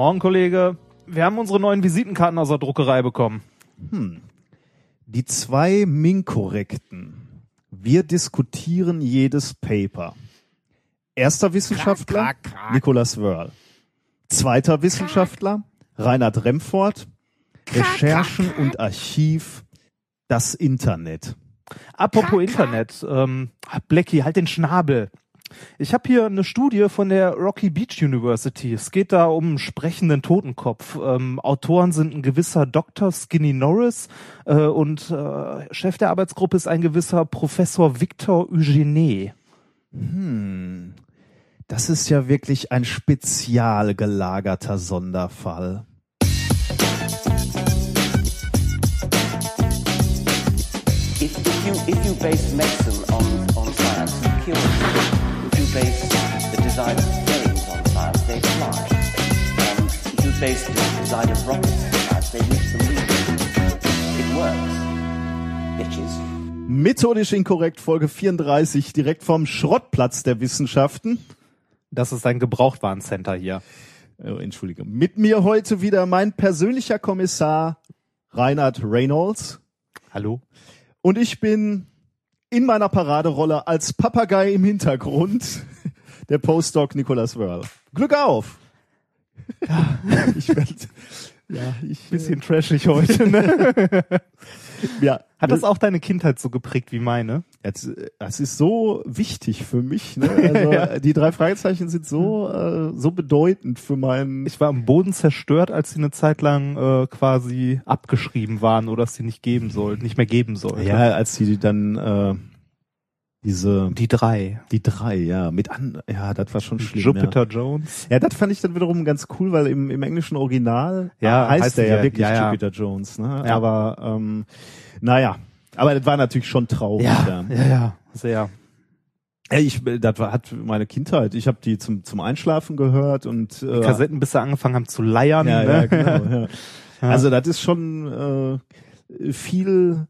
Morgen, Kollege. Wir haben unsere neuen Visitenkarten aus der Druckerei bekommen. Die zwei Minkorrekten. Wir diskutieren jedes Paper. Erster Wissenschaftler, Nicolas Wörl. Zweiter Wissenschaftler, Reinhard Remford. Recherchen und Archiv, das Internet. Apropos Internet, ähm, Blackie, halt den Schnabel. Ich habe hier eine Studie von der Rocky Beach University. Es geht da um einen sprechenden Totenkopf. Ähm, Autoren sind ein gewisser Dr. Skinny Norris äh, und äh, Chef der Arbeitsgruppe ist ein gewisser Professor Victor Eugene. Das ist ja wirklich ein spezial gelagerter Sonderfall. If, if you if you base medicine on, on science, you kill base the design of planes on science, they fly. Um, you base the design of rockets on they reach the moon. It works. Bitches. Methodisch inkorrekt, Folge 34, direkt vom Schrottplatz der Wissenschaften. Das ist ein Gebrauchtwarencenter hier. Oh, Entschuldige. Mit mir heute wieder mein persönlicher Kommissar Reinhard Reynolds. Hallo? Und ich bin in meiner Paraderolle als Papagei im Hintergrund der Postdoc Nicolas Wörl. Glück auf! ich werde, ja, ich, Bisschen trashig heute, ne? ja, Hat das auch deine Kindheit so geprägt wie meine? Jetzt, äh, das ist so wichtig für mich. Ne? Also, äh, die drei Fragezeichen sind so äh, so bedeutend für meinen. Ich war am Boden zerstört, als sie eine Zeit lang äh, quasi abgeschrieben waren oder es sie nicht geben sollten, nicht mehr geben sollten. ja, als die dann äh, diese Die drei. die drei, ja, mit an, ja, das war schon schlimm. Jupiter Jones. Ja. ja, das fand ich dann wiederum ganz cool, weil im, im englischen Original Ja, äh, heißt heißt der ja wirklich ja, ja. Jupiter Jones. Ne? Ja. Aber ähm, naja, aber das war natürlich schon traurig. Ja, ja, ja, sehr. Ja, ich, das war, hat meine Kindheit. Ich habe die zum zum Einschlafen gehört und äh, Kassetten, bis sie angefangen haben zu leiern. Ja, ne? ja, genau. Ja. Also das ist schon äh, viel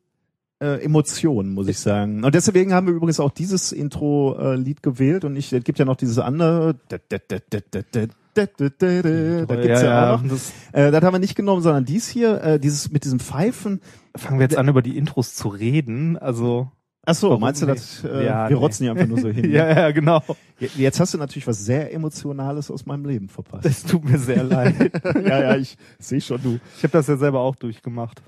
äh, Emotion, muss ich sagen. Und deswegen haben wir übrigens auch dieses Intro-Lied gewählt und ich, es gibt ja noch dieses andere. Da, da, da, da, da, da, da, da, da, da, da gibt's ja, auch noch. Das Äh, das haben wir nicht genommen, sondern dies hier, äh, dieses mit diesem Pfeifen. fangen wir jetzt an, über die Intros zu reden. Also Ach so, Warum meinst du, das? Äh, Ja, wir nee. rotzen hier einfach nur so hin. ja, ja, genau. Jetzt hast du natürlich was sehr Emotionales aus meinem Leben verpasst. Das tut mir sehr leid. ja, ja, ich sehe schon, du. Ich habe das ja selber auch durchgemacht.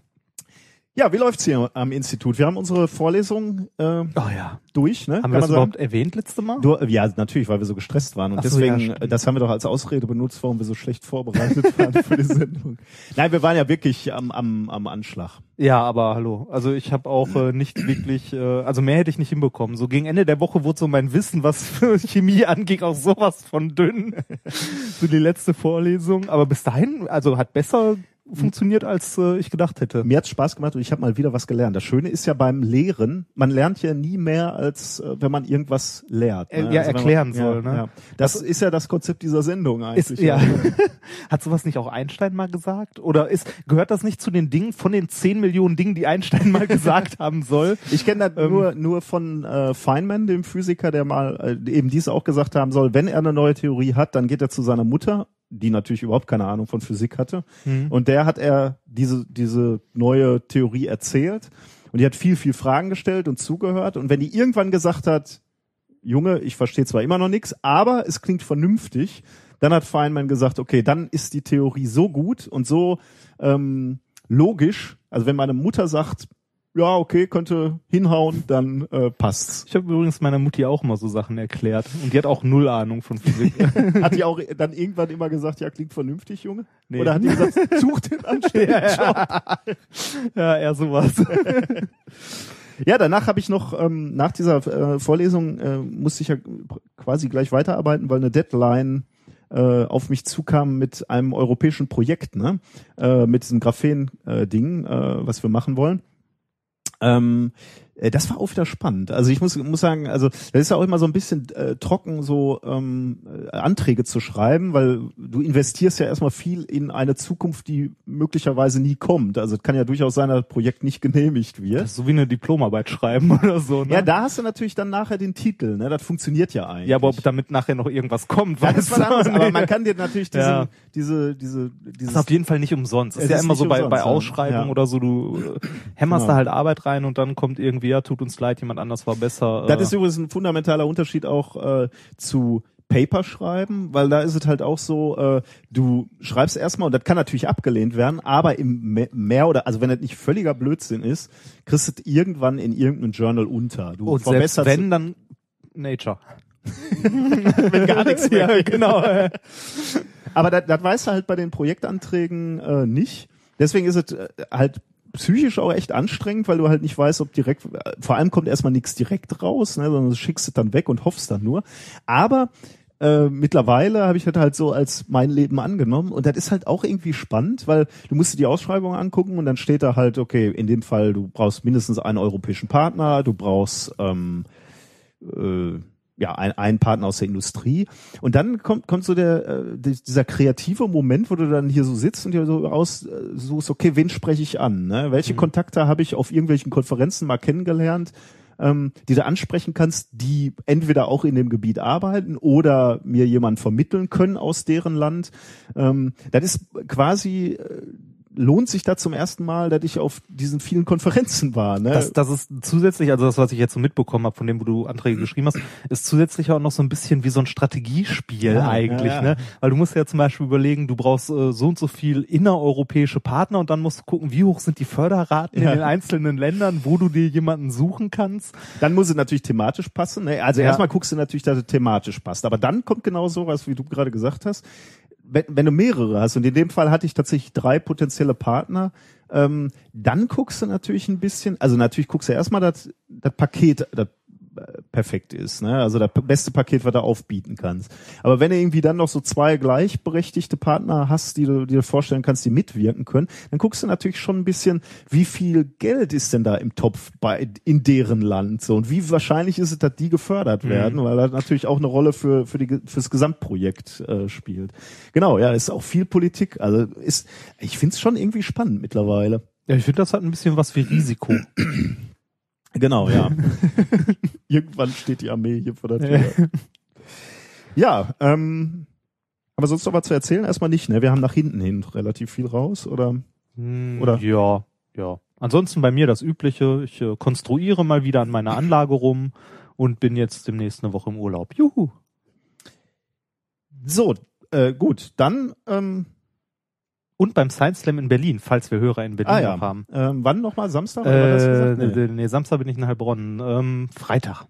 Ja, wie läuft's hier am Institut? Wir haben unsere Vorlesung äh, Oh ja. durch, ne? Haben Kann wir das überhaupt erwähnt letzte Mal? Du, ja, natürlich, weil wir so gestresst waren. Und Ach so, ja, deswegen, stimmt. das haben wir doch als Ausrede benutzt, warum wir so schlecht vorbereitet waren für die Sendung. Nein, wir waren ja wirklich am, am, am Anschlag. Ja, aber hallo. Also ich habe auch äh, nicht wirklich, äh, also mehr hätte ich nicht hinbekommen. So gegen Ende der Woche wurde so mein Wissen, was für Chemie angeht, auch sowas von dünn. so die letzte Vorlesung. Aber bis dahin, also hat besser funktioniert, als äh, ich gedacht hätte. Mir hat's Spaß gemacht und ich habe mal wieder was gelernt. Das Schöne ist ja beim Lehren, man lernt ja nie mehr, als äh, wenn man irgendwas lehrt. Äh, ne? ja, wenn erklären man, soll, ne? Ja. Das ist ja das Konzept dieser Sendung Ist, eigentlich. ja. Hat sowas nicht auch Einstein mal gesagt? Oder ist gehört das nicht zu den Dingen von den 10 Millionen Dingen, die Einstein mal gesagt haben soll? Ich kenne das Ähm, nur, nur von äh, Feynman, dem Physiker, der mal äh, eben dies auch gesagt haben soll, wenn er eine neue Theorie hat, dann geht er zu seiner Mutter, die natürlich überhaupt keine Ahnung von Physik hatte. Hm. Und der hat er diese, diese neue Theorie erzählt. Und die hat viel, viel Fragen gestellt und zugehört. Und wenn die irgendwann gesagt hat, Junge, ich verstehe zwar immer noch nichts, aber es klingt vernünftig, dann hat Feynman gesagt, okay, dann ist die Theorie so gut und so ähm, logisch. Also wenn meine Mutter sagt, ja, okay, könnte hinhauen, dann äh, passt's. Ich habe übrigens meiner Mutti auch mal so Sachen erklärt. Und die hat auch null Ahnung von Physik. Hat die auch dann irgendwann immer gesagt, ja, klingt vernünftig, Junge? Nee. Oder hat die gesagt, such den anständigen Job? ja, eher sowas. Ja, danach habe ich noch, ähm, nach dieser äh, Vorlesung äh, musste ich ja quasi gleich weiterarbeiten, weil eine Deadline äh, auf mich zukam mit einem europäischen Projekt, ne? Äh, mit diesem Graphen-Ding, äh, was wir machen wollen. Ähm, das war auch wieder spannend. Also ich muss, muss sagen, also das ist ja auch immer so ein bisschen äh, trocken, so ähm, äh, Anträge zu schreiben, weil du investierst ja erstmal viel in eine Zukunft, die möglicherweise nie kommt. Also es kann ja durchaus sein, dass das Projekt nicht genehmigt wird. Das so wie eine Diplomarbeit schreiben oder so. Ne? Ja, da hast du natürlich dann nachher den Titel, ne? Das funktioniert ja eigentlich. ja, aber ob damit nachher noch irgendwas kommt, Ja, das war anders, aber man kann dir natürlich diese, Ja. diese, diese, Das dieses ist auf jeden Fall nicht umsonst. Das ist ja ist immer so bei, umsonst, bei. Ausschreibungen Ja. oder so, du äh, hämmerst Genau. da halt Arbeit rein und dann kommt irgendwie, ja, tut uns leid, jemand anders war besser. Das äh, ist übrigens ein fundamentaler Unterschied auch äh, zu Paper schreiben, weil da ist es halt auch so, äh, du schreibst erstmal und das kann natürlich abgelehnt werden, aber im Me- mehr oder also wenn das nicht völliger Blödsinn ist, kriegst du es irgendwann in irgendeinem Journal unter. Du und selbst verbesserst wenn, dann Nature. wenn gar nichts mehr. ja, genau. Aber das, das weißt du halt bei den Projektanträgen äh, nicht. Deswegen ist es äh, halt psychisch auch echt anstrengend, weil du halt nicht weißt, ob direkt, vor allem kommt erstmal nichts direkt raus, ne, sondern du schickst es dann weg und hoffst dann nur. Aber äh, mittlerweile habe ich das halt so als mein Leben angenommen und das ist halt auch irgendwie spannend, weil du musst dir die Ausschreibung angucken und dann steht da halt, okay, in dem Fall, du brauchst mindestens einen europäischen Partner, du brauchst ähm, äh, ja, ein, ein Partner aus der Industrie. Und dann kommt, kommt so der, äh, die- dieser kreative Moment, wo du dann hier so sitzt und dir so aussuchst, okay, wen spreche ich an? Ne? Welche Kontakte habe ich auf irgendwelchen Konferenzen mal kennengelernt, ähm, die du ansprechen kannst, die entweder auch in dem Gebiet arbeiten oder mir jemand vermitteln können aus deren Land. Ähm, das ist quasi, äh, lohnt sich da zum ersten Mal, dass ich auf diesen vielen Konferenzen war. Ne? Das, das ist zusätzlich, also das, was ich jetzt so mitbekommen habe, von dem, wo du Anträge geschrieben hast, ist zusätzlich auch noch so ein bisschen wie so ein Strategiespiel Ja, eigentlich, ja, ja. ne? Weil du musst ja zum Beispiel überlegen, du brauchst äh, so und so viel innereuropäische Partner und dann musst du gucken, wie hoch sind die Förderraten in den einzelnen Ländern, wo du dir jemanden suchen kannst. Dann muss es natürlich thematisch passen. Ne? Also erstmal guckst du natürlich, dass es thematisch passt. Aber dann kommt genau sowas, wie du gerade gesagt hast. Wenn, wenn du mehrere hast, und in dem Fall hatte ich tatsächlich drei potenzielle Partner, ähm, dann guckst du natürlich ein bisschen, also natürlich guckst du erstmal, das Paket das perfekt ist, ne? Also das beste Paket, was du aufbieten kannst. Aber wenn du irgendwie dann noch so zwei gleichberechtigte Partner hast, die du dir vorstellen kannst, die mitwirken können, dann guckst du natürlich schon ein bisschen, wie viel Geld ist denn da im Topf bei in deren Land so und wie wahrscheinlich ist es, dass die gefördert werden, weil das natürlich auch eine Rolle für für die fürs Gesamtprojekt äh, spielt. Genau, ja, ist auch viel Politik. Also ist, ich find's schon irgendwie spannend mittlerweile. Ja, ich finde, das hat ein bisschen was wie Risiko. Genau, ja. Irgendwann steht die Armee hier vor der Tür. ja, ähm, aber sonst noch was zu erzählen? Erstmal nicht, ne? Wir haben nach hinten hin relativ viel raus, oder? Hm, Oder? Ja, ja. Ansonsten bei mir das Übliche. Ich äh, konstruiere mal wieder an meiner Anlage rum und bin jetzt demnächst eine Woche im Urlaub. Juhu. So, äh, gut, dann, ähm, Und beim Science Slam in Berlin, falls wir Hörer in Berlin ah ja, noch haben. ähm, wann nochmal? Samstag? Äh, nee. nee, Samstag bin ich in Heilbronn. Ähm, Freitag.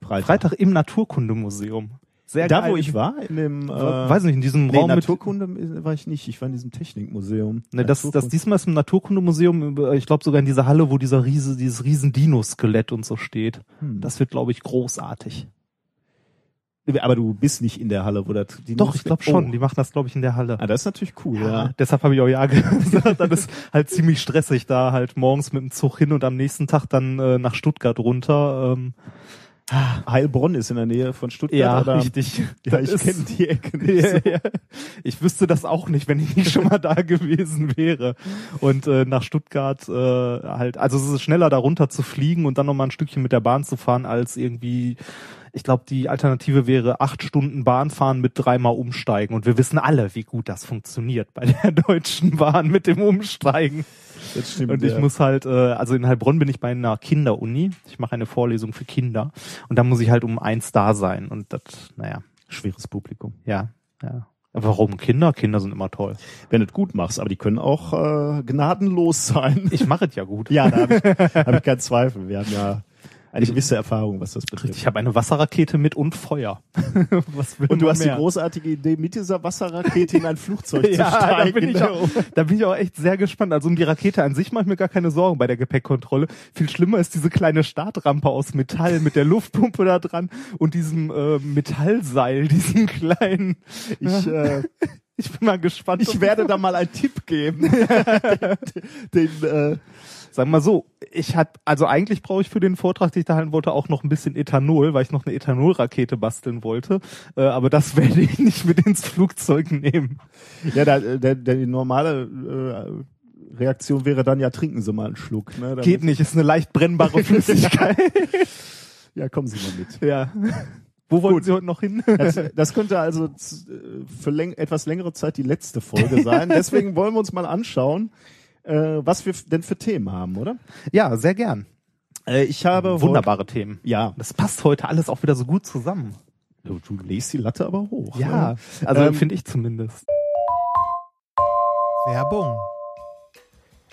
Freitag. Freitag im Naturkundemuseum. Sehr Da, geil. wo ich war, in dem, äh, weiß nicht, in diesem nee, Raum mit, Naturkunde war ich nicht, ich war in diesem Technikmuseum. Ne, das, das diesmal ist im Naturkundemuseum, äh, ich glaube sogar in dieser Halle, wo dieser riese, dieses riesen Dino-Skelett und so steht. Hm. Das wird, glaube ich, großartig. Aber du bist nicht in der Halle, wo das, die Doch, ich glaube schon. Oh. Die machen das, glaube ich, in der Halle. Ah, das ist natürlich cool, ja. Ja, deshalb habe ich auch ja gesagt. Das ist halt ziemlich stressig, da halt morgens mit dem Zug hin und am nächsten Tag dann äh, nach Stuttgart runter. Ähm, Heilbronn ist in der Nähe von Stuttgart. ja, oder? richtig. Ja, ich kenne die Ecke nicht. so. ja. Ich wüsste das auch nicht, wenn ich nicht schon mal da gewesen wäre. Und äh, nach Stuttgart äh, halt, also es ist schneller da runter zu fliegen und dann noch mal ein Stückchen mit der Bahn zu fahren, als irgendwie, ich glaube, die Alternative wäre acht Stunden Bahn fahren mit dreimal umsteigen. Und wir wissen alle, wie gut das funktioniert bei der Deutschen Bahn mit dem Umsteigen. Das stimmt. Und ich ja. muss halt, äh, also in Heilbronn bin ich bei einer Kinderuni. Ich mache eine Vorlesung für Kinder. Und da muss ich halt um eins da sein. Und das, naja, schweres Publikum. ja, ja. Warum Kinder? Kinder sind immer toll. Wenn du es gut machst, aber die können auch äh, gnadenlos sein. Ich mache es ja gut. ja, da habe ich, hab ich keinen Zweifel. Wir haben ja eine gewisse Erfahrung, was das betrifft. Ich habe eine Wasserrakete mit und Feuer. Und du hast mehr? die großartige Idee, mit dieser Wasserrakete in ein Flugzeug zu ja, da steigen. bin, ich auch, da bin ich auch echt sehr gespannt. Also um die Rakete an sich mache ich mir gar keine Sorgen bei der Gepäckkontrolle. Viel schlimmer ist diese kleine Startrampe aus Metall mit der Luftpumpe da dran und diesem äh, Metallseil, diesem kleinen. Ich, äh, Ich bin mal gespannt. ich werde da mal einen Tipp geben. den, den, äh, Sagen wir mal so, ich hat, also eigentlich brauche ich für den Vortrag, den ich da halten wollte, auch noch ein bisschen Ethanol, weil ich noch eine Ethanolrakete basteln wollte. Äh, aber das werde ich nicht mit ins Flugzeug nehmen. Ja, da, der, der, die normale äh, Reaktion wäre dann, ja, trinken Sie mal einen Schluck. Ne? Geht nicht, ist eine leicht brennbare Flüssigkeit. Ja, kommen Sie mal mit. ja. Wo wollen Sie heute noch hin? Das, das könnte also äh, für läng etwas längere Zeit die letzte Folge sein. Deswegen wollen wir uns mal anschauen, äh, was wir denn für Themen haben, oder? ja, sehr gern. Äh, ich habe Wunderbare Themen. Ja, Das passt heute alles auch wieder so gut zusammen. du, du legst die Latte aber hoch. Ja, ne? also Ähm, finde ich zumindest. Werbung.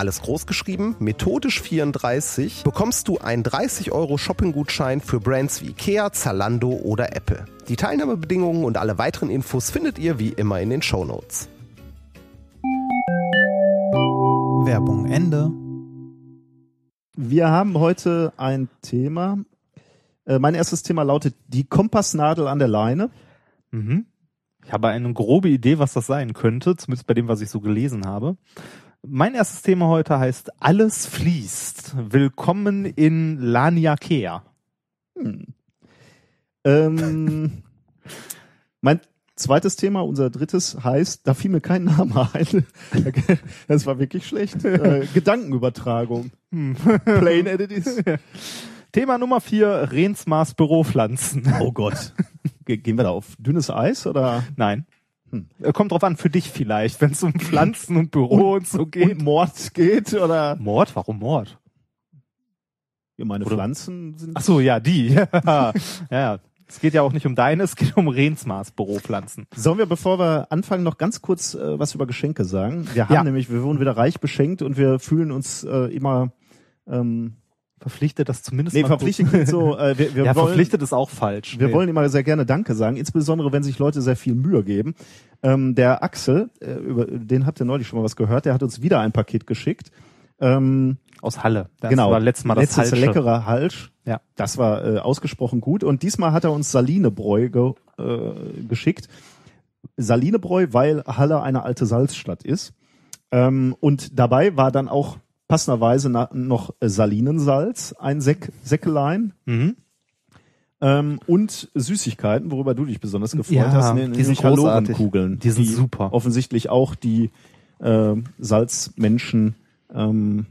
alles groß geschrieben, methodisch 34, bekommst du einen 30 Euro Shopping-Gutschein für Brands wie Ikea, Zalando oder Apple. Die Teilnahmebedingungen und alle weiteren Infos findet ihr wie immer in den Shownotes. Werbung Ende. Wir haben heute ein Thema. Äh, mein erstes Thema lautet die Kompassnadel an der Leine. Mhm. Ich habe eine grobe Idee, was das sein könnte, zumindest bei dem, was ich so gelesen habe. Mein erstes Thema heute heißt Alles fließt. Willkommen in Laniakea. Ähm, mein zweites Thema, unser drittes, heißt, da fiel mir kein Name ein. Das war wirklich schlecht. Äh, Gedankenübertragung. Plain as it is. Thema Nummer vier, Rensmaß Büropflanzen. Oh Gott. Ge- Gehen wir da auf dünnes Eis oder? Nein. Hm. Äh, Kommt drauf an, für dich vielleicht, wenn es um Pflanzen und Büro und, so geht. Und Mord geht oder? Mord? Warum Mord? Ja, meine Oder- Pflanzen sind. Ach so, ja, die. ja, ja. Es geht ja auch nicht um deine, es geht um Rensmaß Büropflanzen. Sollen wir, bevor wir anfangen, noch ganz kurz äh, was über Geschenke sagen? Wir haben Ja. nämlich, wir wurden wieder reich beschenkt und wir fühlen uns äh, immer ähm, Verpflichtet das zumindest nee, verpflichtet klingt so, äh, wir, wir ja, wollen, verpflichtet ist auch falsch. Wir Nee. wollen immer sehr gerne Danke sagen, insbesondere wenn sich Leute sehr viel Mühe geben. Ähm, der Axel, äh, über den habt ihr neulich schon mal was gehört, der hat uns wieder ein Paket geschickt. Ähm, aus Halle. Das genau, war letztes Mal das letztes Halsche. leckere Halsch. Ja. Das war äh, ausgesprochen gut. Und diesmal hat er uns Salinebräu ge, äh, geschickt. Salinebräu, weil Halle eine alte Salzstadt ist. Ähm, und dabei war dann auch passenderweise noch Salinensalz, ein Säck, Säckelein. Mhm. Ähm, und Süßigkeiten, worüber du dich besonders gefreut Ja, hast, ne, die sind nämlich. Halorenkugeln. Die sind super. Offensichtlich auch die äh, Salzmenschen, ähm,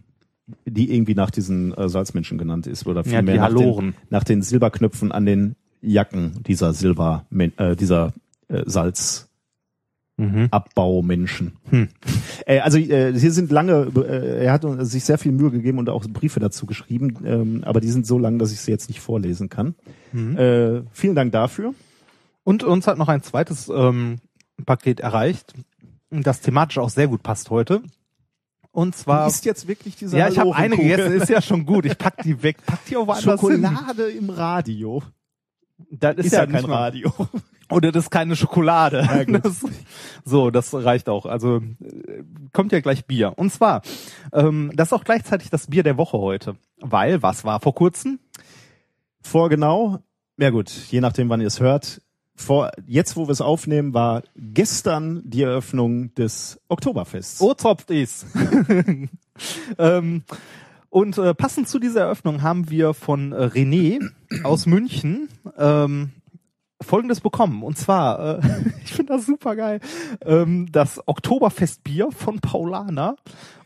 die irgendwie nach diesen äh, Salzmenschen genannt ist oder Ja, vielmehr die nach, den, nach den Silberknöpfen an den Jacken dieser Silber, äh, dieser äh, Salz. Mhm. Abbaumenschen. Hm. Äh, also äh, hier sind lange, äh, er hat sich sehr viel Mühe gegeben und auch Briefe dazu geschrieben, ähm, aber die sind so lang, dass ich sie jetzt nicht vorlesen kann. Mhm. Äh, vielen Dank dafür. Und uns hat noch ein zweites ähm, Paket erreicht, das thematisch auch sehr gut passt heute. Und zwar, ist jetzt wirklich diese ja, ich habe eine gegessen, ist ja schon gut. Ich pack die weg, pack die auch woanders hin. Schokolade im Radio. Das ist, Ist, ja, ja, kein Radio. Oder das ist keine Schokolade. Ja, das, so, das reicht auch. Also äh, kommt ja gleich Bier. Und zwar, ähm, das ist auch gleichzeitig das Bier der Woche heute. Weil, was war vor kurzem? vor genau, ja gut, je nachdem, wann ihr es hört, vor, jetzt, wo wir es aufnehmen, war gestern die Eröffnung des Oktoberfests. Oh, zopft is. ähm, und äh, passend zu dieser Eröffnung haben wir von äh, René aus München ähm, Folgendes bekommen. Und zwar, äh, ich finde das super geil, ähm, das Oktoberfestbier von Paulaner.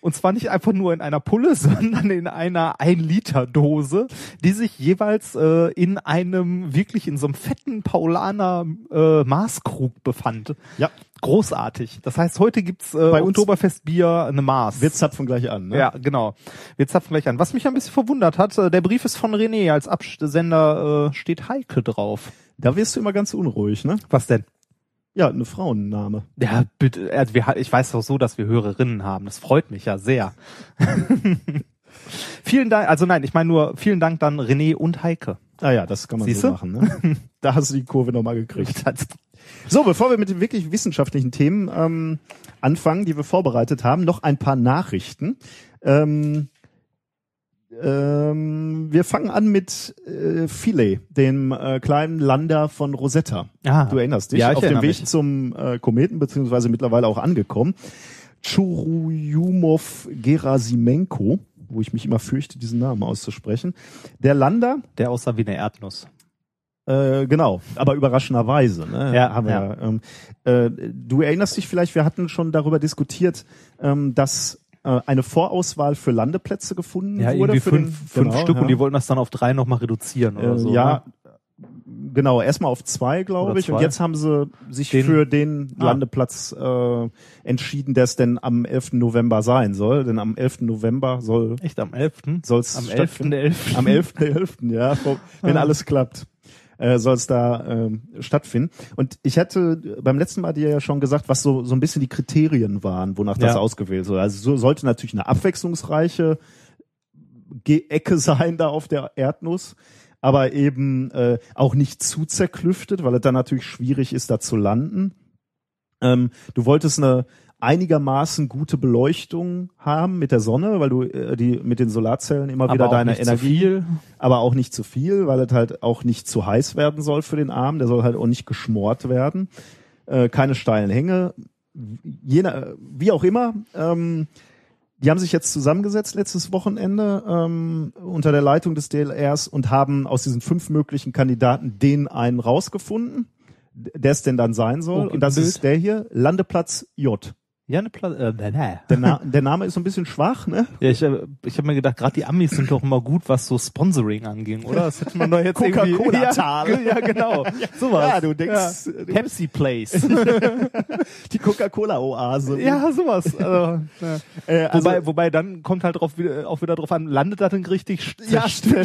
Und zwar nicht einfach nur in einer Pulle, sondern in einer 1-Liter-Dose, die sich jeweils äh, in einem, wirklich in so einem fetten Paulaner äh, Maßkrug befand. Ja. Großartig. Das heißt, heute gibt's äh, Bei Oktoberfestbier eine Maß. Wir zapfen gleich an, ne? Ja, genau. Wir zapfen gleich an. Was mich ein bisschen verwundert hat, äh, der Brief ist von René. Als Absender äh, steht Heike drauf. Da wirst du immer ganz unruhig, ne? Was denn? Ja, eine Frauenname. Ja, bitte. Also wir, ich weiß doch so, dass wir Hörerinnen haben. Das freut mich ja sehr. vielen Dank. Also nein, ich meine nur vielen Dank dann René und Heike. Ah ja, das kann man Siehst so machen, ne? Da hast du die Kurve nochmal gekriegt. So, bevor wir mit den wirklich wissenschaftlichen Themen ähm, anfangen, die wir vorbereitet haben, noch ein paar Nachrichten. Ähm, ähm, wir fangen an mit äh, Philae, dem äh, kleinen Lander von Rosetta. Ah. Du erinnerst dich, Ja, ich auf dem Weg mich. zum äh, Kometen, beziehungsweise mittlerweile auch angekommen. Churuyumov Gerasimenko, wo ich mich immer fürchte, diesen Namen auszusprechen. Der Lander Der aussah wie eine Erdnuss. äh, genau, aber überraschenderweise. Ne, Ja, haben wir, ja. Ähm, äh, du erinnerst dich vielleicht, wir hatten schon darüber diskutiert, ähm, dass äh, eine Vorauswahl für Landeplätze gefunden Ja, wurde. irgendwie für fünf, den, fünf genau, Stück ja. und die wollten das dann auf drei nochmal reduzieren oder äh, so. ja, ne? genau, erstmal auf zwei, glaube ich. Und zwei. jetzt haben sie sich Den- für den Ah. Landeplatz äh, entschieden, der es denn am 11. November sein soll. Denn am 11. November soll Echt am 11. soll's Am stattfinden. 11.11. Am 11.11., ja, wo- wenn Ah. alles klappt, äh, soll es da ähm, stattfinden. Und ich hatte beim letzten Mal dir ja schon gesagt, was so, so ein bisschen die Kriterien waren, wonach das Ja. ausgewählt wurde. Also so sollte natürlich eine abwechslungsreiche Ge Ecke sein da auf der Erdnuss, aber eben äh, auch nicht zu zerklüftet, weil es dann natürlich schwierig ist, da zu landen. Ähm, du wolltest eine einigermaßen gute Beleuchtung haben mit der Sonne, weil du äh, die mit den Solarzellen immer wieder Aber auch deine Energie, viel. aber auch nicht zu viel, weil es halt auch nicht zu heiß werden soll für den Arm. Der soll halt auch nicht geschmort werden. Äh, keine steilen Hänge. Je, wie auch immer. Ähm, die haben sich jetzt zusammengesetzt letztes Wochenende ähm, unter der Leitung des DLRs und haben aus diesen fünf möglichen Kandidaten den einen rausgefunden, der es denn dann sein soll. Okay, und das Bild. ist der hier, Landeplatz J. Ja, eine Pla äh, nee. Der, Na der Name ist so ein bisschen schwach, ne? Ja, ich, äh, ich habe mir gedacht, gerade die Amis sind doch immer gut, was so Sponsoring anging, oder? Das hätte man doch jetzt irgendwie... Coca-Cola-Tal. Ja, ja, genau. Sowas. Ja, du denkst, Ja. Pepsi Place. Die Coca-Cola-Oase. ja, sowas. Also, ja. Äh, also, wobei, wobei dann kommt halt drauf wieder, auch wieder drauf an, landet das denn richtig Ja, stimmt.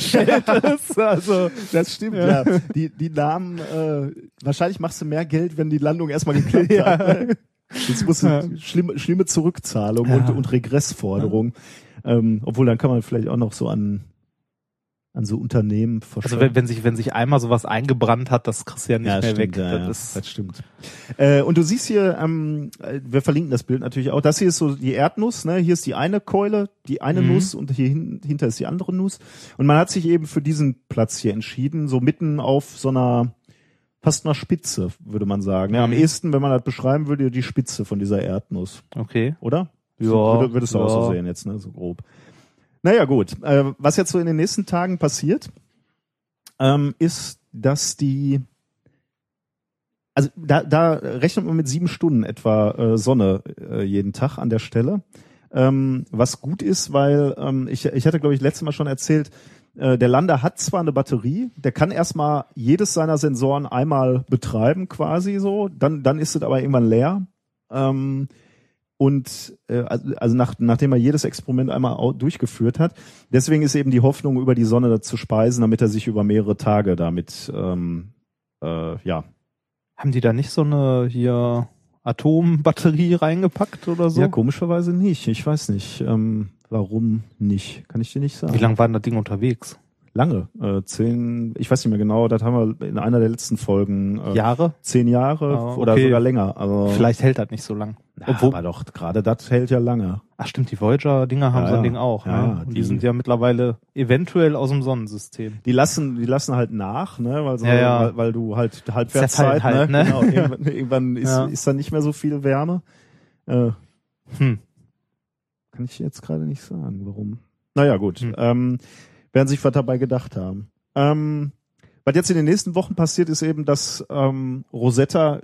Also, das stimmt, ja. Ja. Die, die Namen, äh, wahrscheinlich machst du mehr Geld, wenn die Landung erstmal geklappt Ja. hat. Ne? Jetzt musst du Ja. schlimme, schlimme Zurückzahlung Ja. und, und Regressforderung. Ähm, obwohl dann kann man vielleicht auch noch so an, an so Unternehmen also verschwenden. wenn, wenn sich, wenn sich einmal sowas eingebrannt hat, das kriegst du ja nicht mehr stimmt, weg. Ja, ja, das ist, das stimmt. Äh, und du siehst hier, ähm, äh, wir verlinken das Bild natürlich auch. Das hier ist so die Erdnuss, ne? Hier ist die eine Keule, die eine Mhm. Nuss und hier hin, hinter ist die andere Nuss. Und man hat sich eben für diesen Platz hier entschieden, so mitten auf so einer fast einer Spitze, würde man sagen. Ja, am Mhm. ehesten, wenn man das beschreiben würde, die Spitze von dieser Erdnuss, okay. oder? Ja, Würde, würdest du auch ja. so sehen jetzt, ne? So grob. Naja, gut. Äh, was jetzt so in den nächsten Tagen passiert, ähm, ist, dass die also da, da rechnet man mit sieben Stunden etwa äh, Sonne äh, jeden Tag an der Stelle. Ähm, was gut ist, weil ähm, ich, ich hatte, glaube ich, letztes Mal schon erzählt, äh, der Lander hat zwar eine Batterie, der kann erstmal jedes seiner Sensoren einmal betreiben, quasi so, dann, dann ist es aber irgendwann leer. Ähm, und äh, also also nach, nachdem er jedes Experiment einmal durchgeführt hat. Deswegen ist eben die Hoffnung, über die Sonne zu speisen, damit er sich über mehrere Tage damit ähm, äh, ja, Haben die da nicht so eine hier Atombatterie reingepackt oder so? Ja, komischerweise nicht. Ich weiß nicht, ähm, warum nicht. Kann ich dir nicht sagen. Wie lange war denn das Ding unterwegs? Lange. Äh, zehn, ich weiß nicht mehr genau, das haben wir in einer der letzten Folgen. Äh, Jahre? Zehn Jahre Ah, oder okay. sogar länger. Also, Vielleicht hält das nicht so lang. Na, Obwohl, aber doch, gerade das hält ja lange. Ach stimmt, die Voyager-Dinger haben Ja, so ein. Ding auch. Ja, ne? die, die- sind ja mittlerweile eventuell aus dem Sonnensystem. Die lassen, die lassen halt nach, ne, weil, so, Ja, ja. weil, weil du halt Halbwertszeit, halt, ne? ne? Genau, irgendwann, irgendwann ist, ist dann nicht mehr so viel Wärme. Äh, Hm. Kann ich jetzt gerade nicht sagen, warum. Naja, gut. Hm. Ähm, werden sich was dabei gedacht haben. Ähm, was jetzt in den nächsten Wochen passiert, ist eben, dass ähm, Rosetta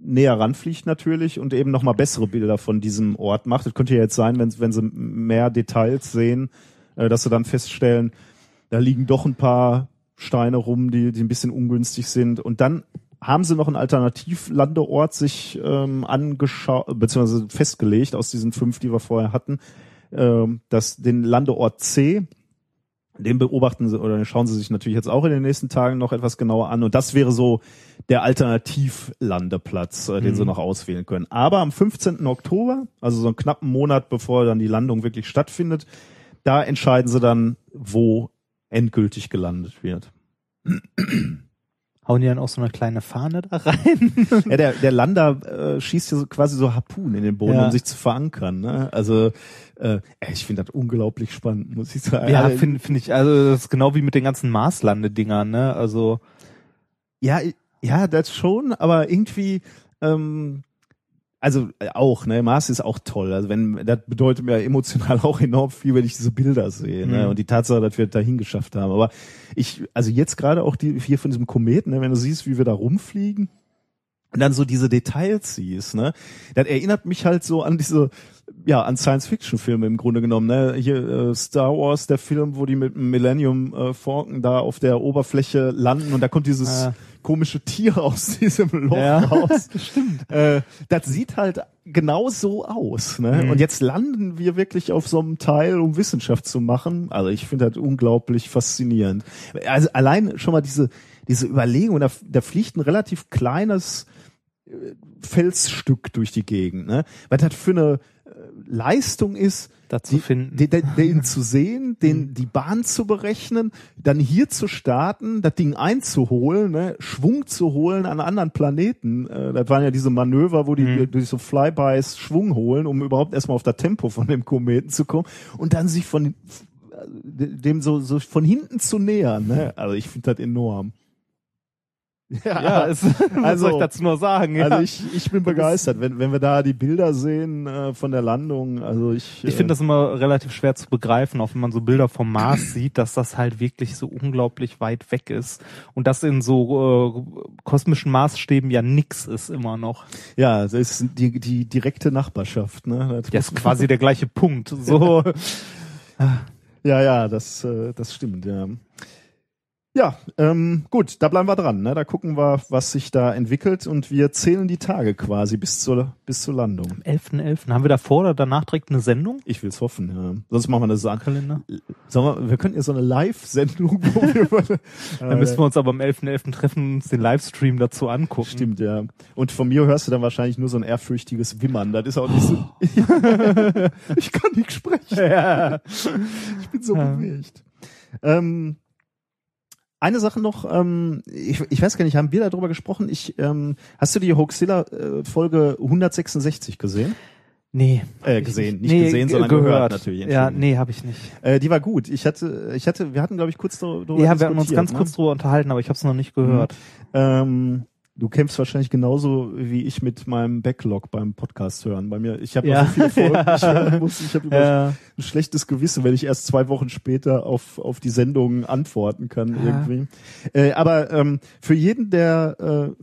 näher ranfliegt natürlich und eben nochmal bessere Bilder von diesem Ort macht. Das könnte ja jetzt sein, wenn, wenn sie mehr Details sehen, äh, dass sie dann feststellen, da liegen doch ein paar Steine rum, die, die ein bisschen ungünstig sind. Und dann haben sie noch einen Alternativlandeort sich ähm, angeschaut, beziehungsweise festgelegt aus diesen fünf, die wir vorher hatten, ähm, dass den Landeort C, den beobachten sie oder den schauen sie sich natürlich jetzt auch in den nächsten Tagen noch etwas genauer an. Und das wäre so der Alternativlandeplatz, äh, den sie noch auswählen können. Aber am 15. Oktober, also so einen knappen Monat bevor dann die Landung wirklich stattfindet, da entscheiden sie dann, wo endgültig gelandet wird. Hauen die dann auch so eine kleine Fahne da rein? Ja, der, der Lander äh, schießt ja so quasi so Harpunen in den Boden, Ja. um sich zu verankern. Ne? Also äh, ich finde das unglaublich spannend, muss ich sagen. ja, finde find ich, also das ist genau wie mit den ganzen Marslandedingern, ne? Also ja, ja, das schon, aber irgendwie, ähm, also äh, auch, ne, Mars ist auch toll. Also wenn, das bedeutet mir emotional auch enorm viel, wenn ich diese Bilder sehe, ne? Mhm. Und die Tatsache, dass wir es dahin geschafft haben. Aber ich, also jetzt gerade auch die hier von diesem Kometen, ne, wenn du siehst, wie wir da rumfliegen und dann so diese Details siehst, ne, das erinnert mich halt so an diese, ja, an Science-Fiction-Filme im Grunde genommen, ne? Hier äh, Star Wars, der Film, wo die mit dem Millennium äh, Falcon da auf der Oberfläche landen und da kommt dieses Ja. Komische Tier aus diesem Loch Ja, raus. Stimmt. Äh, das sieht halt genau so aus, ne? Mhm. Und jetzt landen wir wirklich auf so einem Teil, um Wissenschaft zu machen. Also ich finde das unglaublich faszinierend. Also allein schon mal diese diese Überlegung, da, da fliegt ein relativ kleines äh, Felsstück durch die Gegend, ne? Was das für eine Leistung ist, da zu die, finden. Den, den, den zu sehen, den, die Bahn zu berechnen, dann hier zu starten, das Ding einzuholen, ne, Schwung zu holen an anderen Planeten. Äh, das waren ja diese Manöver, wo die Mhm. durch so Flybys Schwung holen, um überhaupt erstmal auf das Tempo von dem Kometen zu kommen und dann sich von dem so, so von hinten zu nähern. Ne? Also ich finde das enorm. ja, es, was Also- soll ich dazu nur sagen? Ja. Also ich, ich bin begeistert, wenn, wenn wir da die Bilder sehen äh, von der Landung. Also ich, Ich finde das immer relativ schwer zu begreifen, auch wenn man so Bilder vom Mars sieht, dass das halt wirklich so unglaublich weit weg ist und das in so äh, kosmischen Maßstäben ja nix ist immer noch. Ja, das ist die, die direkte Nachbarschaft, ne? Das Das ist quasi der gleiche Punkt. So, Ja, ja, das, äh, das stimmt, ja. Ja, ähm, gut, da bleiben wir dran, ne? Da gucken wir, was sich da entwickelt und wir zählen die Tage quasi bis zur, bis zur Landung. am 11.11. Haben wir davor oder danach direkt eine Sendung? Ich will's hoffen, ja. Sonst machen wir eine Sache. Kalender? Sollen wir, wir könnten ja so eine Live-Sendung, Dann müssen wir uns aber am 11.11. treffen und uns den Livestream dazu angucken. Stimmt, ja. Und von mir hörst du dann wahrscheinlich nur so ein ehrfürchtiges Wimmern. Das ist auch nicht so. ich kann nicht sprechen. Ja. Ich bin so Ja. bewegt. Ähm, eine Sache noch, ähm, ich, ich weiß gar nicht, haben wir darüber gesprochen? Ich, ähm, hast du die Hoaxilla äh, Folge 166 gesehen? Nee. Äh, gesehen, nicht nee, gesehen, ge- sondern gehört, natürlich. Ja, nee, habe ich nicht. Äh, die war gut. Ich hatte, ich hatte, wir hatten, glaube ich, kurz darüber Ja, wir haben uns ganz ne? kurz drüber unterhalten, aber ich habe es noch nicht gehört. Ähm, du kämpfst wahrscheinlich genauso wie ich mit meinem Backlog beim Podcast hören. Bei mir, ich habe Ja. so viele Folgen, die ich hören muss. Ich habe Ja. ein schlechtes Gewissen, wenn ich erst zwei Wochen später auf, auf die Sendung antworten kann Ja. irgendwie. Äh, aber ähm, für jeden, der äh,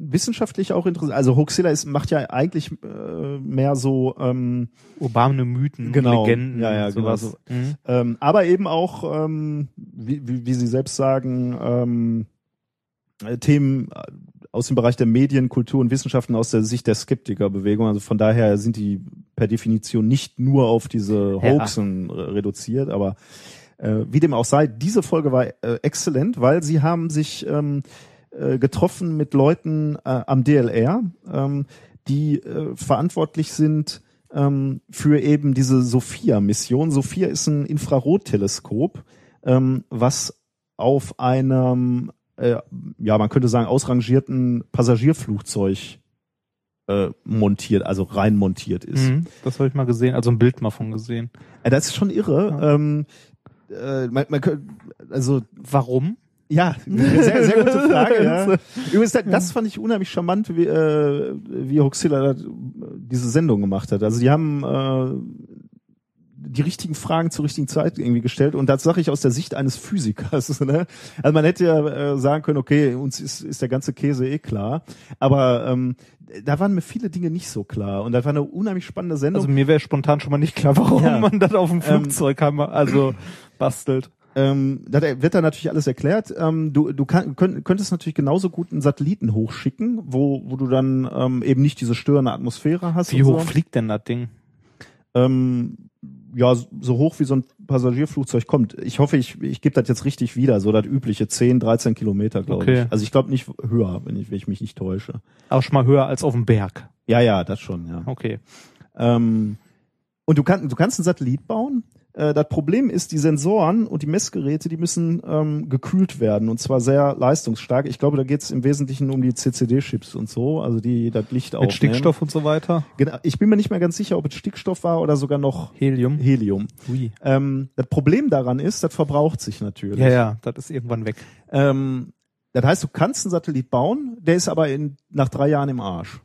wissenschaftlich auch interessant, also Hoaxilla ist, macht ja eigentlich äh, mehr so ähm, Urbane Mythen, Genau. Legenden, Ja, ja, genau sowas. so. Mhm. ähm, aber eben auch, ähm, wie, wie, wie Sie selbst sagen, ähm, äh, Themen äh, aus dem Bereich der Medien, Kultur und Wissenschaften aus der Sicht der Skeptikerbewegung. Also von daher sind die per Definition nicht nur auf diese Ja. Hoaxen re- reduziert, aber äh, wie dem auch sei, diese Folge war äh, exzellent, weil sie haben sich ähm, äh, getroffen mit Leuten äh, am DLR, ähm, die äh, verantwortlich sind ähm, für eben diese Sophia-Mission. Sophia ist ein Infrarotteleskop, ähm, was auf einem, äh, ja, man könnte sagen, ausrangierten Passagierflugzeug äh, montiert, also rein montiert ist. Mhm, das habe ich mal gesehen, also ein Bild mal von gesehen. Ja, das ist schon irre. Ähm, äh, man, man, kö- also Warum? ja, sehr, sehr gute Frage. ja. Übrigens, das, fand ich unheimlich charmant, wie, äh, wie Hoxilla da diese Sendung gemacht hat. Also die haben äh, die richtigen Fragen zur richtigen Zeit irgendwie gestellt und das sage ich aus der Sicht eines Physikers. Ne? Also man hätte ja äh, sagen können, okay, uns ist, ist der ganze Käse eh klar, aber ähm, da waren mir viele Dinge nicht so klar und das war eine unheimlich spannende Sendung. Also mir wäre spontan schon mal nicht klar, warum Ja. man das auf dem Flugzeug haben, also bastelt. Ähm, das wird da natürlich alles erklärt. Ähm, du du kann, könnt, könntest natürlich genauso gut einen Satelliten hochschicken, wo, wo du dann ähm, eben nicht diese störende Atmosphäre hast. Wie hoch so. fliegt denn das Ding? Ähm, ja, so hoch wie so ein Passagierflugzeug kommt. Ich hoffe, ich, ich gebe das jetzt richtig wieder, so das übliche 10, 13 Kilometer, glaube Okay. ich. Also ich glaube nicht höher, wenn ich, wenn ich mich nicht täusche. Aber schon mal höher als auf dem Berg. Ja, ja, das schon, ja. Okay. Ähm, und du, kann, du kannst einen Satellit bauen. Äh, das Problem ist, die Sensoren und die Messgeräte, die müssen ähm, gekühlt werden und zwar sehr leistungsstark. Ich glaube, da geht es im Wesentlichen um die CCD-Chips und so, also die das Licht Mit aufnehmen. Stickstoff und so weiter. Genau. Ich bin mir nicht mehr ganz sicher, ob es Stickstoff war oder sogar noch Helium. Helium. Ui. Ähm, das Problem daran ist, das verbraucht sich natürlich. Ja, ja, das ist irgendwann weg. Ähm, das heißt, du kannst einen Satellit bauen, der ist aber in, nach drei Jahren im Arsch.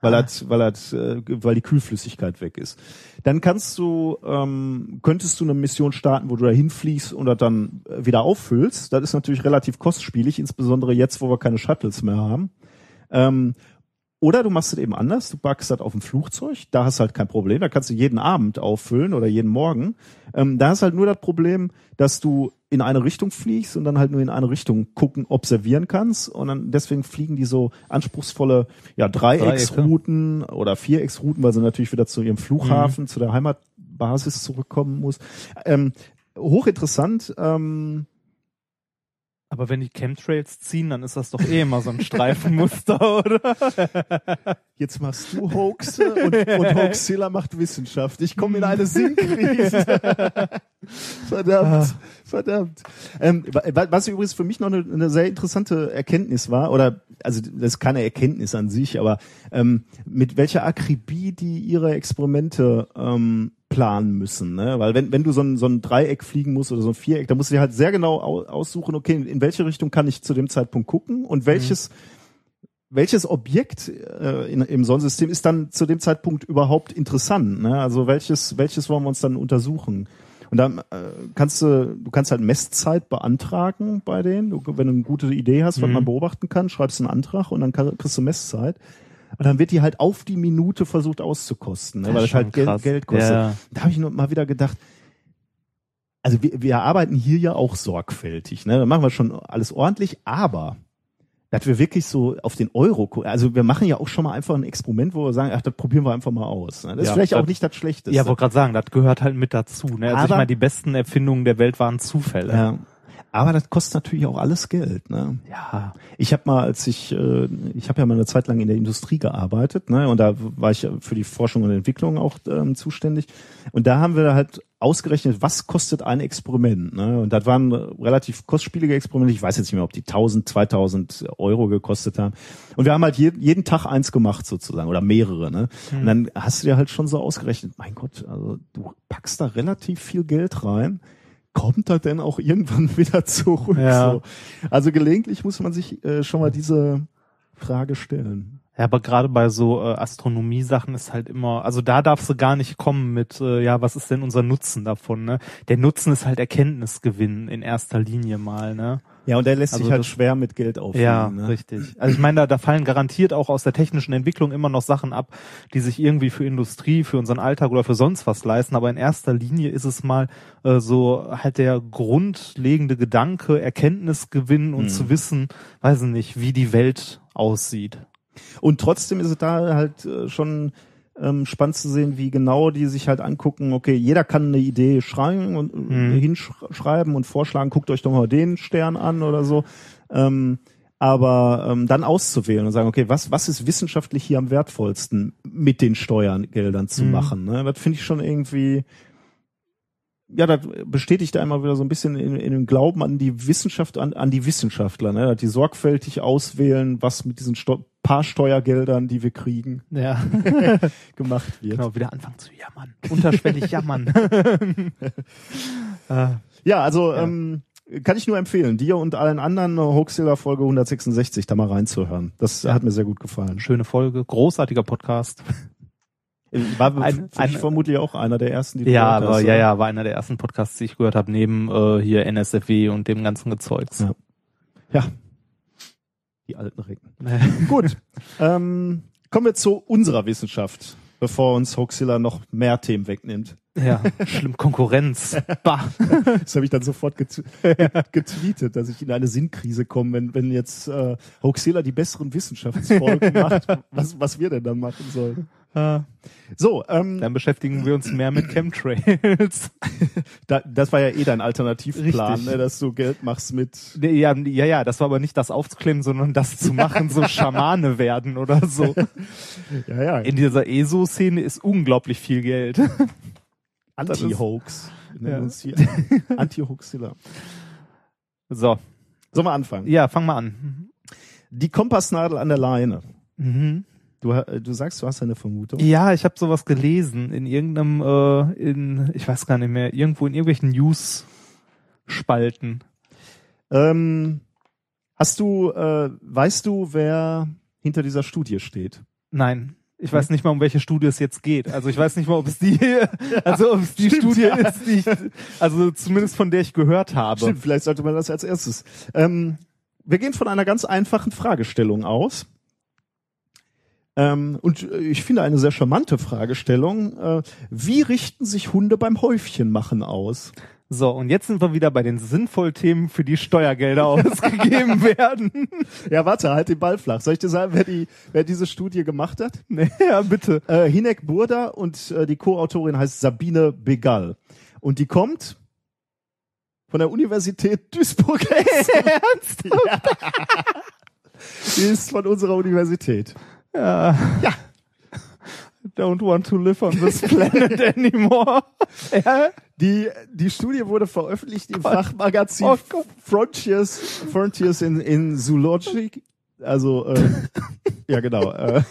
Weil, Ah. das, weil, das, äh, weil die Kühlflüssigkeit weg ist. Dann kannst du, ähm, könntest du eine Mission starten, wo du da hinfliegst und das dann äh, wieder auffüllst. Das ist natürlich relativ kostspielig, insbesondere jetzt, wo wir keine Shuttles mehr haben. Ähm, oder du machst es eben anders, du packst das auf ein Flugzeug, da hast du halt kein Problem, da kannst du jeden Abend auffüllen oder jeden Morgen. Ähm, da ist halt nur das Problem, dass du in eine Richtung fliegst und dann halt nur in eine Richtung gucken, observieren kannst. Und dann deswegen fliegen die so anspruchsvolle ja, Dreiecksrouten oder Vierecksrouten, weil sie natürlich wieder zu ihrem Flughafen, zu der Heimatbasis zurückkommen muss. Ähm, hochinteressant. Ähm, Aber wenn die Chemtrails ziehen, dann ist das doch eh immer so ein Streifenmuster, oder? Jetzt machst du Hoaxe und, und Hoaxilla macht Wissenschaft. Ich komme in eine Sinnkrise. verdammt, verdammt. Ähm, wa- was übrigens für mich noch eine, eine sehr interessante Erkenntnis war, oder also das ist keine Erkenntnis an sich, aber ähm, mit welcher Akribie die ihre Experimente ähm, planen müssen. Ne? Weil wenn, wenn du so ein, so ein Dreieck fliegen musst oder so ein Viereck, dann musst du dir halt sehr genau au- aussuchen, okay, in welche Richtung kann ich zu dem Zeitpunkt gucken und welches welches Objekt äh, in, im Sonnensystem ist dann zu dem Zeitpunkt überhaupt interessant? Ne? Also welches, welches wollen wir uns dann untersuchen? Und dann äh, kannst du, du kannst halt Messzeit beantragen bei denen. Du, wenn du eine gute Idee hast, was Mhm. man beobachten kann, schreibst du einen Antrag und dann kann, kriegst du Messzeit. Und dann wird die halt auf die Minute versucht auszukosten, ne? Weil ist das halt Geld. Geld kostet. Ja. Da habe ich nur mal wieder gedacht, also wir, wir arbeiten hier ja auch sorgfältig, ne? Da machen wir schon alles ordentlich, aber dass wir wirklich so auf den Euro. Also wir machen ja auch schon mal einfach ein Experiment, wo wir sagen, ach, das probieren wir einfach mal aus. Ne? Das ist Ja, vielleicht das- auch nicht das Schlechteste. Ja, wollte gerade sagen, das gehört halt mit dazu. Ne? Also ich Aber- meine, die besten Erfindungen der Welt waren Zufälle. ja. Aber das kostet natürlich auch alles Geld. Ne? Ja. Ich habe mal, als ich, äh, ich habe ja mal eine Zeit lang in der Industrie gearbeitet, ne, und da war ich für die Forschung und Entwicklung auch ähm, zuständig. Und da haben wir halt ausgerechnet, was kostet ein Experiment. Ne? Und das waren relativ kostspielige Experimente. Ich weiß jetzt nicht mehr, ob die 1000, 2000 Euro gekostet haben. Und wir haben halt je, jeden Tag eins gemacht sozusagen oder mehrere. Ne? Und dann hast du dir halt schon so ausgerechnet, mein Gott, also du packst da relativ viel Geld rein. Kommt das denn auch irgendwann wieder zurück? Ja. So. Also gelegentlich muss man sich äh, schon mal diese Frage stellen. Ja, aber gerade bei so äh, Astronomie-Sachen ist halt immer, also da darfst du gar nicht kommen mit, äh, ja, was ist denn unser Nutzen davon, ne? Der Nutzen ist halt Erkenntnisgewinn in erster Linie mal, ne? Ja, und der lässt Also sich halt das- schwer mit Geld aufnehmen. Ja, ne? richtig. Also ich meine, da, da fallen garantiert auch aus der technischen Entwicklung immer noch Sachen ab, die sich irgendwie für Industrie, für unseren Alltag oder für sonst was leisten. Aber in erster Linie ist es mal äh, so halt der grundlegende Gedanke, Erkenntnis gewinnen und Hm. zu wissen, weiß ich nicht, wie die Welt aussieht. Und trotzdem ist es da halt äh, schon ähm, spannend zu sehen, wie genau die sich halt angucken, okay, jeder kann eine Idee schreiben und äh, Mhm. hinschreiben und vorschlagen, guckt euch doch mal den Stern an oder so. Ähm, aber ähm, dann auszuwählen und sagen, okay, was, was ist wissenschaftlich hier am wertvollsten mit den Steuergeldern zu Mhm. machen? Ne? Das finde ich schon irgendwie, ja, das bestätigt einmal wieder so ein bisschen in, in dem Glauben an die Wissenschaft, an, an die Wissenschaftler, ne? dass die sorgfältig auswählen, was mit diesen Steu paar Steuergeldern, die wir kriegen, Ja, gemacht wird. genau, wieder anfangen zu jammern. Unterschwellig jammern. äh, Ja, also ähm, kann ich nur empfehlen, dir und allen anderen Hoaxilla Folge 166 da mal reinzuhören. Das Ja. hat mir sehr gut gefallen. schöne Folge, großartiger Podcast. War Ein- ein- vermutlich auch einer der ersten, die du Ja, gehört hast, ja, oder? ja, war einer der ersten Podcasts, die ich gehört habe, neben äh, hier NSFW und dem ganzen Gezeugs. Ja. Ja. Die alten Recken. Gut. Ähm, kommen wir zu unserer Wissenschaft, bevor uns Hoaxilla noch mehr Themen wegnimmt. Ja, schlimm Konkurrenz. Bah. Das habe ich dann sofort get getweetet, dass ich in eine Sinnkrise komme, wenn, wenn jetzt äh, Hoaxilla die besseren Wissenschaftsfolgen macht, was, was wir denn dann machen sollen. Äh, So, ähm, Dann beschäftigen wir uns mehr mit Chemtrails. da, das war ja eh dein Alternativplan, ne, dass du Geld machst mit Ja, ja, ja, das war aber nicht das aufzuklemmen, sondern das zu machen, so Schamane werden oder so. ja, ja, In dieser ESO-Szene ist unglaublich viel Geld. Anti-Hoax. Ja. Anti-Hoaxilla. So, Sollen wir anfangen? ja, fang mal an. Die Kompassnadel an der Leine. Mhm. Du, ha- du sagst, du hast eine Vermutung. Ja, ich habe sowas gelesen in irgendeinem, äh, in, ich weiß gar nicht mehr, irgendwo in irgendwelchen News-Spalten. Ähm, hast du, äh, weißt du, wer hinter dieser Studie steht? Nein. Ich weiß nicht mal, um welche Studie es jetzt geht. Also ich weiß nicht mal, ob es die, also ob es die Stimmt, Studie ja. ist, die ich, also zumindest von der ich gehört habe. Stimmt, vielleicht sollte man das als erstes. Ähm, wir gehen von einer ganz einfachen Fragestellung aus. Ähm, und äh, ich finde eine sehr charmante Fragestellung. Äh, wie richten sich Hunde beim Häufchenmachen aus? So, und jetzt sind wir wieder bei den sinnvollen Themen, für die Steuergelder ausgegeben werden. Ja, warte, halt den Ball flach. Soll ich dir sagen, wer, die, wer diese Studie gemacht hat? Nee, ja, bitte. Äh, Hinek Burda und äh, die Co-Autorin heißt Sabine Begal. Und die kommt von der Universität Duisburg. Ernst? Ja. Die ist von unserer Universität. Ja. Ja. Don't want to live on this planet anymore. ja. Die, die Studie wurde veröffentlicht im Fachmagazin Oh Gott. Frontiers, Frontiers in, in Zoology. Also, äh, ja genau. Äh,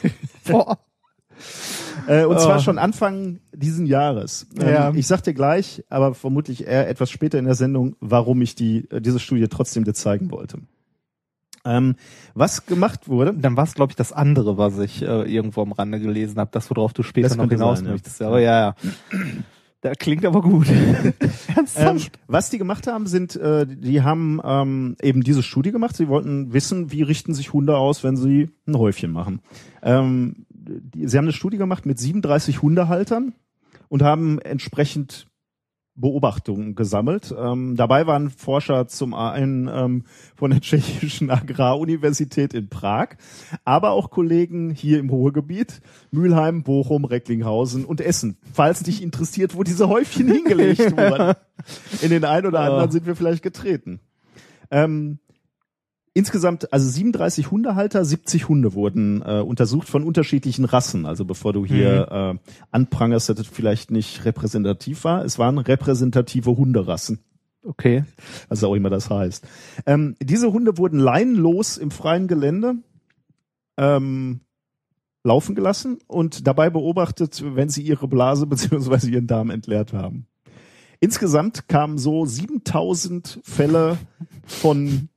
äh, und zwar Oh. schon Anfang diesen Jahres. Ähm, Ja. Ich sag dir gleich, aber vermutlich eher etwas später in der Sendung, warum ich die, äh, diese Studie trotzdem dir zeigen wollte. Ähm, was gemacht wurde, Dann war es, glaube ich, das andere, was ich äh, irgendwo am Rande gelesen habe, das, worauf du später Das noch hinaus sein, ja. möchtest. Aber ja, ja. Da klingt aber gut. Ähm, was die gemacht haben, sind, äh, die haben ähm, eben diese Studie gemacht. Sie wollten wissen, wie richten sich Hunde aus, wenn sie ein Häufchen machen. Ähm, die, sie haben eine Studie gemacht mit 37 Hundehaltern und haben entsprechend Beobachtungen gesammelt. Ähm, dabei waren Forscher zum einen ähm, von der tschechischen Agraruniversität in Prag, aber auch Kollegen hier im Ruhrgebiet, Mülheim, Bochum, Recklinghausen und Essen. Falls dich interessiert, wo diese Häufchen hingelegt wurden. In den einen oder anderen Ja. sind wir vielleicht getreten. Ähm, insgesamt, also 37 Hundehalter, 70 Hunde wurden äh, untersucht von unterschiedlichen Rassen. Also bevor du hier äh, anprangerst, dass das vielleicht nicht repräsentativ war. Es waren repräsentative Hunderassen. Okay. Was auch immer das heißt. Ähm, diese Hunde wurden leinenlos im freien Gelände ähm, laufen gelassen und dabei beobachtet, wenn sie ihre Blase beziehungsweise ihren Darm entleert haben. Insgesamt kamen so 7000 Fälle von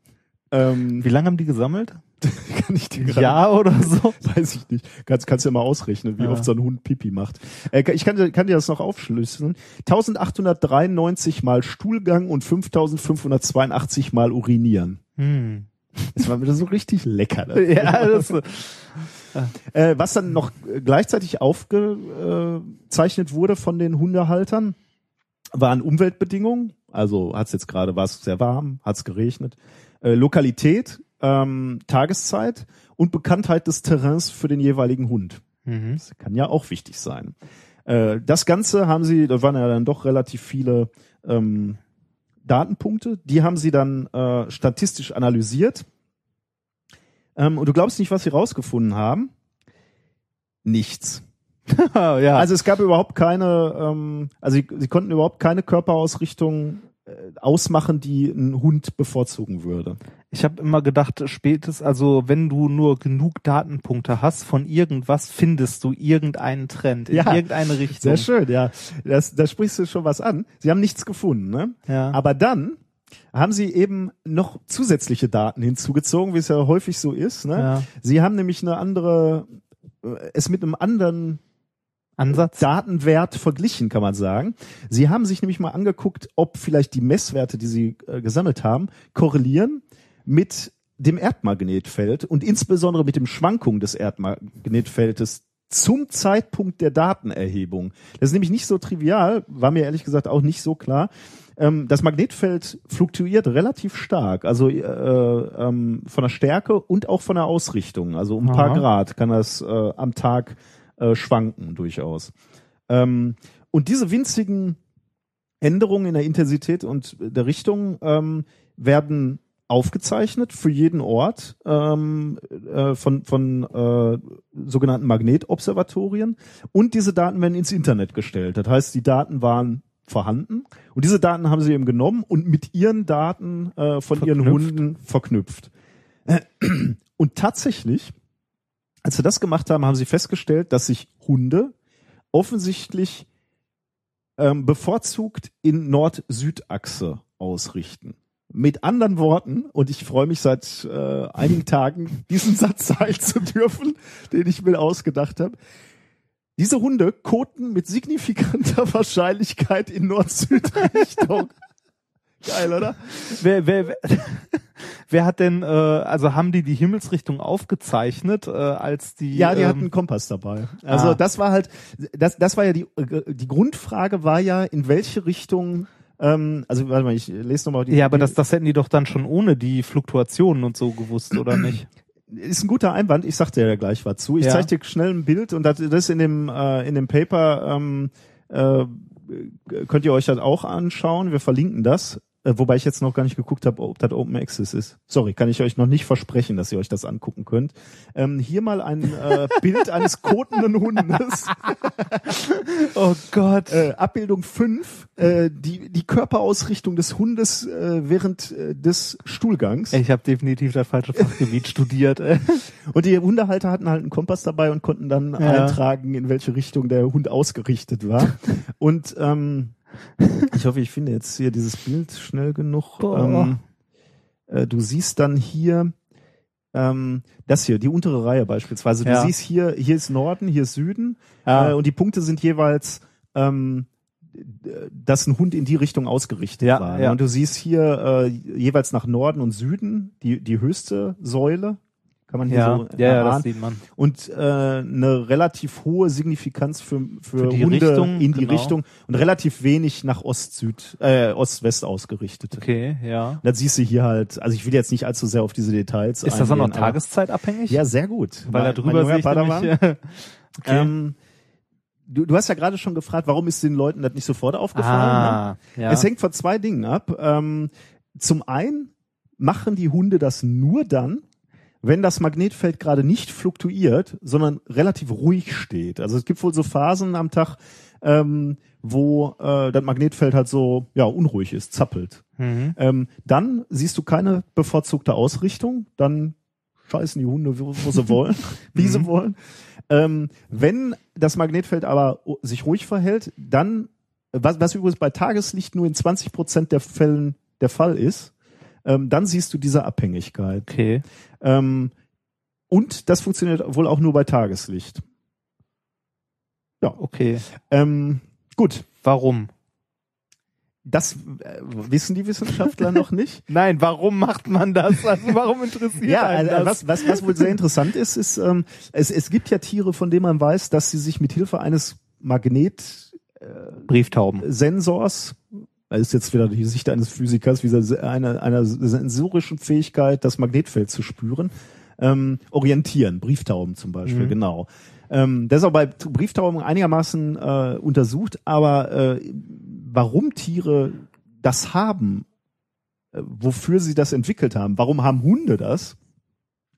ähm, Wie lange haben die gesammelt? kann ich dir gerade Ja oder so? Weiß ich nicht. Kannst, kannst ja mal ausrechnen, wie Ja. oft so ein Hund Pipi macht. Äh, ich kann, dir- kann dir das noch aufschlüsseln. 1893 mal Stuhlgang und 5582 mal urinieren. Hm. Das war wieder so richtig lecker. Ne? Ja, das, Äh, was dann noch gleichzeitig aufgezeichnet wurde von den Hundehaltern, waren Umweltbedingungen. Also hat es jetzt gerade, war es sehr warm, hat es geregnet. Äh, Lokalität, ähm, Tageszeit und Bekanntheit des Terrains für den jeweiligen Hund. mhm. Das kann ja auch wichtig sein. Äh, das Ganze haben sie, da waren ja dann doch relativ viele ähm, Datenpunkte, die haben sie dann äh, statistisch analysiert. Ähm, und du glaubst nicht, was sie rausgefunden haben? Nichts. ja. Also es gab überhaupt keine, ähm, also sie, sie konnten überhaupt keine Körperausrichtung ausmachen, die ein Hund bevorzugen würde. Ich habe immer gedacht, spätestens, also wenn du nur genug Datenpunkte hast von irgendwas, findest du irgendeinen Trend in Ja, irgendeine Richtung. Sehr schön, ja. Das, da sprichst du schon was an. Sie haben nichts gefunden, ne? Ja. Aber dann haben sie eben noch zusätzliche Daten hinzugezogen, wie es ja häufig so ist. Ne? Ja. Sie haben nämlich eine andere, äh, es mit einem anderen Ansatz. Datenwert verglichen, kann man sagen. Sie haben sich nämlich mal angeguckt, ob vielleicht die Messwerte, die sie äh, gesammelt haben, korrelieren mit dem Erdmagnetfeld und insbesondere mit dem Schwankung des Erdmagnetfeldes zum Zeitpunkt der Datenerhebung. Das ist nämlich nicht so trivial, war mir ehrlich gesagt auch nicht so klar. Ähm, das Magnetfeld fluktuiert relativ stark, also äh, ähm, von der Stärke und auch von der Ausrichtung. Also um ein paar Aha. Grad kann das äh, am Tag äh, schwanken durchaus. Ähm, und diese winzigen Änderungen in der Intensität und der Richtung ähm, werden aufgezeichnet für jeden Ort ähm, äh, von, von äh, sogenannten Magnetobservatorien und diese Daten werden ins Internet gestellt. Das heißt, die Daten waren vorhanden und diese Daten haben sie eben genommen und mit ihren Daten äh, von ihren Verknüpft. Hunden verknüpft. Und tatsächlich, als sie das gemacht haben, haben sie festgestellt, dass sich Hunde offensichtlich ähm, bevorzugt in Nord-Süd-Achse ausrichten. Mit anderen Worten, und ich freue mich seit äh, einigen Tagen, diesen Satz sagen zu dürfen, den ich mir ausgedacht habe. Diese Hunde koten mit signifikanter Wahrscheinlichkeit in Nord-Süd-Richtung. Geil, oder? Wer, wer, wer, wer hat denn, äh, also haben die die Himmelsrichtung aufgezeichnet, äh, als die? Ja, die ähm, hatten einen Kompass dabei. Also Ah. das war halt, das, das war ja die, äh, die Grundfrage war ja, in welche Richtung, ähm, also warte mal, ich lese nochmal die. Ja, aber das, das hätten die doch dann schon ohne die Fluktuationen und so gewusst, oder nicht? ist ein guter Einwand. Ich sagte ja gleich was zu. Ich Ja. zeige dir schnell ein Bild und das, das ist in dem äh, in dem Paper ähm, äh, könnt ihr euch das auch anschauen. Wir verlinken das. Äh, wobei ich jetzt noch gar nicht geguckt habe, ob das Open Access ist. Sorry, kann ich euch noch nicht versprechen, dass ihr euch das angucken könnt. Ähm, hier mal ein äh, Bild eines kotenden Hundes. Oh Gott. Äh, Abbildung 5, äh, die, die Körperausrichtung des Hundes äh, während äh, des Stuhlgangs. Ich habe definitiv das falsche Fachgebiet studiert. Und die Hundehalter hatten halt einen Kompass dabei und konnten dann Ja. eintragen, in welche Richtung der Hund ausgerichtet war. und ähm, ich hoffe, ich finde jetzt hier dieses Bild schnell genug. Ähm, äh, du siehst dann hier ähm, das hier, die untere Reihe beispielsweise. Du Ja. siehst hier, hier ist Norden, hier ist Süden Ja. äh, und die Punkte sind jeweils ähm, dass ein Hund in die Richtung ausgerichtet Ja, war. ja. Und du siehst hier äh, jeweils nach Norden und Süden die, die höchste Säule. Kann man hier ja, so ja, ja, das erahnen. sieht man. Und äh, eine relativ hohe Signifikanz für, für, Für die Hunde Richtung, in die genau. Richtung und relativ wenig nach Ost-Süd, äh, Ost-West ausgerichtet. Okay, ja. Das siehst du hier halt, also ich will jetzt nicht allzu sehr auf diese Details Ist das auch noch eingehen, tageszeitabhängig? Ja, sehr gut. Weil da Mein- drüber mein sehe ich nämlich, okay. Ähm, du, du hast ja gerade schon gefragt, warum ist den Leuten das nicht sofort aufgefallen? Ne? ah, ja. Es hängt von zwei Dingen ab. Ähm, zum einen machen die Hunde das nur dann, wenn das Magnetfeld gerade nicht fluktuiert, sondern relativ ruhig steht. Also es gibt wohl so Phasen am Tag, ähm, wo äh, das Magnetfeld halt so ja unruhig ist, zappelt. mhm. Ähm, dann siehst du keine bevorzugte Ausrichtung, dann scheißen die Hunde, wo, wo sie wollen, wie sie wollen. Ähm, wenn das Magnetfeld aber sich ruhig verhält, dann, was, was übrigens bei Tageslicht nur in 20 Prozent der Fällen der Fall ist, ähm, dann siehst du diese Abhängigkeit. Okay. Ähm, und das funktioniert wohl auch nur bei Tageslicht. Okay. Ähm, gut, Warum? das äh, wissen die Wissenschaftler noch nicht. Nein, warum macht man das? Also warum interessiert Ja, einen also, das? was, was, was wohl sehr interessant ist, ist, ähm, es, es gibt ja Tiere, von denen man weiß, dass sie sich mit Hilfe eines Magnetsensors, Brieftauben. Das ist jetzt wieder die Sicht eines Physikers, wie se- einer, einer sensorischen Fähigkeit, das Magnetfeld zu spüren, ähm, orientieren. Brieftauben zum Beispiel, Mhm. genau. Ähm, das ist auch bei Brieftauben einigermaßen äh, untersucht, aber äh, warum Tiere das haben, äh, wofür sie das entwickelt haben, warum haben Hunde das?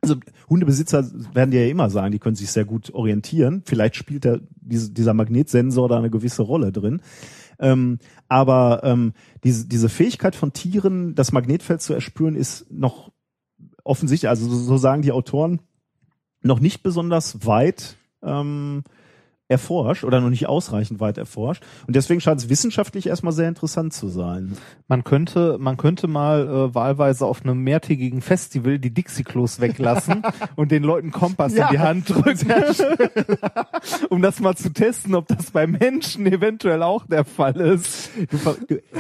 Also Hundebesitzer werden dir ja immer sagen, die können sich sehr gut orientieren. Vielleicht spielt diese, dieser Magnetsensor da eine gewisse Rolle drin. Ähm, aber ähm, diese, diese Fähigkeit von Tieren, das Magnetfeld zu erspüren, ist noch offensichtlich, also so, sagen die Autoren, noch nicht besonders weit ähm, erforscht oder noch nicht ausreichend weit erforscht. Und deswegen scheint es wissenschaftlich erstmal sehr interessant zu sein. Man könnte, man könnte mal äh, wahlweise auf einem mehrtägigen Festival die Dixie-Klos weglassen und den Leuten Kompass Ja, in die Hand drücken, um das mal zu testen, ob das bei Menschen eventuell auch der Fall ist. Du,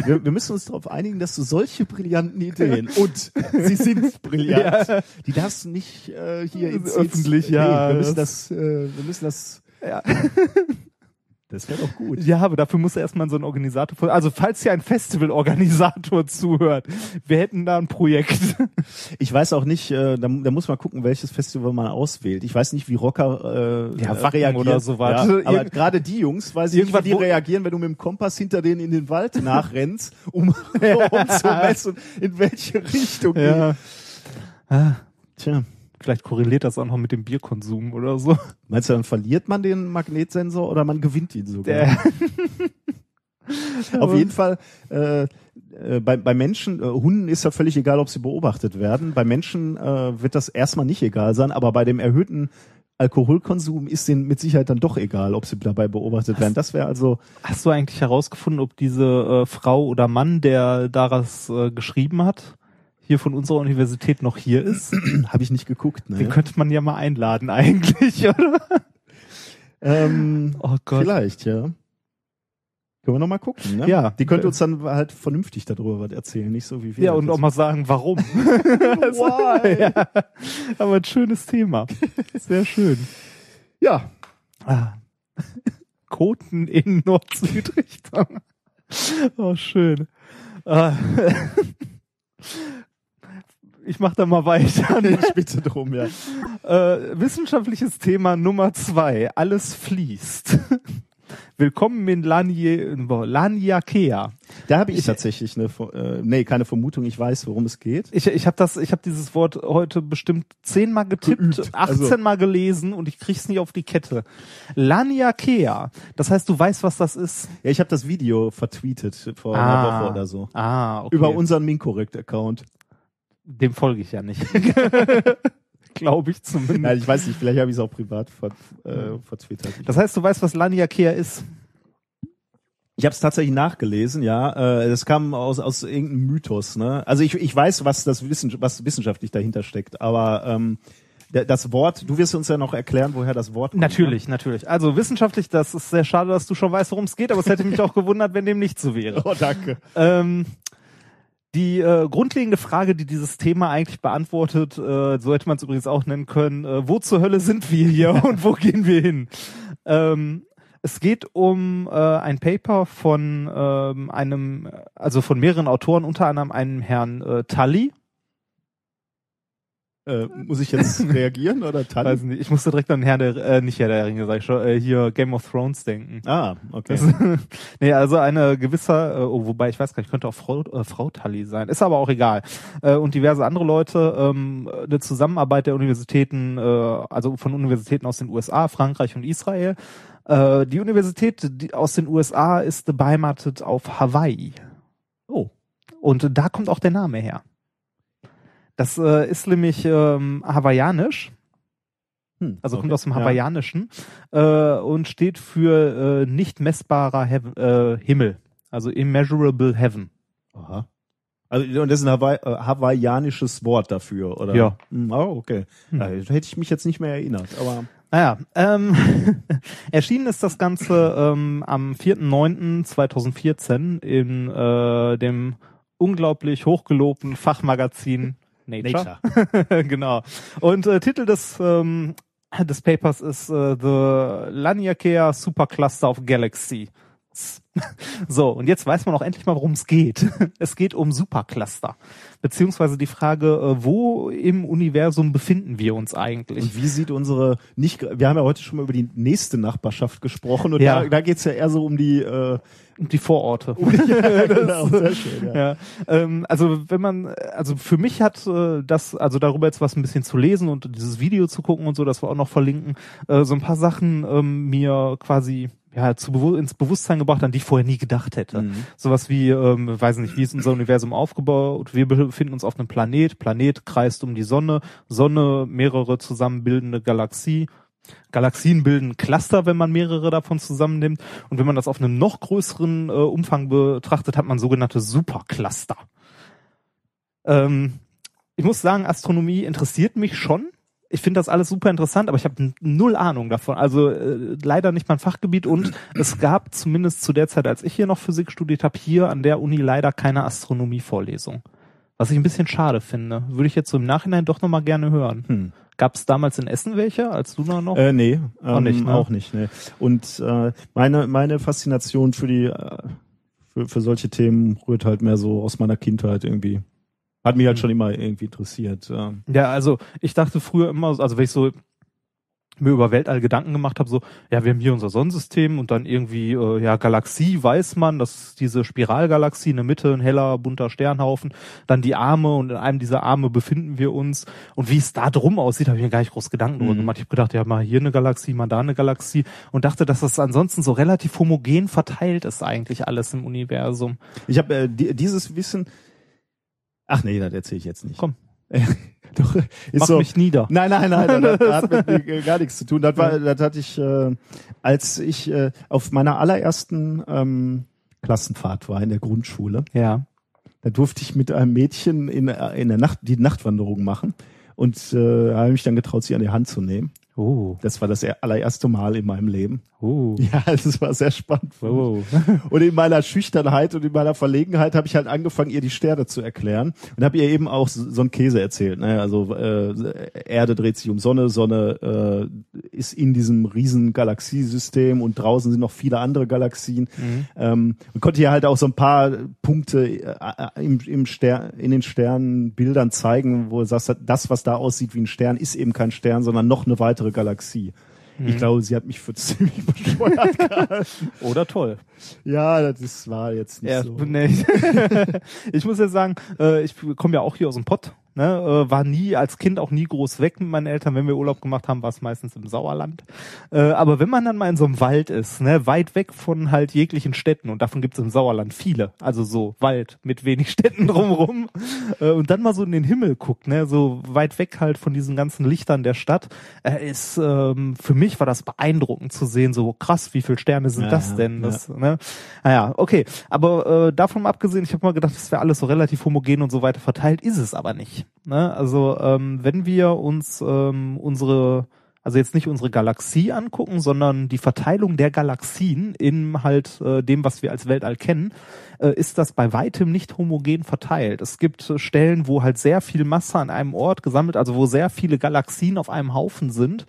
wir, wir müssen uns darauf einigen, dass du solche brillanten Ideen und sie sind brillant. Die darfst du nicht äh, hier ins, Öffentlich, ins, ja. Nee, wir müssen das, äh, wir müssen das. Ja. Das wäre doch gut. Ja, aber dafür muss erstmal so ein Organisator, vor- also falls hier ein Festivalorganisator zuhört, wir hätten da ein Projekt. Ich weiß auch nicht, äh, da, da muss man gucken, welches Festival man auswählt. Ich weiß nicht, wie Rocker äh, Ja, reagieren. oder so was. Ja, aber gerade die Jungs, weiß ich nicht, wie die reagieren, wenn du mit dem Kompass hinter denen in den Wald nachrennst, um, um zu messen, in welche Richtung. die- Ah, Tja. Vielleicht korreliert das auch noch mit dem Bierkonsum oder so. Meinst du, dann verliert man den Magnetsensor oder man gewinnt ihn sogar? Auf jeden Fall, äh, äh, bei, bei Menschen, äh, Hunden ist ja völlig egal, ob sie beobachtet werden. Bei Menschen äh, wird das erstmal nicht egal sein, aber bei dem erhöhten Alkoholkonsum ist denen mit Sicherheit dann doch egal, ob sie dabei beobachtet werden. Das wäre also, hast du eigentlich herausgefunden, ob diese äh, Frau oder Mann, der daraus äh, geschrieben hat, hier von unserer Universität noch hier ist? habe ich nicht geguckt. Den Ne? könnte man ja mal einladen eigentlich, oder? Ähm, Oh Gott. vielleicht, ja. Können wir noch mal gucken, ne? Ja. Die könnte uns dann halt vernünftig darüber was erzählen, nicht so wie wir. Ja, und auch mal sagen, warum. Why? ja, aber ein schönes Thema. Sehr schön. Ja, Ah. Koten in Nord-Süd-Richtung. Oh, schön. Ah. Ich mach da mal weiter. ne? ich bitte drum, ja. Äh, wissenschaftliches Thema Nummer zwei. Alles fließt. Willkommen in Lanie, Laniakea. Da habe ich, Ich- tatsächlich eine, äh, nee, keine Vermutung, ich weiß, worum es geht. Ich, ich habe das, ich habe dieses Wort heute bestimmt zehnmal getippt, Geübt, also. 18 Mal gelesen und ich krieg's nicht auf die Kette. Laniakea. Das heißt, du weißt, was das ist. Ja, ich habe das Video vertweetet vor einer Woche oder so. Ah, okay. Über unseren Minkorrekt-Account. Dem folge ich ja nicht. Glaube ich zumindest. Nein, ich weiß nicht, vielleicht habe ich es auch privat ver, äh. Das heißt, du weißt, was Laniakea ist. Ich habe es tatsächlich nachgelesen, ja. Äh, das kam aus, aus irgendeinem Mythos, ne? Also ich, ich weiß, was das Wissen, was wissenschaftlich dahinter steckt, aber ähm, das Wort, du wirst uns ja noch erklären, woher das Wort kommt. ne? Natürlich, natürlich. Also wissenschaftlich, das ist sehr schade, dass du schon weißt, worum es geht, aber es hätte mich auch gewundert, wenn dem nicht so wäre. Ne? Oh, danke. Ähm, die äh, grundlegende Frage, die dieses Thema eigentlich beantwortet, äh, so hätte man es übrigens auch nennen können, äh, wo zur Hölle sind wir hier und wo gehen wir hin? Ähm, es geht um äh, ein Paper von ähm, einem, also von mehreren Autoren, unter anderem einem Herrn äh, Tully. Äh, muss ich jetzt reagieren oder Tanni? Weiß nicht, ich musste direkt an Herrn der, äh, nicht Herr der Ringe, sag ich schon, äh, hier Game of Thrones denken. Ah, okay. Das, nee, also eine gewisse, äh, oh, wobei ich weiß gar nicht, könnte auch Frau, äh, Frau Tully sein, ist aber auch egal. Äh, und diverse andere Leute, ähm, eine Zusammenarbeit der Universitäten, äh, also von Universitäten aus den USA, Frankreich und Israel. Äh, die Universität die aus den USA ist beheimatet auf Hawaii. Oh. Und da kommt auch der Name her. Das äh, ist nämlich ähm, hawaiianisch. Hm, Also kommt okay. aus dem Ja. Hawaiianischen äh, und steht für äh, nicht messbarer Heaven, äh, Himmel, also immeasurable heaven. Aha. Also, und das ist ein Hawaii, äh, hawaiianisches Wort dafür, oder? Ja. Hm, oh, okay. Hm. Ja, da hätte ich mich jetzt nicht mehr erinnert, aber Naja, ähm, erschienen ist das Ganze ähm, am 4.9.2014 in äh, dem unglaublich hochgelobten Fachmagazin Nature. genau. Und äh, Titel des des Papers ist äh, The Laniakea Supercluster of Galaxy. So, und jetzt weiß man auch endlich mal, worum es geht. Es geht um Supercluster. Beziehungsweise die Frage, äh, wo im Universum befinden wir uns eigentlich? Und wie sieht unsere nicht wir haben ja heute schon mal über die nächste Nachbarschaft gesprochen und Ja. da, da geht's ja eher so um die äh, Und die Vororte. ja, genau, sehr schön, ja. Ja, ähm, also wenn man, also für mich hat äh, das, also darüber jetzt was ein bisschen zu lesen und dieses Video zu gucken und so, das wir auch noch verlinken, äh, so ein paar Sachen ähm, mir quasi ja, zu bewu ins Bewusstsein gebracht, an die ich vorher nie gedacht hätte. Mhm. Sowas wie, ähm, weiß nicht, wie ist unser Universum aufgebaut? Wir befinden uns auf einem Planet, Planet kreist um die Sonne, Sonne mehrere zusammenbildende Galaxie, Galaxien bilden Cluster, wenn man mehrere davon zusammennimmt. Und wenn man das auf einem noch größeren äh, Umfang betrachtet, hat man sogenannte Supercluster. Ähm, ich muss sagen, Astronomie interessiert mich schon. Ich finde das alles super interessant, aber ich habe null Ahnung davon. Also äh, leider nicht mein Fachgebiet und es gab zumindest zu der Zeit, als ich hier noch Physik studiert habe, hier an der Uni leider keine Astronomie-Vorlesung. Was ich ein bisschen schade finde. Würde ich jetzt so im Nachhinein doch nochmal gerne hören. Hm. Gab es damals in Essen welche, als du noch? Äh, nee, ähm, Auch nicht, ne? auch nicht. Nee. Und äh, meine meine Faszination für die äh, für, für solche Themen rührt halt mehr so aus meiner Kindheit irgendwie. Hat mich halt Hm. schon immer irgendwie interessiert. Ja. Also ich dachte früher immer, also wenn ich so mir über Weltall Gedanken gemacht habe, so, ja, wir haben hier unser Sonnensystem und dann irgendwie, äh, ja, Galaxie weiß man, das ist diese Spiralgalaxie, in der Mitte ein heller, bunter Sternhaufen, dann die Arme und in einem dieser Arme befinden wir uns und wie es da drum aussieht, habe ich mir gar nicht groß Gedanken drüber Mhm. gemacht. Ich habe gedacht, ja, mal hier eine Galaxie, mal da eine Galaxie und dachte, dass das ansonsten so relativ homogen verteilt ist eigentlich alles im Universum. Ich habe äh, die, dieses Wissen. Ach nee, das erzähle ich jetzt nicht. Komm. Doch, ist Mach so. mich nieder. Nein, nein, nein, das, das hat mit mir gar nichts zu tun. Das war, das hatte ich, äh, als ich äh, auf meiner allerersten ähm, Klassenfahrt war in der Grundschule. Ja. Da durfte ich mit einem Mädchen in, in der Nacht die Nachtwanderung machen und äh, habe mich dann getraut, sie an die Hand zu nehmen. Oh. Das war das er- allererste Mal in meinem Leben. Oh. Ja, das war sehr spannend. Oh. Und in meiner Schüchternheit und in meiner Verlegenheit habe ich halt angefangen, ihr die Sterne zu erklären und habe ihr eben auch so einen Käse erzählt. Ne? Also äh, Erde dreht sich um Sonne, Sonne äh, ist in diesem riesen Galaxiesystem und draußen sind noch viele andere Galaxien. Ähm, und konnte ihr halt auch so ein paar Punkte äh, äh, im, im Stern, in den Sternbildern zeigen, wo du sagst, das, was da aussieht wie ein Stern, ist eben kein Stern, sondern noch eine weitere Galaxie. Ich glaube, sie hat mich für ziemlich bescheuert gehalten. Oder toll. Ja, das war jetzt nicht Ja, so. nee. ich muss jetzt sagen, äh, ich komme ja auch hier aus dem Pott. Ne, äh, war nie als Kind auch nie groß weg mit meinen Eltern. Wenn wir Urlaub gemacht haben, war es meistens im Sauerland. Äh, aber wenn man dann mal in so einem Wald ist, ne, weit weg von halt jeglichen Städten, und davon gibt es im Sauerland viele, also so Wald mit wenig Städten drumrum, äh, und dann mal so in den Himmel guckt, ne, so weit weg halt von diesen ganzen Lichtern der Stadt, äh, ist ähm, für mich war das beeindruckend zu sehen, so krass, wie viele Sterne sind Ja, das denn? ja. Das, ne? Naja, okay. Aber äh, davon abgesehen, ich habe mal gedacht, das wäre alles so relativ homogen und so weiter verteilt, ist es aber nicht. Ne? Also ähm, wenn wir uns ähm, unsere, also jetzt nicht unsere Galaxie angucken, sondern die Verteilung der Galaxien in halt äh, dem, was wir als Weltall kennen, äh, ist das bei weitem nicht homogen verteilt. Es gibt äh, Stellen, wo halt sehr viel Masse an einem Ort gesammelt, also wo sehr viele Galaxien auf einem Haufen sind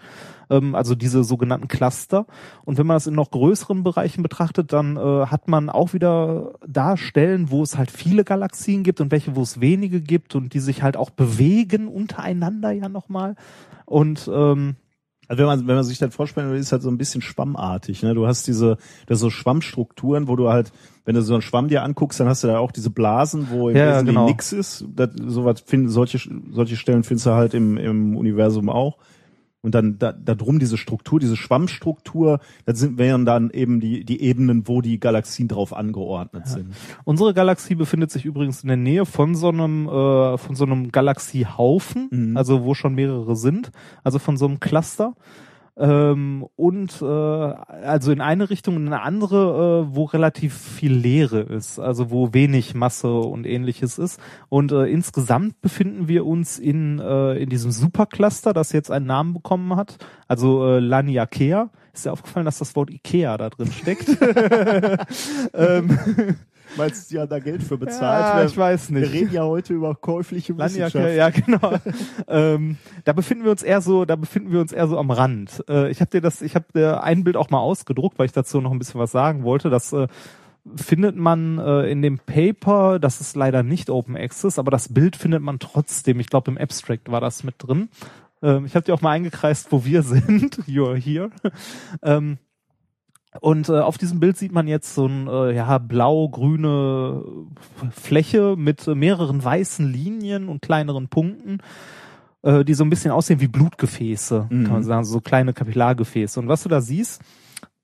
ähm, also diese sogenannten Cluster. Und wenn man das in noch größeren Bereichen betrachtet, dann äh, hat man auch wieder da Stellen, wo es halt viele Galaxien gibt und welche, wo es wenige gibt und die sich halt auch bewegen untereinander ja nochmal. Und ähm, Also wenn man, wenn man sich das vorstellen will, ist halt so ein bisschen schwammartig. Ne? Du hast diese, das so Schwammstrukturen, wo du halt, wenn du so einen Schwamm dir anguckst, dann hast du da auch diese Blasen, wo im Ja, Wesentlichen genau. nix ist. Das, sowas find, solche, solche Stellen findest du halt im, im Universum auch. Und dann da, da drum diese Struktur, diese Schwammstruktur, das sind wären dann eben die, die Ebenen, wo die Galaxien drauf angeordnet sind. unsere Galaxie befindet sich übrigens in der Nähe von so einem äh, von so einem Galaxiehaufen, Mhm. also wo schon mehrere sind, also von so einem Cluster. Ähm, und äh, also in eine Richtung, in eine andere, äh, wo relativ viel Leere ist, also wo wenig Masse und ähnliches ist. Und äh, insgesamt befinden wir uns in, äh, in diesem Supercluster, das jetzt einen Namen bekommen hat, also äh, Laniakea. Ist dir aufgefallen, dass das Wort Ikea da drin steckt? ähm, Meinst du, ja da Geld für bezahlt? ja, Wir- ich weiß nicht. Wir reden ja heute über käufliche Wissenschaft. Laniak, ja, genau. ähm, da befinden wir uns eher so, da befinden wir uns eher so am Rand. Äh, ich habe dir das, ich habe dir ein Bild auch mal ausgedruckt, weil ich dazu noch ein bisschen was sagen wollte. Das äh, findet man äh, in dem Paper, das ist leider nicht Open Access, aber das Bild findet man trotzdem. Ich glaube im Abstract war das mit drin. Ähm, ich habe dir auch mal eingekreist, wo wir sind. You're here. ähm, und äh, auf diesem Bild sieht man jetzt so ein äh, ja, blau-grüne Fläche mit äh, mehreren weißen Linien und kleineren Punkten, äh, die so ein bisschen aussehen wie Blutgefäße, Mhm. kann man sagen, so kleine Kapillargefäße. Und was du da siehst,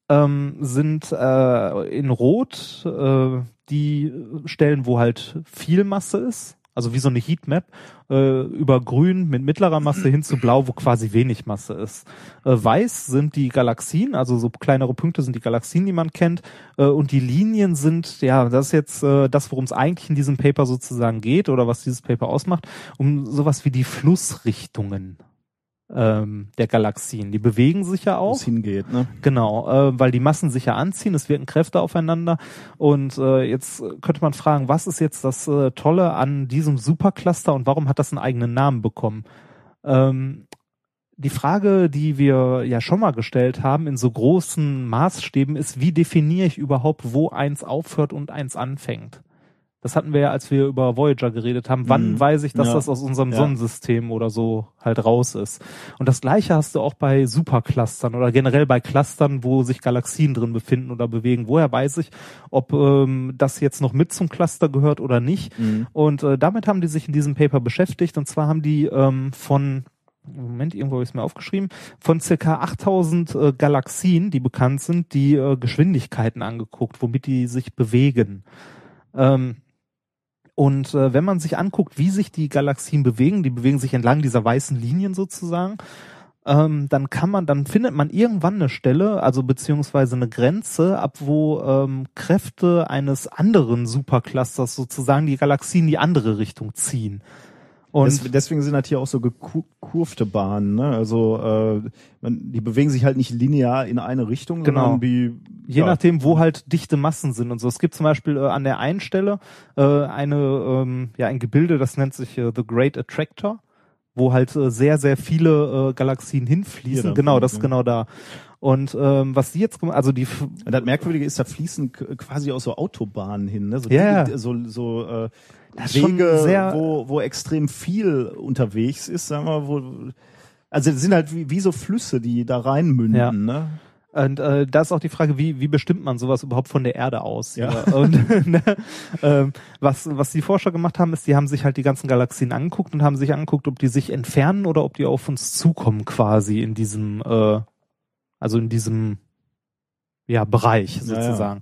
ähm, sind äh, in Rot äh, die Stellen, wo halt viel Masse ist, also wie so eine Heatmap, äh, über Grün mit mittlerer Masse hin zu Blau, wo quasi wenig Masse ist. Äh, Weiß sind die Galaxien, also so kleinere Punkte sind die Galaxien, die man kennt, äh, und die Linien sind, ja, das ist jetzt äh, das, worum es eigentlich in diesem Paper sozusagen geht oder was dieses Paper ausmacht, um sowas wie die Flussrichtungen ähm, der Galaxien. Die bewegen sich ja Wo auch. es hingeht, ne? Genau, äh, weil die Massen sich ja anziehen, es wirken Kräfte aufeinander. Und äh, jetzt könnte man fragen, was ist jetzt das äh, Tolle an diesem Supercluster und warum hat das einen eigenen Namen bekommen? Ähm, die Frage, die wir ja schon mal gestellt haben in so großen Maßstäben, ist, wie definiere ich überhaupt, wo eins aufhört und eins anfängt? Das hatten wir ja, als wir über Voyager geredet haben. Wann Mhm. weiß ich, dass Ja. das aus unserem Ja. Sonnensystem oder so halt raus ist? Und das gleiche hast du auch bei Superclustern oder generell bei Clustern, wo sich Galaxien drin befinden oder bewegen. Woher weiß ich, ob ähm, das jetzt noch mit zum Cluster gehört oder nicht? Mhm. Und äh, damit haben die sich in diesem Paper beschäftigt. Und zwar haben die ähm, von Moment, irgendwo habe ich es mir aufgeschrieben, von circa 8000 äh, Galaxien, die bekannt sind, die äh, Geschwindigkeiten angeguckt, womit die sich bewegen. Ähm, und äh, wenn man sich anguckt, wie sich die Galaxien bewegen, die bewegen sich entlang dieser weißen Linien sozusagen, ähm, dann kann man, dann findet man irgendwann eine Stelle, also beziehungsweise eine Grenze, ab wo ähm, Kräfte eines anderen Superclusters sozusagen die Galaxien in die andere Richtung ziehen. Und Des, deswegen sind halt hier auch so gekurvte Bahnen, ne? Also äh, man, die bewegen sich halt nicht linear in eine Richtung, Genau. sondern wie Je ja, nachdem, wo halt dichte Massen sind und so. Es gibt zum Beispiel äh, an der einen Stelle äh, eine, ähm, ja, ein Gebilde, das nennt sich äh, The Great Attractor, wo halt äh, sehr, sehr viele äh, Galaxien hinfließen. Dann genau, das ist ja. genau da. Und ähm, was die jetzt, also die, Und das Merkwürdige ist, da fließen quasi auch so Autobahnen hin, ne? So, Ja, Dinge, ja. so, so äh, Das Wege, sehr- wo, wo extrem viel unterwegs ist, sagen wir, wo also sind halt wie, wie so Flüsse, die da reinmünden, Ja. ne? Und äh, da ist auch die Frage, wie, wie bestimmt man sowas überhaupt von der Erde aus? Ja. Und ne, ähm, was, was die Forscher gemacht haben, ist, die haben sich halt die ganzen Galaxien angeguckt und haben sich angeguckt, ob die sich entfernen oder ob die auf uns zukommen quasi in diesem, äh, also in diesem ja, Bereich Ja, ja. sozusagen.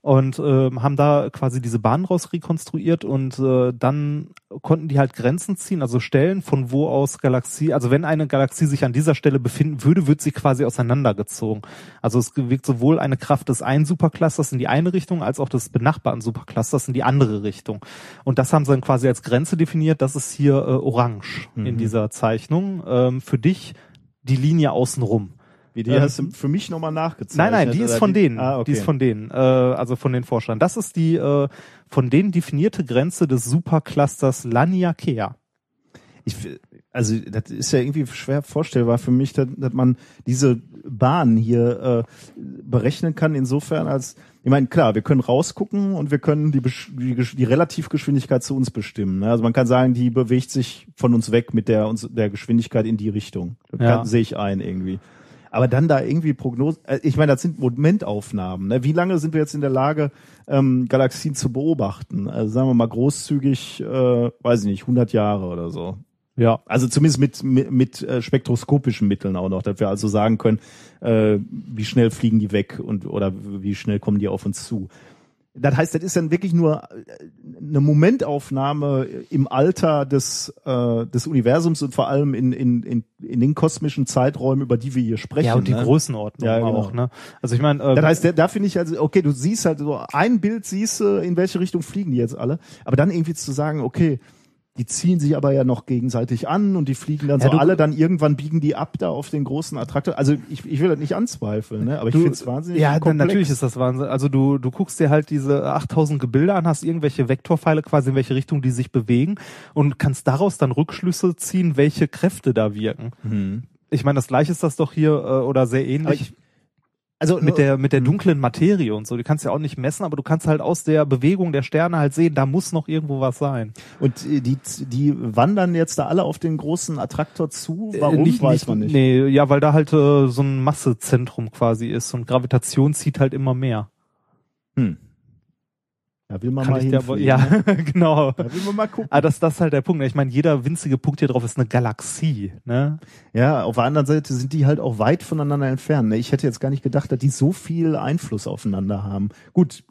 Und ähm, haben da quasi diese Bahn raus rekonstruiert und äh, dann konnten die halt Grenzen ziehen, also Stellen, von wo aus Galaxie, also wenn eine Galaxie sich an dieser Stelle befinden würde, wird sie quasi auseinandergezogen. Also es wirkt sowohl eine Kraft des einen Superclusters in die eine Richtung, als auch des benachbarten Superclusters in die andere Richtung. Und das haben sie dann quasi als Grenze definiert, das ist hier äh, orange in Mhm. dieser Zeichnung. Ähm, für dich die Linie außenrum. Wie die Ähm, hast du für mich nochmal nachgezeichnet. Nein, nein, die ist von denen. Ah, okay. Die ist von denen, äh, also von den Forschern. Das ist die äh, von denen definierte Grenze des Superclusters Laniakea. ich, also das ist ja irgendwie schwer vorstellbar für mich, dass, dass man diese Bahn hier äh, berechnen kann, insofern als, ich meine, klar, wir können rausgucken und wir können die, die, die Relativgeschwindigkeit zu uns bestimmen. Ne? Also man kann sagen, die bewegt sich von uns weg mit der, uns, der Geschwindigkeit in die Richtung. Das Ja. sehe ich ein irgendwie. Aber dann da irgendwie Prognosen, äh, ich meine, das sind Momentaufnahmen. Ne? Wie lange sind wir jetzt in der Lage, ähm, Galaxien zu beobachten? Also sagen wir mal großzügig, äh, weiß ich nicht, 100 Jahre oder so. Ja. Also zumindest mit, mit, mit äh, spektroskopischen Mitteln auch noch, dass wir also sagen können, äh, wie schnell fliegen die weg und oder wie schnell kommen die auf uns zu. Das heißt, das ist dann wirklich nur äh, eine Momentaufnahme im Alter des, äh, des Universums und vor allem in, in, in, in den kosmischen Zeiträumen, über die wir hier sprechen. Ja, und die ne? Größenordnung Ja, genau. auch, ne? Also ich meine, äh, Das heißt, da, da finde ich also, okay, du siehst halt so ein Bild, siehst du, in welche Richtung fliegen die jetzt alle, aber dann irgendwie zu sagen, okay, die ziehen sich aber ja noch gegenseitig an und die fliegen dann Ja, so alle, dann irgendwann biegen die ab da auf den großen Attraktor. Also ich, ich will das nicht anzweifeln, ne? aber ich Du- finde es wahnsinnig Ja, komplex. natürlich ist das Wahnsinn. Also du, du guckst dir halt diese 8000 Gebilde an, hast irgendwelche Vektorpfeile quasi in welche Richtung die sich bewegen und kannst daraus dann Rückschlüsse ziehen, welche Kräfte da wirken. Mhm. Ich meine, das gleiche ist das doch hier äh, oder sehr ähnlich. Also mit der mit der Mhm. dunklen Materie und so. Die kannst du ja auch nicht messen, aber du kannst halt aus der Bewegung der Sterne halt sehen, da muss noch irgendwo was sein. Und äh, die, die wandern jetzt da alle auf den großen Attraktor zu. Warum Äh, nicht, weiß nicht, man nicht. Nee, ja, weil da halt äh, so ein Massezentrum quasi ist und Gravitation zieht halt immer mehr. Hm. Da will man Kann mal hinfliegen. ja, ne? genau. Da will man mal gucken. Aber das, das ist halt der Punkt. Ich meine, jeder winzige Punkt hier drauf ist eine Galaxie. Ne? Ja, auf der anderen Seite sind die halt auch weit voneinander entfernt. ne? Ich hätte jetzt gar nicht gedacht, dass die so viel Einfluss aufeinander haben. Gut,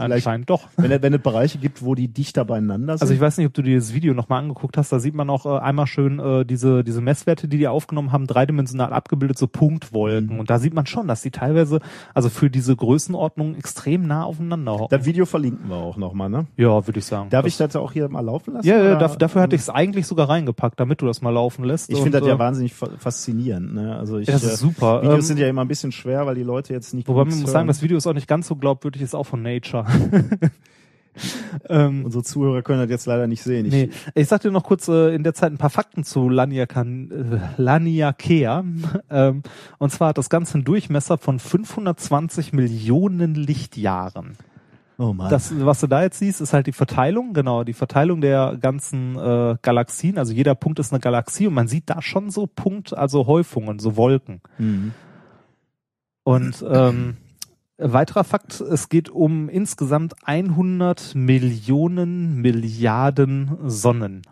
Anscheinend doch. wenn, es- wenn es Bereiche gibt, wo die dichter beieinander sind. Also ich weiß nicht, ob du dir das Video nochmal angeguckt hast. Da sieht man auch äh, einmal schön äh, diese diese Messwerte, die die aufgenommen haben, dreidimensional abgebildet, so Punktwolken. Mhm. Und da sieht man schon, dass die teilweise, also für diese Größenordnung extrem nah aufeinander hocken. das Video verlinken wir auch nochmal, ne? Ja, würde ich sagen. Darf das, ich das auch hier mal laufen lassen? Ja, ja dafür, dafür hatte ich es eigentlich sogar reingepackt, damit du das mal laufen lässt. Ich finde das ja äh, wahnsinnig fa- faszinierend. Ne? Also ich, Ja, das ist äh, super. Videos Ähm, sind ja immer ein bisschen schwer, weil die Leute jetzt nicht. Wobei man muss sagen, hören. das Video ist auch nicht ganz so glaubwürdig, ist auch von Nature. ähm, unsere Zuhörer können das jetzt leider nicht sehen. Ich, nee, ich sag dir noch kurz äh, in der Zeit ein paar Fakten zu Laniakan, äh, Laniakea. ähm, und zwar hat das Ganze einen Durchmesser von 520 Millionen Lichtjahren. Oh Mann. Das, was du da jetzt siehst, ist halt die Verteilung, genau, die Verteilung der ganzen äh, Galaxien. Also jeder Punkt ist eine Galaxie und man sieht da schon so Punkt, also Häufungen, so Wolken. Mhm. Und ähm, weiterer Fakt, es geht um insgesamt 100 Millionen Milliarden Sonnen.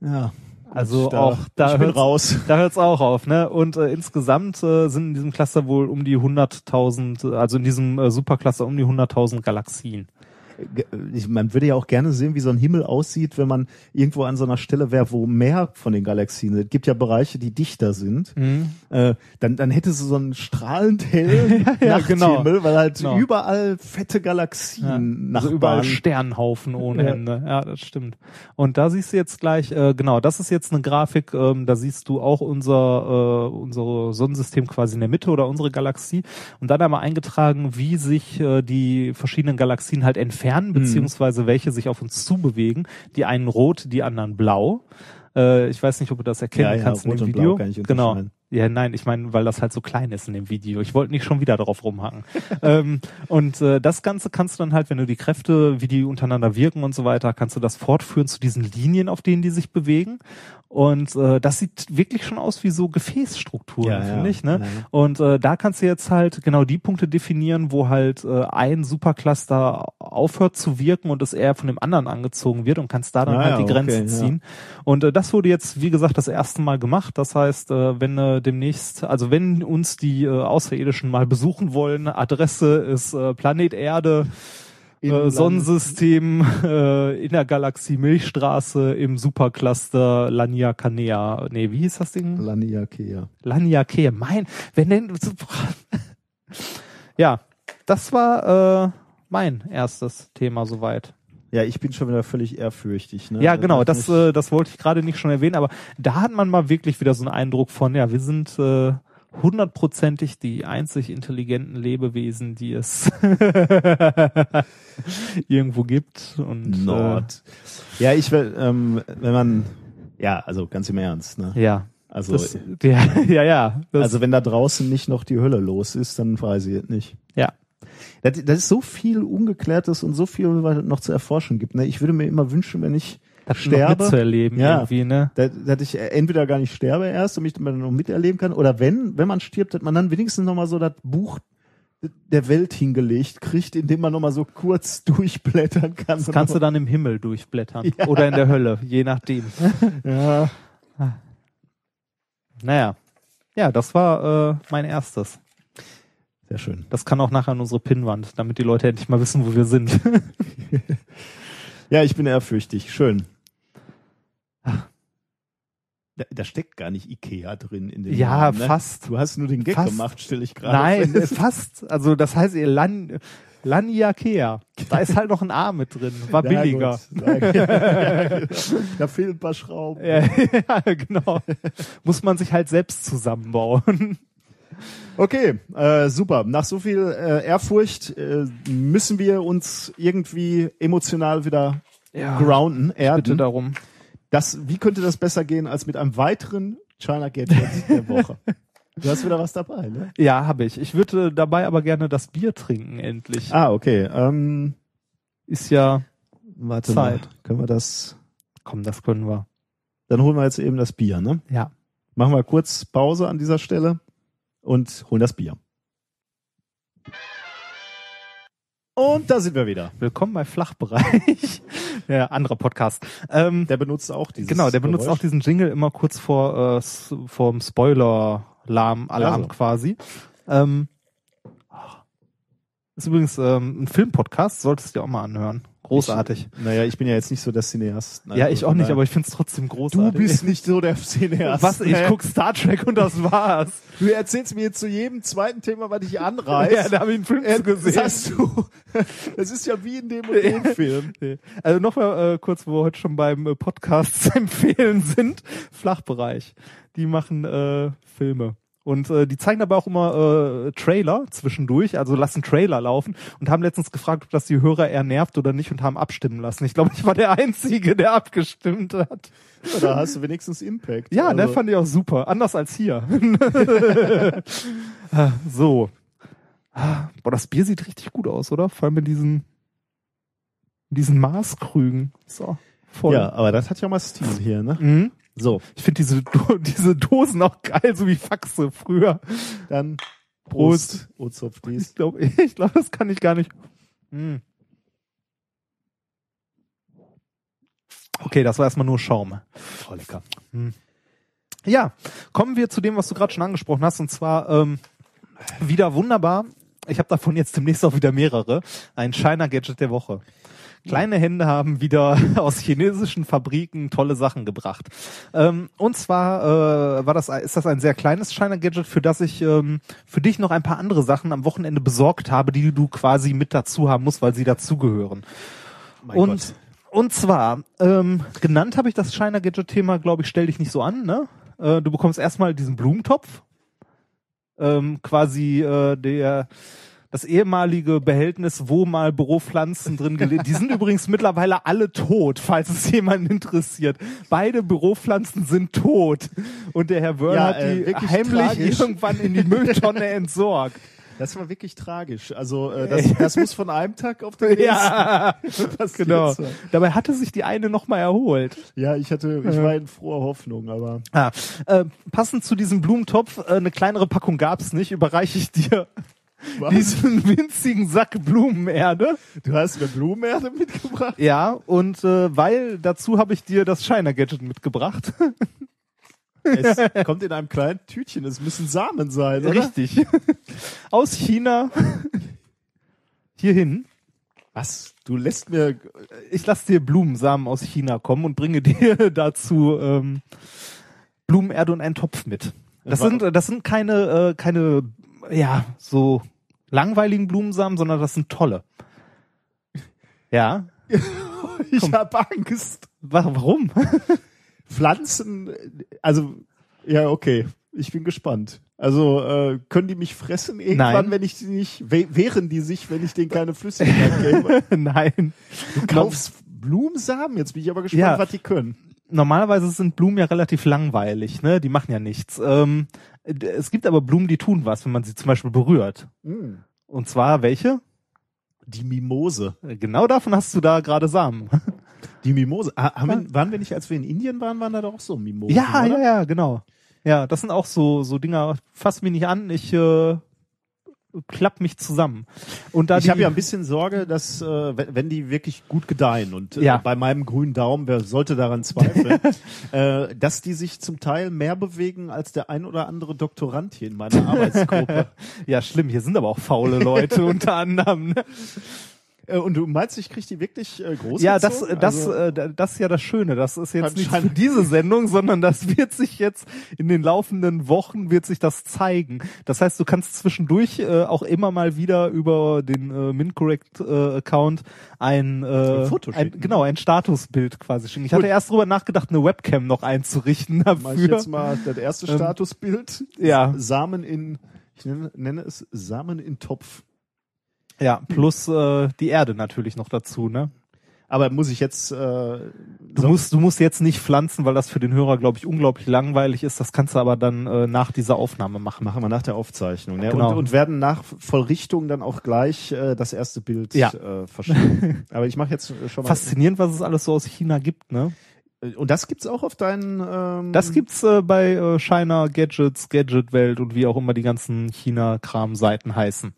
Ja. Also da, auch da hört's- raus. Da hört's auch auf, ne? Und äh, insgesamt äh, sind in diesem Cluster wohl um die 100.000, also in diesem äh, Supercluster um die 100.000 Galaxien. Man würde ja auch gerne sehen, wie so ein Himmel aussieht, wenn man irgendwo an so einer Stelle wäre, wo mehr von den Galaxien sind. Es gibt ja Bereiche, die dichter sind. Äh, dann, dann hätte sie so einen strahlend hellen Ja, ja, Nachthimmel, genau. weil halt Genau. überall fette Galaxien also überall nachbarn. Sternhaufen ohne Ja. Ende. Ja, das stimmt. Und da siehst du jetzt gleich, äh, genau, das ist jetzt eine Grafik, ähm, da siehst du auch unser, äh, unser Sonnensystem quasi in der Mitte oder unsere Galaxie. Und dann einmal eingetragen, wie sich äh, die verschiedenen Galaxien halt entfernen, Mhm. beziehungsweise welche sich auf uns zubewegen. Die einen rot, die anderen blau. Äh, ich weiß nicht, ob du das erkennen Ja, ja, kannst in rot dem Video. kann ich genau. Ja, nein, ich meine, weil das halt so klein ist in dem Video. Ich wollte nicht schon wieder drauf rumhacken. ähm, und äh, das Ganze kannst du dann halt, wenn du die Kräfte, wie die untereinander wirken und so weiter, kannst du das fortführen zu diesen Linien, auf denen die sich bewegen. Und äh, das sieht wirklich schon aus wie so Gefäßstrukturen, Ja, ja, finde ich. Ne? ja, ja. Und äh, da kannst du jetzt halt genau die Punkte definieren, wo halt äh, ein Supercluster aufhört zu wirken und es eher von dem anderen angezogen wird und kannst da dann Ah, halt ja, die Grenze okay, ja. ziehen. Und äh, das wurde jetzt, wie gesagt, das erste Mal gemacht. Das heißt, äh, wenn äh, demnächst, also wenn uns die äh, Außerirdischen mal besuchen wollen, Adresse ist äh, Planet Erde. Äh. Sonnensystem äh, in der Galaxie Milchstraße im Supercluster Laniakanea. Nee, wie hieß das Ding? Laniakea. Laniakea. Mein, wenn denn Ja, das war äh, mein erstes Thema soweit. Ja, ich bin schon wieder völlig ehrfürchtig. Ne? Ja, genau, macht das, äh, das wollte ich gerade nicht schon erwähnen, aber da hat man mal wirklich wieder so einen Eindruck von, ja, wir sind äh, hundertprozentig die einzig intelligenten Lebewesen, die es irgendwo gibt. Und Nord. Ja, ich will, ähm, wenn man, ja, also ganz im Ernst, ne? Äh, ja, Also, das, ja, ja, ja. Das, also wenn da draußen nicht noch die Hölle los ist, dann weiß ich es nicht. ja. Das, das ist so viel Ungeklärtes und so viel, was noch zu erforschen gibt. Ne? Ich würde mir immer wünschen, wenn ich sterbe, mitzuerleben Ja. irgendwie, ne? dass, dass ich entweder gar nicht sterbe erst und mich dann noch miterleben kann, oder wenn, wenn man stirbt, dass man dann wenigstens noch mal so das Buch der Welt hingelegt kriegt, indem man noch mal so kurz durchblättern kann. Das kannst du dann im Himmel durchblättern oder in der Hölle, je nachdem. ja. Naja, ja, das war äh, mein erstes. Sehr schön. Das kann auch nachher an unsere Pinnwand, damit die Leute endlich mal wissen, wo wir sind. Ja, ich bin ehrfürchtig. Schön. Da, da steckt gar nicht Ikea drin in dem Ja, Namen, ne? fast. Du hast nur den Gag Fast. gemacht, stelle ich gerade Nein, fest. äh, fast. Also das heißt ihr Lan Laniakea. Da ist halt noch ein A mit drin. War Na billiger. da fehlen ein paar Schrauben. Ja, ja, genau. Muss man sich halt selbst zusammenbauen. Okay, äh, super. Nach so viel äh, Ehrfurcht äh, müssen wir uns irgendwie emotional wieder Ja. grounden, Bitte erden. darum. Das, wie könnte das besser gehen als mit einem weiteren China Gadget der Woche? Du hast wieder was dabei, ne? Ja, habe ich. Ich würde dabei aber gerne das Bier trinken, endlich. Ah, okay. Ähm, Ist ja, warte Zeit. mal. Können wir das? komm, das können wir. Dann holen wir jetzt eben das Bier, ne? Ja. Machen wir kurz Pause an dieser Stelle und holen das Bier. Und da sind wir wieder. Willkommen bei Flachbereich. ja, anderer Podcast. Ähm, Der benutzt auch dieses genau, der benutzt Geräusch. auch diesen Jingle immer kurz vor äh, vorm Spoiler-Alarm Alarm Also. quasi. Ähm, ist übrigens ähm, ein Filmpodcast, solltest du dir auch mal anhören. Großartig. Naja, ich bin ja jetzt nicht so der Cineast. Nein, ja, ich auch nicht, aber ich find's trotzdem du großartig. bist nicht so der Cineast. was? Ich guck Star Trek und das war's. Du erzählst mir jetzt zu jedem zweiten Thema, was ich anreiß. Ja, da habe ich einen Film Äh, zu gesehen. Das hast du. Das ist ja wie in dem und dem Film. Also nochmal äh, kurz, wo wir heute schon beim äh, Podcasts empfehlen sind. Flachbereich. Die machen äh, Filme. Und äh, die zeigen dabei auch immer äh, Trailer zwischendurch, also lassen Trailer laufen und haben letztens gefragt, ob das die Hörer eher nervt oder nicht und haben abstimmen lassen. Ich glaube, ich war der Einzige, der abgestimmt hat. Da hast du wenigstens Impact. Ja, ne, Also, fand ich auch super. Anders als hier. Ah, so. Ah, Boah, das Bier sieht richtig gut aus, oder? Vor allem in diesen, in diesen Maßkrügen. So, voll. Ja, aber das hat ja mal Stil hier, ne? Mhm. So, Ich finde diese, Do- diese Dosen auch geil, so wie Faxe früher. dann Prost. Prost. Ozopf, Ich glaube, ich glaub, das kann ich gar nicht. Mhm. Okay, das war erstmal nur Schaum. Oh, lecker. Ja, kommen wir zu dem, was du gerade schon angesprochen hast, und zwar ähm, wieder wunderbar. Ich habe davon jetzt demnächst auch wieder mehrere. Ein China Gadget der Woche. Kleine Hände haben wieder aus chinesischen Fabriken tolle Sachen gebracht. Ähm, und zwar äh, war das ist das ein sehr kleines China Gadget, für das ich ähm, für dich noch ein paar andere Sachen am Wochenende besorgt habe, die du quasi mit dazu haben musst, weil sie dazugehören. Und Gott. und zwar ähm, genannt habe ich das China Gadget Thema, glaube ich, stell dich nicht so an. Ne? Äh, du bekommst erstmal diesen Blumentopf, ähm, quasi äh, der das ehemalige Behältnis, wo mal Büropflanzen drin gelegt. Die sind übrigens mittlerweile alle tot, falls es jemanden interessiert. Beide Büropflanzen sind tot. Und der Herr Wörl Ja, hat äh, die heimlich tragisch. irgendwann in die Mülltonne entsorgt. Das war wirklich tragisch. Also äh, das, das muss von einem Tag auf den nächsten ja, genau. sein. Dabei hatte sich die eine nochmal erholt. Ja, ich hatte, ich war in froher Hoffnung, aber Ah, äh, passend zu diesem Blumentopf, äh, eine kleinere Packung gab's nicht, überreiche ich dir Was? diesen winzigen Sack Blumenerde. du hast mir Blumenerde mitgebracht. Ja, und äh, weil dazu habe ich dir das Shiner Gadget mitgebracht. Es kommt in einem kleinen Tütchen. Es müssen Samen sein, oder? Richtig. Aus China hierhin. Was? Du lässt mir Ich lasse dir Blumensamen aus China kommen und bringe dir dazu ähm, Blumenerde und einen Topf mit. Das sind, das sind keine, äh, keine, ja, so langweiligen Blumensamen, sondern das sind tolle. Ja. ich habe Angst. Wa- Warum? Pflanzen, also ja, okay. Ich bin gespannt. Also äh, können die mich fressen irgendwann, Nein. wenn ich die nicht, we wehren die sich, wenn ich denen keine Flüssigkeit gebe? Nein. Du kaufst Blumensamen, jetzt bin ich aber gespannt, Ja. was die können. Normalerweise sind Blumen ja relativ langweilig, ne? Die machen ja nichts. Ähm, es gibt aber Blumen, die tun was, wenn man sie zum Beispiel berührt. Und zwar welche? Die Mimose. Genau davon hast du da gerade Samen. Die Mimose. Ah, haben wir, waren wir nicht, als wir in Indien waren, waren da doch auch so Mimosen, Ja, oder? ja, ja, genau. Ja, das sind auch so so Dinger. Fass mich nicht an, ich äh, klapp mich zusammen. Und da Ich habe ja ein bisschen Sorge, dass äh, wenn, die wirklich gut gedeihen und äh, Ja. bei meinem grünen Daumen, wer sollte daran zweifeln, äh, dass die sich zum Teil mehr bewegen als der ein oder andere Doktorand hier in meiner Arbeitsgruppe. ja schlimm. Hier sind aber auch faule Leute unter anderem. Ne? Äh, und du meinst, ich krieg die wirklich äh, groß? Ja, das, das, Also, äh, das ist ja das Schöne. Das ist jetzt nicht für diese Sendung, sondern das wird sich jetzt in den laufenden Wochen wird sich das zeigen. Das heißt, du kannst zwischendurch äh, auch immer mal wieder über den äh, MinCorrect äh, Account ein, äh, Ein Foto ein genau ein Statusbild quasi schicken. Ich hatte Gut. erst drüber nachgedacht, eine Webcam noch einzurichten mach ich dafür. jetzt mal das erste Ähm, Statusbild. ja. Samen in, ich nenne, nenne es Samen in Topf. Ja, plus äh, die Erde natürlich noch dazu, ne? Aber muss ich jetzt, äh, Du musst, du musst jetzt nicht pflanzen, weil das für den Hörer, glaube ich, unglaublich langweilig ist. Das kannst du aber dann äh, nach dieser Aufnahme machen. machen wir nach der Aufzeichnung. Ne? Genau. Und, und werden nach Vollrichtung dann auch gleich äh, das erste Bild Ja. äh, verschicken. Aber ich mache jetzt schon mal. Faszinierend, was es alles so aus China gibt, ne? Und das gibt's auch auf deinen. Ähm, Das gibt's äh, bei äh, China Gadgets, Gadget Welt und wie auch immer die ganzen China-Kram-Seiten heißen.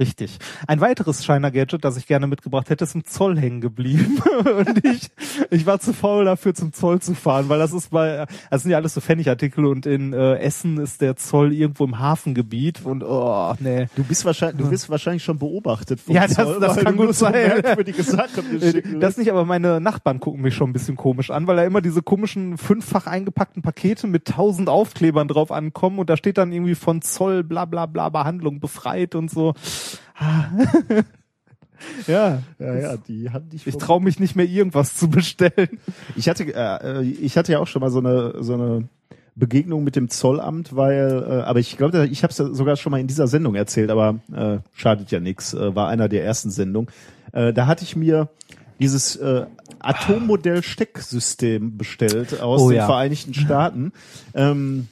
Richtig. Ein weiteres China Gadget, das ich gerne mitgebracht hätte, ist im Zoll hängen geblieben. und ich, ich war zu faul dafür, zum Zoll zu fahren, weil das ist bei, das sind ja alles so Pfennigartikel und in äh, Essen ist der Zoll irgendwo im Hafengebiet und oh, nee. Du bist wahrscheinlich, du wirst wahrscheinlich schon beobachtet. Vom Ja, das- Zoll, das kann gut so sein. mir schicken Das nicht, aber meine Nachbarn gucken mich schon ein bisschen komisch an, weil da immer diese komischen fünffach eingepackten Pakete mit tausend Aufklebern drauf ankommen und da steht dann irgendwie von Zoll, bla bla bla, Behandlung befreit und so. Ja, Ja, ja, die haben dich. ich traue mich nicht mehr irgendwas zu bestellen. Ich hatte, äh, äh, ich hatte ja auch schon mal so eine, so eine Begegnung mit dem Zollamt, weil, äh, aber ich glaube, ich habe es ja sogar schon mal in dieser Sendung erzählt, aber äh, schadet ja nichts, äh, war einer der ersten Sendungen. Äh, da hatte ich mir dieses äh, Atommodell-Stecksystem bestellt aus Oh den ja. Vereinigten Staaten. Ähm,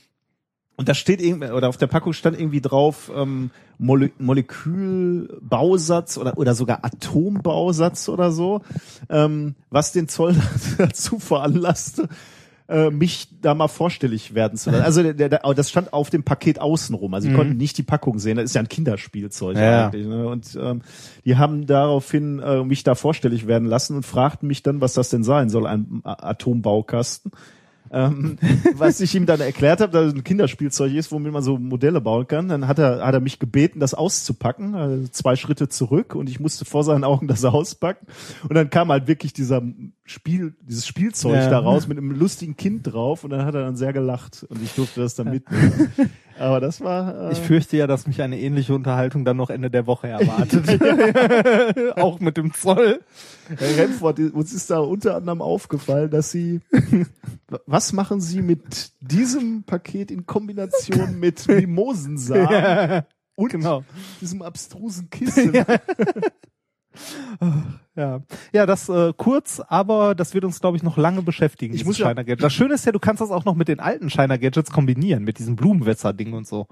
und da steht irgendwie, oder auf der Packung stand irgendwie drauf, ähm, Mole Molekülbausatz oder, oder sogar Atombausatz oder so, ähm, was den Zoll dazu veranlasste, äh, mich da mal vorstellig werden zu lassen. Also der, der, das stand auf dem Paket außenrum. Also ich konnte nicht die Packung sehen. Das ist ja ein Kinderspielzeug Ja. eigentlich. Ne? Und ähm, die haben daraufhin äh, mich da vorstellig werden lassen und fragten mich dann, was das denn sein soll, ein Atombaukasten. Ähm, was ich ihm dann erklärt habe, dass es ein Kinderspielzeug ist, womit man so Modelle bauen kann. Dann hat er, hat er mich gebeten, das auszupacken, also zwei Schritte zurück und ich musste vor seinen Augen das auspacken. Und dann kam halt wirklich dieser Spiel, dieses Spielzeug Ja. da raus mit einem lustigen Kind drauf und dann hat er dann sehr gelacht und ich durfte das dann mitnehmen. Aber das war. Äh, Ich fürchte ja, dass mich eine ähnliche Unterhaltung dann noch Ende der Woche erwartet. Auch mit dem Zoll. Herr Remford, uns ist da unter anderem aufgefallen, dass Sie, was machen Sie mit diesem Paket in Kombination mit Mimosensamen und Genau. diesem abstrusen Kissen? Ja, ja, das äh, kurz, aber das wird uns, glaube ich, noch lange beschäftigen. Ich muss ja- Shiner Gadget. Das Schöne ist ja, du kannst das auch noch mit den alten Shiner Gadgets kombinieren, mit diesem Blumenwässer-Ding und so.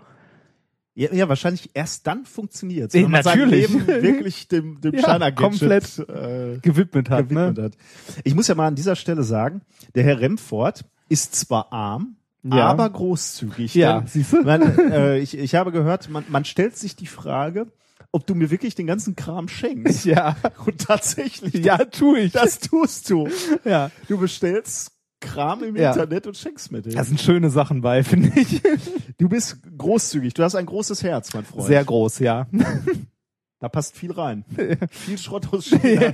Ja, ja, wahrscheinlich erst dann funktioniert Eh, wenn man natürlich. sein Leben wirklich dem, dem Ja, Shiner Gadget komplett äh, Gewidmet hat, gewidmet ne? hat. Ich muss ja mal an dieser Stelle sagen, der Herr Remford ist zwar arm, Ja. aber großzügig. Ja, siehst du? Man, äh, ich, ich habe gehört, man, man stellt sich die Frage, ob du mir wirklich den ganzen Kram schenkst. Ja, Und tatsächlich, ja, tu ich. das tust du. ja. Du bestellst Kram im Ja. Internet und schenkst mir den. Da sind schöne Sachen bei, finde ich. Du bist großzügig. Du hast ein großes Herz, mein Freund. Sehr groß, ja. Da passt viel rein. viel Schrott aus China.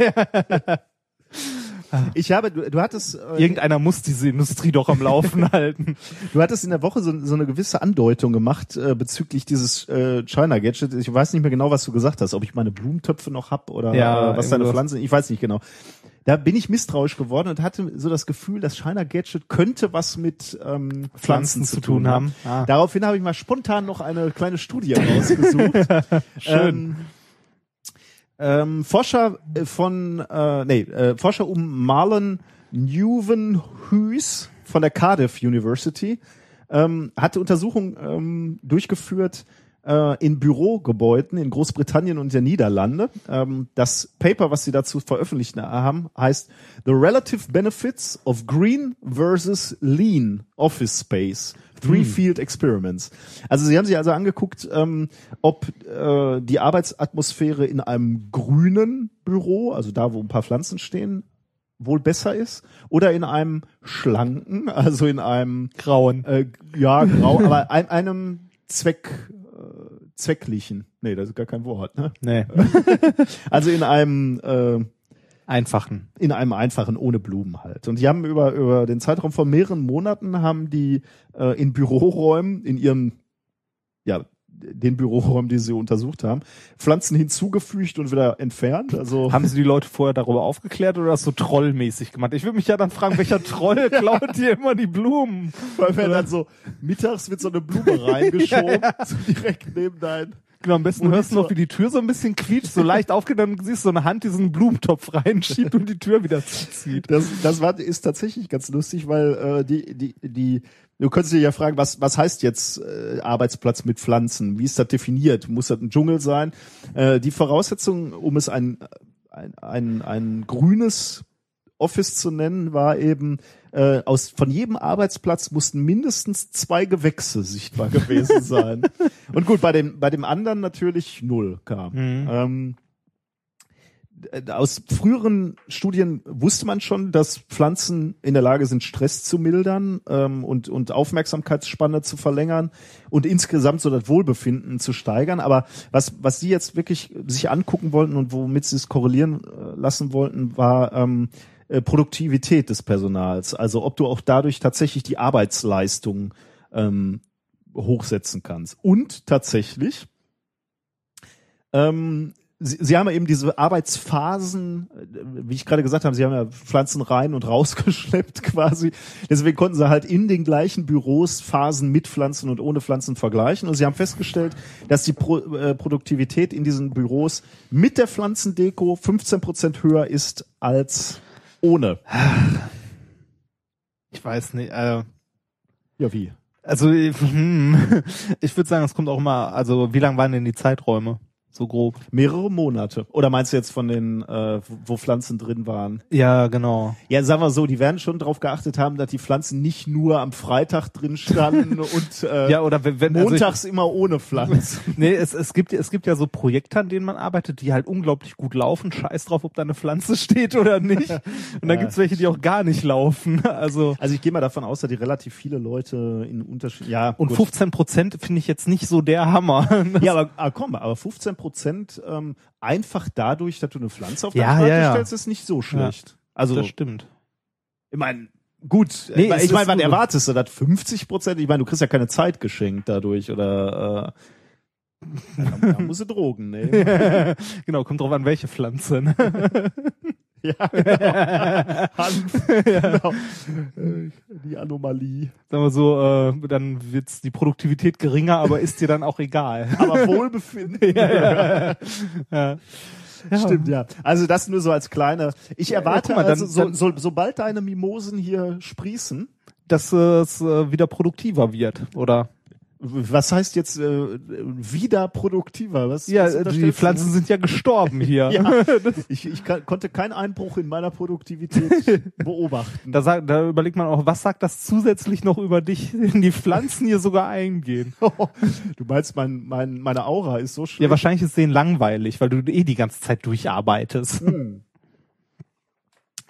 Ich habe, du, du hattest, äh, Irgendeiner muss diese Industrie doch am Laufen halten. du hattest in der Woche so, so eine gewisse Andeutung gemacht äh, bezüglich dieses äh, China Gadget. Ich weiß nicht mehr genau, was du gesagt hast, ob ich meine Blumentöpfe noch hab oder Ja, äh, was deine. Pflanzen. Ich weiß nicht genau. Da bin ich misstrauisch geworden und hatte so das Gefühl, das China Gadget könnte was mit ähm, Pflanzen, zu tun haben. Ah. Daraufhin habe ich mal spontan noch eine kleine Studie rausgesucht. Schön. Ähm, ähm, Forscher äh, von, äh, nee, äh, Forscher um Marlon Newvenhuis von der Cardiff University ähm, hatte Untersuchungen ähm, durchgeführt äh, in Bürogebäuden in Großbritannien und der Niederlande. Ähm, das Paper, was sie dazu veröffentlicht haben, heißt The Relative Benefits of Green versus Lean Office Space. Three Field Experiments. Also sie haben sich also angeguckt, ähm, ob äh, die Arbeitsatmosphäre in einem grünen Büro, also da, wo ein paar Pflanzen stehen, wohl besser ist, oder in einem schlanken, also in einem Grauen. äh, ja grau, aber ein, einem Zweck äh, zwecklichen, nee, das ist gar kein Wort, ne? Nee, Also in einem äh, einfachen. in einem einfachen ohne Blumen halt. Und die haben über über den Zeitraum von mehreren Monaten haben die äh, in Büroräumen in ihrem ja den Büroräumen, die sie untersucht haben, Pflanzen hinzugefügt und wieder entfernt. Also Haben Sie die Leute vorher darüber aufgeklärt oder das so trollmäßig gemacht? Ich würde mich ja dann fragen, welcher Troll klaut hier immer die Blumen? weil wir dann so mittags wird so eine Blume reingeschoben, so direkt neben dein Genau, am besten hörst du noch, wie die Tür so ein bisschen quietscht, so leicht aufgeht, dann siehst du so eine Hand, die so einen Blumentopf reinschiebt und die Tür wieder zuzieht. Das, das war, ist tatsächlich ganz lustig, weil äh, die, die, die, du könntest dich ja fragen, was, was heißt jetzt äh, Arbeitsplatz mit Pflanzen? Wie ist das definiert? Muss das ein Dschungel sein? Äh, die Voraussetzung, um es ein, ein, ein, ein grünes Office zu nennen, war eben, äh, aus, von jedem Arbeitsplatz mussten mindestens zwei Gewächse sichtbar gewesen sein. Und gut, bei dem, bei dem anderen natürlich null kam. Ähm, äh, aus früheren Studien wusste man schon, dass Pflanzen in der Lage sind, Stress zu mildern ähm, und, und Aufmerksamkeitsspanne zu verlängern und insgesamt so das Wohlbefinden zu steigern. Aber was, was sie jetzt wirklich sich angucken wollten und womit sie es korrelieren äh, lassen wollten, war ähm, äh, Produktivität des Personals. Also ob du auch dadurch tatsächlich die Arbeitsleistung ähm, hochsetzen kannst. Und tatsächlich, ähm, Sie, Sie haben ja eben diese Arbeitsphasen, äh, wie ich gerade gesagt habe, Sie haben ja Pflanzen rein und rausgeschleppt quasi. Deswegen konnten Sie halt in den gleichen Büros Phasen mit Pflanzen und ohne Pflanzen vergleichen. Und Sie haben festgestellt, dass die Pro, äh, Produktivität in diesen Büros mit der Pflanzendeko 15 Prozent höher ist als ohne. Ich weiß nicht, äh, Ja, wie? also hm, ich würde sagen, es kommt auch immer, also wie lang waren denn die Zeiträume? So grob. Mehrere Monate. Oder meinst du jetzt von den, äh, wo- Pflanzen drin waren? Ja, genau. Ja, sagen wir so, die werden schon darauf geachtet haben, dass die Pflanzen nicht nur am Freitag drin standen und äh, Ja, oder wenn, wenn also ich- montags immer ohne Pflanzen. Nee, es, es gibt es gibt ja so Projekte, an denen man arbeitet, die halt unglaublich gut laufen. Scheiß drauf, ob da eine Pflanze steht oder nicht. Und dann gibt's welche, die auch gar nicht laufen. Also Also ich gehe mal davon aus, dass die relativ viele Leute in Unterschied. Ja, und gut. 15 Prozent finde ich jetzt nicht so der Hammer. Ja, aber, aber komm, aber 15 Prozent ähm, einfach dadurch, dass du eine Pflanze auf Ja, deine Seite ja, ja. stellst, ist nicht so schlecht. Also das stimmt. ich meine, gut. Nee, ich meine, wann erwartest du das? 50 Prozent? Ich meine, du kriegst ja keine Zeit geschenkt dadurch oder äh, ja, da, musst du Drogen nehmen. genau, kommt drauf an, welche Pflanze. Ja, genau. Hanf, genau. Äh, Die Anomalie. Sagen wir so, äh, dann wird's die Produktivität geringer, aber ist dir dann auch egal. Aber Wohlbefinden. ja. Ja. Stimmt, ja. Also das nur so als kleine. Ich erwarte guck mal, dann- also, so, dann- so, sobald deine Mimosen hier sprießen, Dass es äh, wieder produktiver wird, oder? Was heißt jetzt äh, wieder produktiver? Was, Ja, was äh, die? Pflanzen sind ja gestorben hier. Ja, ich, ich kann, konnte keinen Einbruch in meiner Produktivität beobachten. Da, sagt, da überlegt man auch, was sagt das zusätzlich noch über dich, wenn die Pflanzen hier sogar eingehen? du meinst, mein, mein, meine Aura ist so schlecht? Ja, wahrscheinlich ist denen langweilig, weil du eh die ganze Zeit durcharbeitest.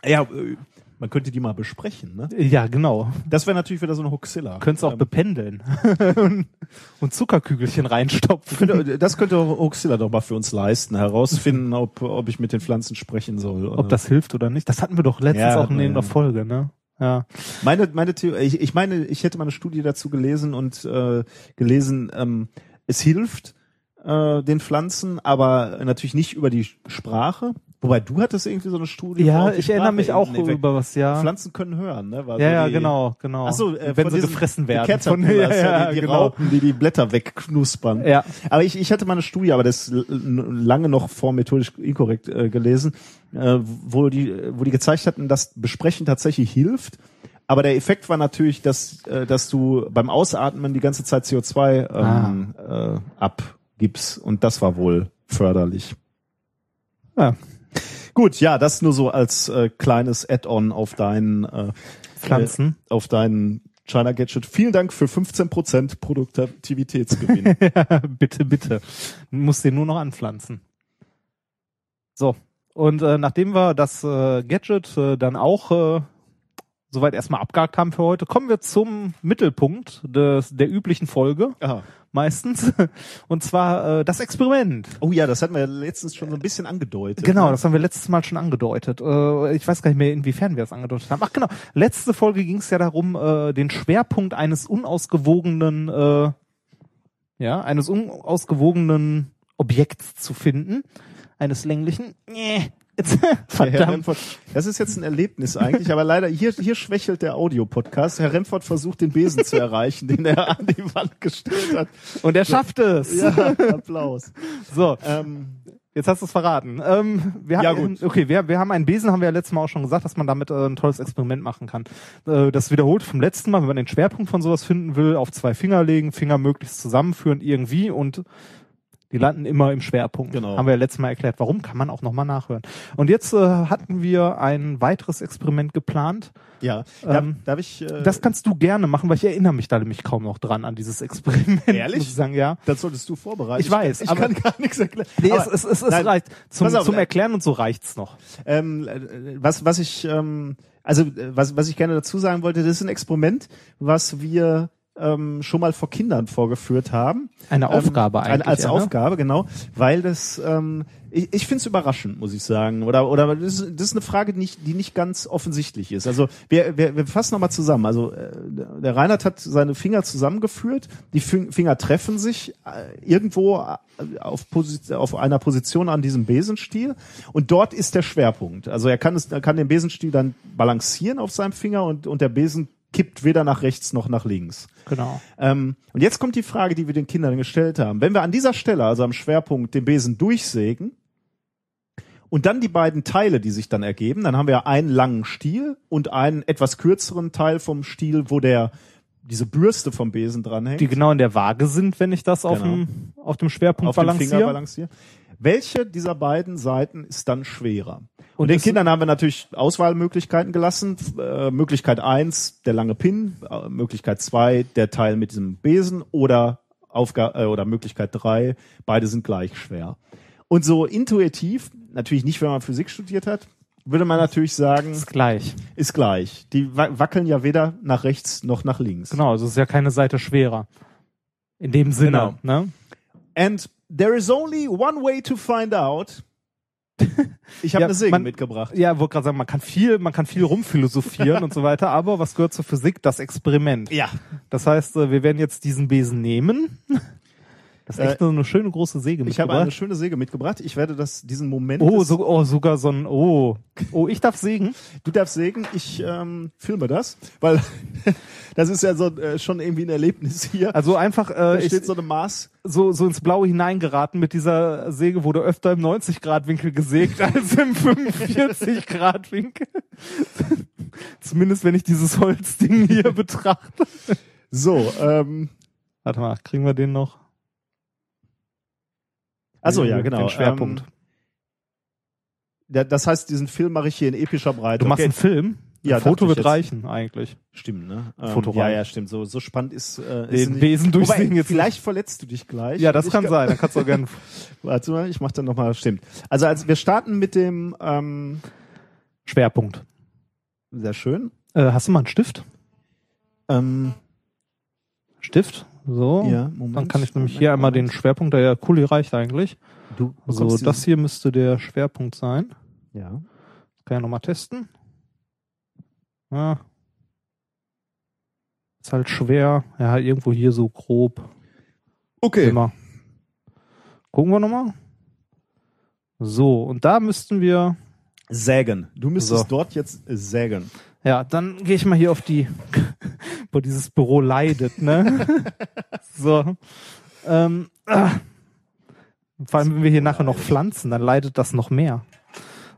Ja, äh, man könnte die mal besprechen, ne? Ja, genau. Das wäre natürlich wieder so eine Hoxilla. Könntest auch Ähm, bependeln und, Zuckerkügelchen reinstopfen. könnte, das könnte Hoxilla doch mal für uns leisten, herausfinden, ob, ob ich mit den Pflanzen sprechen soll. Ob das hilft oder nicht. Das hatten wir doch letztens Ja, auch in der Folge, ne? Ja. Meine, meine Theorie, ich, ich meine, ich hätte mal eine Studie dazu gelesen und äh, gelesen, ähm, es hilft äh, den Pflanzen, aber natürlich nicht über die Sprache. Wobei du hattest irgendwie so eine Studie. Ja, die ich erinnere mich auch weg- über was, ja. Pflanzen können hören, ne? War Ja, so ja, die, genau, genau. Ach so, äh, wenn von sie gefressen die werden. Caterpillars, ja, ja, ja, die, die genau. Raupen, die die Blätter wegknuspern. Ja. Aber ich, ich hatte mal eine Studie, aber das lange noch vor methodisch inkorrekt äh, gelesen, äh, wo die, wo die gezeigt hatten, dass Besprechen tatsächlich hilft. Aber der Effekt war natürlich, dass, äh, dass du beim Ausatmen die ganze Zeit CO2 ähm, äh, abgibst. Und das war wohl förderlich. Ja. Gut, ja, das nur so als äh, kleines Add-on auf deinen äh, Pflanzen. Äh, auf deinen China Gadget. Vielen Dank für 15% Produktivitätsgewinn. bitte, bitte. Du musst den nur noch anpflanzen. So. Und äh, nachdem wir das äh, Gadget äh, dann auch äh, soweit erstmal abgehakt haben für heute, kommen wir zum Mittelpunkt des, der üblichen Folge. Aha. Meistens. Und zwar äh, das Experiment. Oh ja, das hatten wir letztens schon so ein bisschen angedeutet. Genau, ne? das haben wir letztes Mal schon angedeutet. Äh, ich weiß gar nicht mehr, inwiefern wir es angedeutet haben. Ach genau, letzte Folge ging es ja darum, äh, den Schwerpunkt eines unausgewogenen, äh, ja, eines unausgewogenen Objekts zu finden. Eines länglichen. Nee. Verdammt. Remford, das ist jetzt ein Erlebnis eigentlich, aber leider hier, hier schwächelt der Audiopodcast. Herr Remford versucht den Besen zu erreichen, den er an die Wand gestellt hat. Und er schafft es. Ja, Applaus. So, Ähm, Jetzt hast du es verraten. Ähm, wir Ja, haben, gut. Okay, wir, wir haben einen Besen, haben wir ja letztes Mal auch schon gesagt, dass man damit äh, ein tolles Experiment machen kann. Äh, das wiederholt vom letzten Mal, wenn man den Schwerpunkt von sowas finden will, auf zwei Finger legen, Finger möglichst zusammenführen irgendwie und die landen immer im Schwerpunkt. Genau. Haben wir ja letztes Mal erklärt. Warum kann man auch nochmal nachhören. Und jetzt äh, hatten wir ein weiteres Experiment geplant. ja, darf, Ähm, darf ich, äh, Das kannst du gerne machen, weil ich erinnere mich da nämlich kaum noch dran an dieses Experiment. Ehrlich? Muss ich sagen, ja. das solltest du vorbereiten. Ich weiß, ich, aber- kann gar nichts erklären. Nee, Aber- es, es, es, nein, reicht. Zum, auf, zum äh, Erklären und so reicht's noch. Ähm, äh, was, was ich, ähm, also äh, was, was ich gerne dazu sagen wollte, das ist ein Experiment, was wir ähm, schon mal vor Kindern vorgeführt haben. Eine Aufgabe ähm, eigentlich, Als ja, ne? Aufgabe, genau. Weil das, ähm, ich, ich finde es überraschend, muss ich sagen. Oder, oder das, ist, das ist eine Frage, die nicht, die nicht ganz offensichtlich ist. Also wir, wir, wir fassen nochmal zusammen. Also äh, der Reinhard hat seine Finger zusammengeführt, die Fin- Finger treffen sich äh, irgendwo äh, auf, Posi auf einer Position an diesem Besenstiel und dort ist der Schwerpunkt. Also er kann, es, er kann den Besenstiel dann balancieren auf seinem Finger und, und der Besen kippt weder nach rechts noch nach links. Genau. Ähm, und jetzt kommt die Frage, die wir den Kindern gestellt haben. Wenn wir an dieser Stelle, also am Schwerpunkt, den Besen durchsägen und dann die beiden Teile, die sich dann ergeben, dann haben wir einen langen Stiel und einen etwas kürzeren Teil vom Stiel, wo der diese Bürste vom Besen dranhängt, Die genau in der Waage sind, wenn ich das auf, Genau. dem, auf dem Schwerpunkt auf dem Finger balanciere. Welche dieser beiden Seiten ist dann schwerer? Und, Und den Kindern haben wir natürlich Auswahlmöglichkeiten gelassen. Äh, Möglichkeit eins der lange Pin, äh, Möglichkeit zwei der Teil mit diesem Besen oder Aufga äh, oder Möglichkeit drei beide sind gleich schwer. Und so intuitiv, natürlich nicht, wenn man Physik studiert hat, würde man natürlich sagen, ist gleich. ist gleich. Die wa- wackeln ja weder nach rechts noch nach links. Genau, also es ist ja keine Seite schwerer. In dem Sinne. Ne? And there is only one way to find out. Ich habe Ja, eine Säge man- mitgebracht. Ja, wollte gerade sagen, man kann viel, man kann viel rumphilosophieren und so weiter, aber was gehört zur Physik? Das Experiment. Ja. Das heißt, äh, wir werden jetzt diesen Besen nehmen. Das ist echt Äh, so eine schöne große Säge Ich habe eine mitgebracht. schöne Säge mitgebracht. Ich werde das diesen Moment. Oh, so, oh, sogar so ein, oh. Oh, ich darf sägen. Du darfst sägen. Ich ähm, filme das, weil das ist ja so äh, schon irgendwie ein Erlebnis hier. Also einfach, da äh, ich, steht so eine Maß. so, so ins Blaue hineingeraten mit dieser Säge, wurde öfter im 90-Grad-Winkel gesägt als im 45-Grad-Winkel. Zumindest wenn ich dieses Holzding hier betrachte. So, ähm, Warte mal, kriegen wir den noch? Also ja, genau. Den Schwerpunkt. Ähm, da- das heißt, diesen Film mache ich hier in epischer Breite. du machst Okay. einen Film? Ja, ein Foto wird jetzt. reichen, eigentlich. Stimmt, ne? Ähm, Foto ja, ja, stimmt. So, so spannend ist, äh, Den ist Besen durchsägen Wobei, jetzt Vielleicht verletzt du dich gleich. Ja, das Ich kann sein. Dann kannst du auch gerne. Warte mal, ich mach dann nochmal, stimmt. Also als wir starten mit dem, ähm, Schwerpunkt. sehr schön. Äh, hast du mal einen Stift? Ähm, Stift? So. ja, Moment. Dann kann ich nämlich Moment, hier einmal den. Schwerpunkt, der ja cool reicht eigentlich. Du So, das hier müsste der Schwerpunkt sein. Ja. Kann ja nochmal testen. Ja. Ist halt schwer. Ja, irgendwo hier so grob. Okay. Immer. Gucken wir nochmal. So, und da müssten wir. Sägen. Du müsstest So. dort jetzt sägen. Ja, dann gehe ich mal hier auf die. Wo dieses Büro leidet, ne? so. Ähm, ah. Vor allem, wenn wir hier nachher noch pflanzen, dann leidet das noch mehr.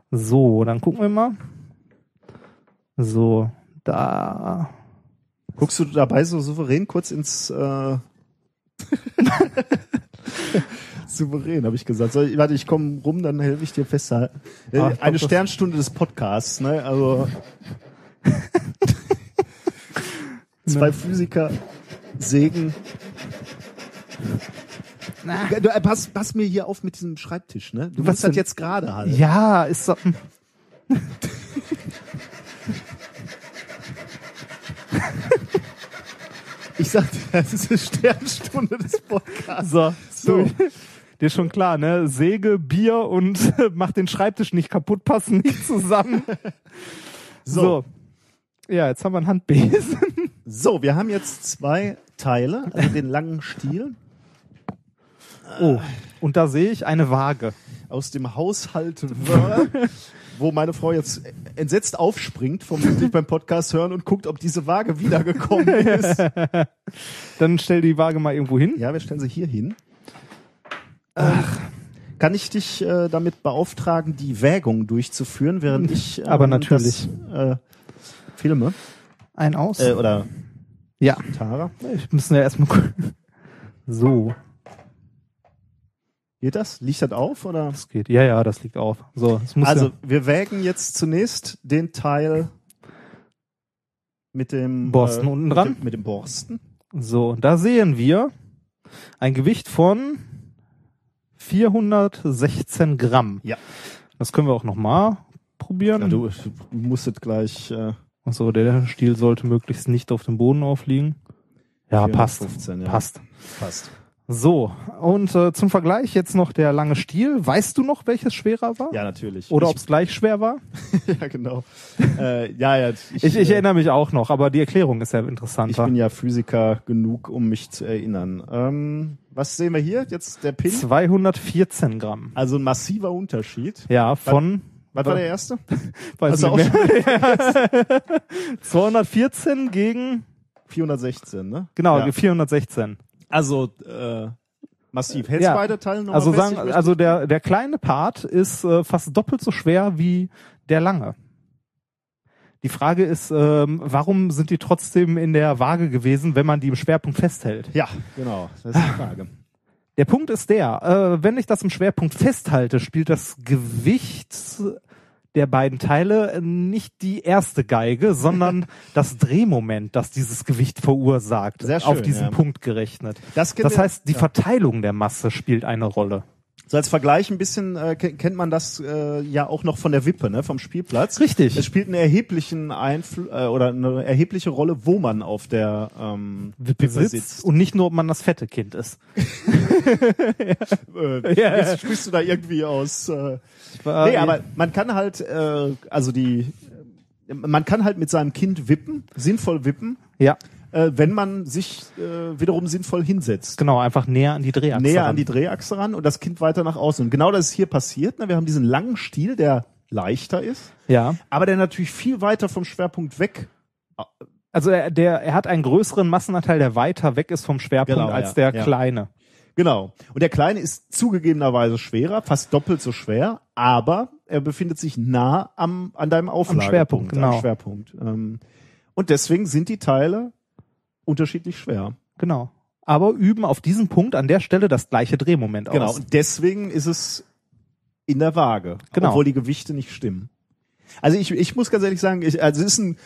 So, dann gucken wir mal. So, da. Guckst du dabei so souverän kurz ins äh Souverän, habe ich gesagt. Ich, warte, ich komme rum, dann helfe ich dir festhalten. Äh, Ah, glaub, Eine Sternstunde des Podcasts, ne? Also zwei Physiker sägen. Du, äh, pass, pass mir hier auf mit diesem Schreibtisch, ne? Du Was musst das denn? jetzt gerade halten. Ja, ist so. Ich sagte, das ist eine Sternstunde des Podcasts. So, So. so. Dir ist schon klar, ne? Säge, Bier und mach den Schreibtisch nicht kaputt, passen nicht zusammen. So. So. Ja, jetzt haben wir einen Handbesen. So, wir haben jetzt zwei Teile, also den langen Stiel Oh. Und da sehe ich eine Waage. aus dem Haushalt Wörl, wo meine Frau jetzt entsetzt aufspringt, vermutlich beim Podcast hören und guckt, ob diese Waage wiedergekommen ist. Dann stell die Waage mal irgendwo hin. Ja, wir stellen sie hier hin. Ach. Kann ich dich äh, damit beauftragen, die Wägung durchzuführen, während ich ähm, Aber natürlich. Das, äh, filme? Ein aus. Äh, oder ja. Tara? Ich müssen ja erstmal gucken. So, Geht das? Liegt das auf? Oder? das geht. Ja, ja, das liegt auf. So, es muss Also, ja wir wägen jetzt zunächst den Teil mit dem Borsten äh, unten mit dran. Dem, mit dem Borsten. So, da sehen wir ein Gewicht von 416 Gramm. Ja. Das können wir auch nochmal probieren. Ja, du, du musstet gleich äh, Achso, der Stiel sollte möglichst nicht auf dem Boden aufliegen. Ja, passt. 415, ja. Passt. fast. So, und äh, zum Vergleich jetzt noch der lange Stiel. Weißt du noch, welches schwerer war? Ja, natürlich. Oder ich, ob es gleich schwer war? ja, genau. äh, ja, ja. Ich, Ich, ich äh, erinnere mich auch noch, aber die Erklärung ist ja ich interessanter. bin ja Physiker genug, um mich zu erinnern. Ähm, was sehen wir hier? Jetzt der Pin. 214 Gramm. Also ein massiver Unterschied. Ja, von Was war der erste? weiß du nicht mehr. 214 gegen 416, ne? genau Ja. 416. Also äh, massiv. Hältst Ja. beide Teile nochmal Also fest? sagen, also der der kleine Part ist äh, fast doppelt so schwer wie der lange. Die Frage ist, ähm, warum sind die trotzdem in der Waage gewesen, wenn man die im Schwerpunkt festhält? Ja, genau. Das ist die Frage. Der Punkt ist der, äh, wenn ich das im Schwerpunkt festhalte, spielt das Gewicht der beiden Teile nicht die erste Geige, sondern das Drehmoment, das dieses Gewicht verursacht, schön, auf diesen ja. Punkt gerechnet. Das, Das heißt, die ja. Verteilung der Masse spielt eine Rolle. So als Vergleich ein bisschen äh, ke- kennt man das äh, ja auch noch von der Wippe, ne, vom Spielplatz. Richtig. Es spielt einen erheblichen Einfluss äh, oder eine erhebliche Rolle, wo man auf der ähm, Wippe Besitzt sitzt. und nicht nur, ob man das fette Kind ist. Äh, Ja. Jetzt sprichst du da irgendwie aus. Äh, war- nee, aber man kann halt, äh, also die, äh, man kann halt mit seinem Kind wippen, sinnvoll wippen, Ja, äh, wenn man sich äh, wiederum sinnvoll hinsetzt. genau, einfach näher an die Drehachse. näher ran. an die Drehachse ran und das Kind weiter nach außen. Und genau das ist hier passiert. Ne? Wir haben diesen langen Stiel, der leichter ist, Ja. aber der natürlich viel weiter vom Schwerpunkt weg. Also er, der, er hat einen größeren Massenanteil, der weiter weg ist vom Schwerpunkt Genau, als ja, der ja. kleine. Genau. Und der kleine ist zugegebenerweise schwerer, fast doppelt so schwer, aber er befindet sich nah am, an deinem Auflagepunkt. Schwerpunkt, genau. Am Schwerpunkt. Und deswegen sind die Teile unterschiedlich schwer. Genau. Aber üben auf diesem Punkt an der Stelle das gleiche Drehmoment Genau. aus. Und deswegen ist es in der Waage, Genau. obwohl die Gewichte nicht stimmen. Also ich, ich muss ganz ehrlich sagen, ich, also es ist ein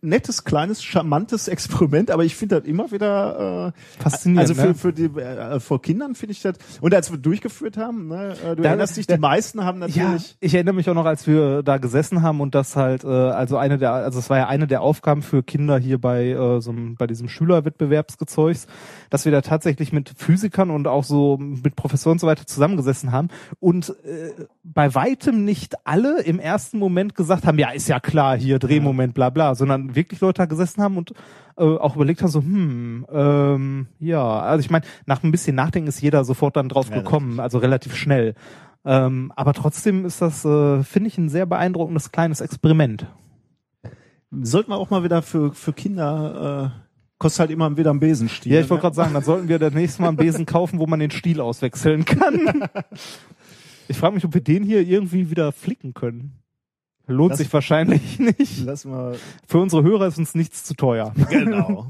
nettes, kleines, charmantes Experiment, aber ich finde das immer wieder äh, Faszinierend, Also für, ne? für die äh, vor Kindern finde ich das. Und als wir durchgeführt haben, ne, äh, du Da- erinnerst dich, die meisten haben Ja, natürlich. ich erinnere mich auch noch, als wir da gesessen haben und das halt, äh, also eine der, also es war ja eine der Aufgaben für Kinder hier bei äh, so einem, bei diesem Schülerwettbewerbsgezeugs, dass wir da tatsächlich mit Physikern und auch so mit Professoren und so weiter zusammengesessen haben und äh, bei weitem nicht alle im ersten Moment gesagt haben, ja, ist ja klar, hier Drehmoment, bla bla, sondern wirklich Leute da gesessen haben und äh, auch überlegt haben, so, hm, ähm, ja, also ich meine, nach ein bisschen Nachdenken ist jeder sofort dann drauf Ja, gekommen, also relativ schnell. Ähm, aber trotzdem ist das, äh, finde ich, ein sehr beeindruckendes kleines Experiment. Sollten wir auch mal wieder für, für Kinder, äh, kostet halt immer wieder ein Besenstiel. Ja, ich wollte ne? gerade sagen, dann sollten wir das nächste Mal einen Besen kaufen, wo man den Stiel auswechseln kann. Ich frage mich, ob wir den hier irgendwie wieder flicken können. Lohnt Das- sich wahrscheinlich nicht. Lass mal. Für unsere Hörer ist uns nichts zu teuer. Genau.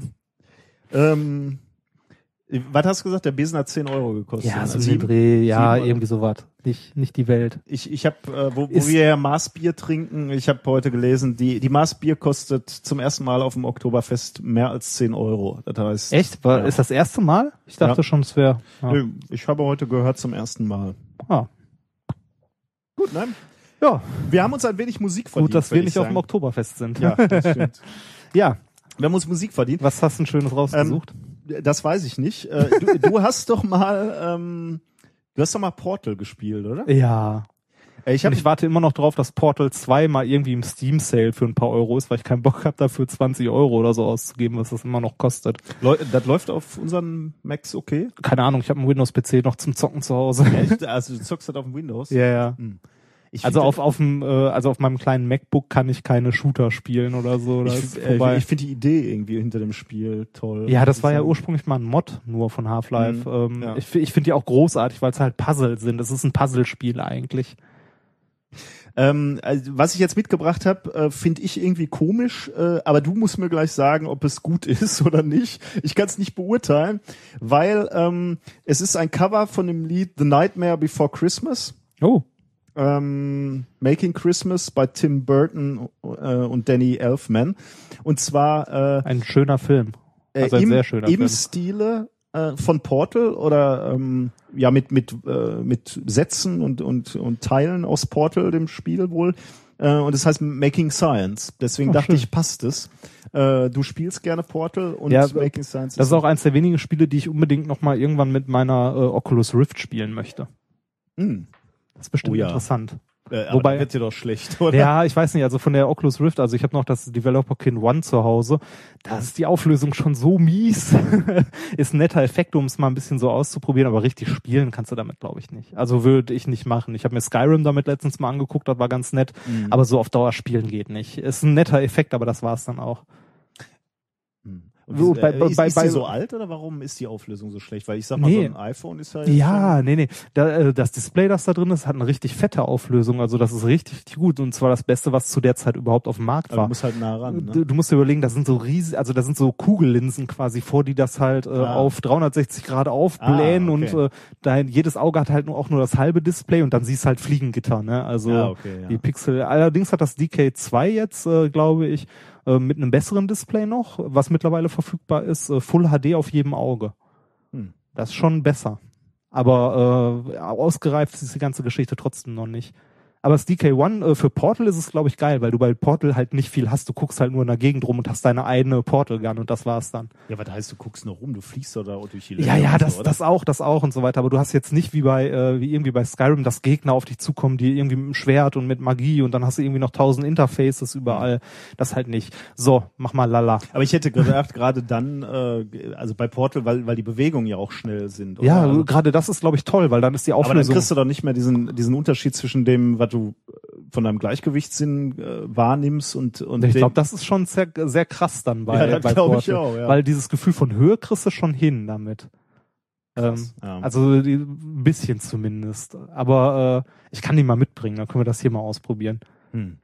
ähm, was hast du gesagt? Der Besen hat 10 Euro gekostet. Ja, so Also ein Dreh, ja, irgendwie sowas. Nicht, nicht die Welt. Ich, ich habe, äh, wo, wo Ist- wir ja Maßbier trinken, ich habe heute gelesen, die, die Maßbier kostet zum ersten Mal auf dem Oktoberfest mehr als 10 Euro. Das heißt, Echt? War, Ja. Ist das erste Mal? Ich dachte Ja. schon, es wäre. Ja. Nö, ich habe heute gehört zum ersten Mal. Ah. Gut, ne? Ja, Wir haben uns ein wenig Musik verdient. gut, dass wir nicht auf dem. Oktoberfest sind. Ja, das stimmt. ja. Wir haben uns Musik verdient. Was hast du ein schönes rausgesucht? Ähm, das weiß ich nicht. Äh, du, du hast doch mal, ähm, du hast doch mal Portal gespielt, oder? Ja. Äh, Ich Und habe ich warte immer noch drauf, dass Portal 2 mal irgendwie im Steam Sale für ein paar Euro ist, weil ich keinen Bock habe, dafür 20 Euro oder so auszugeben, was das immer noch kostet. das läuft auf unseren Macs okay. Keine Ahnung, ich habe einen Windows-PC noch zum Zocken zu Hause. Echt? Also du zockst das auf dem Windows? Ja, ja. Ich Also auf, auf dem, äh, also auf meinem kleinen MacBook kann ich keine Shooter spielen oder so. Das ich, äh, ich finde die Idee irgendwie hinter dem Spiel toll. ja, das war ja ursprünglich mal ein Mod nur von Half-Life. Mhm, ähm, ja. Ich, ich finde die auch großartig, weil es halt Puzzle sind. Es ist ein Puzzlespiel eigentlich. Ähm, also, was ich jetzt mitgebracht habe, äh, finde ich irgendwie komisch, äh, aber du musst mir gleich sagen, ob es gut ist oder nicht. Ich kann es nicht beurteilen, weil ähm, es ist ein Cover von dem Lied The Nightmare Before Christmas. Oh. Ähm, Making Christmas bei Tim Burton äh, und Danny Elfman. Und zwar äh, Ein schöner Film. äh, Also ein im, sehr schöner im Film. Stile äh, von Portal oder ähm, ja mit mit äh, mit Sätzen und und und Teilen aus Portal dem Spiel wohl. Äh, und es heißt Making Science. Deswegen Oh, dachte schön. ich, passt es. Äh, du spielst gerne Portal und Ja, Making Science. Das ist auch eins der wenigen Spiele, die ich unbedingt noch mal irgendwann mit meiner äh, Oculus Rift spielen möchte. Hm. Das ist bestimmt Oh ja. interessant. Äh, Wobei- wird dir doch schlecht, oder? Ja, ich weiß nicht, also von der Oculus Rift, also ich habe noch das Developer Kin One zu Hause, da ist die Auflösung schon so mies. ist ein netter Effekt, um es mal ein bisschen so auszuprobieren, aber richtig spielen kannst du damit, glaube ich, nicht. Also würde ich nicht machen. Ich habe mir Skyrim damit letztens mal angeguckt, das war ganz nett, Mhm. aber so auf Dauer spielen geht nicht. Ist ein netter Effekt, aber das war's dann auch. Und wie- bei- äh, ist, bei- ist bei- die so alt oder warum ist die Auflösung so schlecht? Weil ich sag mal, Nee. so ein iPhone ist ja jetzt Ja, nee, nee. Da, äh, das Display, das da drin ist, hat eine richtig fette Auflösung. Also das ist richtig, gut. Und zwar das Beste, was zu der Zeit überhaupt auf dem Markt Aber war. du musst halt nah ran. Du, Ne? du musst dir überlegen, das sind so riesig, also da sind so Kugellinsen quasi vor, die das halt äh, Ah. auf 360 Grad aufblähen Ah, und okay. äh, dein jedes Auge hat halt nur, auch nur das halbe Display und dann siehst halt Fliegengitter, ne? Also Ja, okay, ja. die Pixel. Allerdings hat das DK2 jetzt, äh, glaube ich, äh, mit einem besseren Display noch, was mittlerweile verfügbar ist, äh, Full HD auf jedem Auge. Hm. Das ist schon besser. Aber äh, ausgereift ist die ganze Geschichte trotzdem noch nicht. Aber das DK1 äh, für Portal ist es, glaube ich, geil, weil du bei Portal halt nicht viel hast. Du guckst halt nur in der Gegend rum und hast deine eigene Portal Gun und das war's dann. Ja, was heißt, du guckst noch rum, du fliegst da durch die Ja, Länder ja, und das, so, das auch, das auch und so weiter. Aber du hast jetzt nicht wie bei, äh, wie irgendwie bei Skyrim, dass Gegner auf dich zukommen, die irgendwie mit dem Schwert und mit Magie und dann hast du irgendwie noch tausend Interfaces überall. Das halt nicht. So, mach mal lala. Aber ich hätte gedacht, gerade dann, äh, also bei Portal, weil, weil die Bewegungen ja auch schnell sind. oder? Ja, also, gerade das ist, glaube ich, toll, weil dann ist die aber dann Auflösung. kriegst du doch nicht mehr diesen, diesen Unterschied zwischen dem, was du äh, von deinem Gleichgewichtssinn äh, wahrnimmst und, und Ich glaube, das ist schon sehr, sehr krass dann bei, Ja, bei ich auch, ja. Weil dieses Gefühl von Höhe kriegst du schon hin damit. Ähm, ja. also die, ein bisschen zumindest. Aber äh, ich kann die mal mitbringen, dann können wir das hier mal ausprobieren. Hm.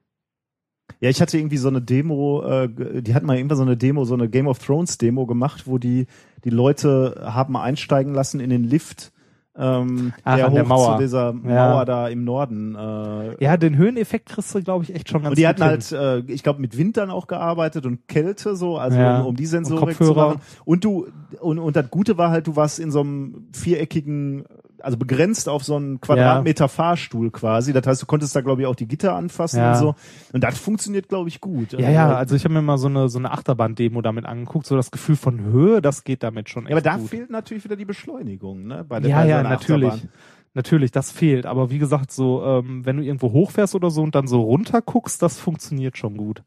Ja, ich hatte irgendwie so eine Demo, äh, die hatten mal irgendwann so eine Demo, so eine Game of Thrones Demo gemacht, wo die die Leute haben einsteigen lassen in den Lift, ähm, Ach, der an der Mauer. zu dieser Ja. Mauer da im Norden. Äh, Ja, den Höheneffekt kriegst du, glaube ich, echt schon ganz und die gut hatten halt, äh, ich glaube, mit Wind dann auch gearbeitet und Kälte so, also Ja. um, um die Sensorik zu machen. Und du, und, und das Gute war halt, du warst in so einem viereckigen, also begrenzt auf so einen Quadratmeter Fahrstuhl quasi. Das heißt, du konntest da, glaube ich, auch die Gitter anfassen Ja. und so. Und das funktioniert, glaube ich, gut. Ja, ja, also ich habe mir mal so eine so eine Achterbahn-Demo damit angeguckt, so das Gefühl von Höhe, das geht damit schon echt Ja, aber da gut. fehlt natürlich wieder die Beschleunigung, ne? Bei der, ja, bei ja, natürlich. Achterbahn. Natürlich, das fehlt. Aber wie gesagt, so, ähm, wenn du irgendwo hochfährst oder so und dann so runter guckst, das funktioniert schon gut.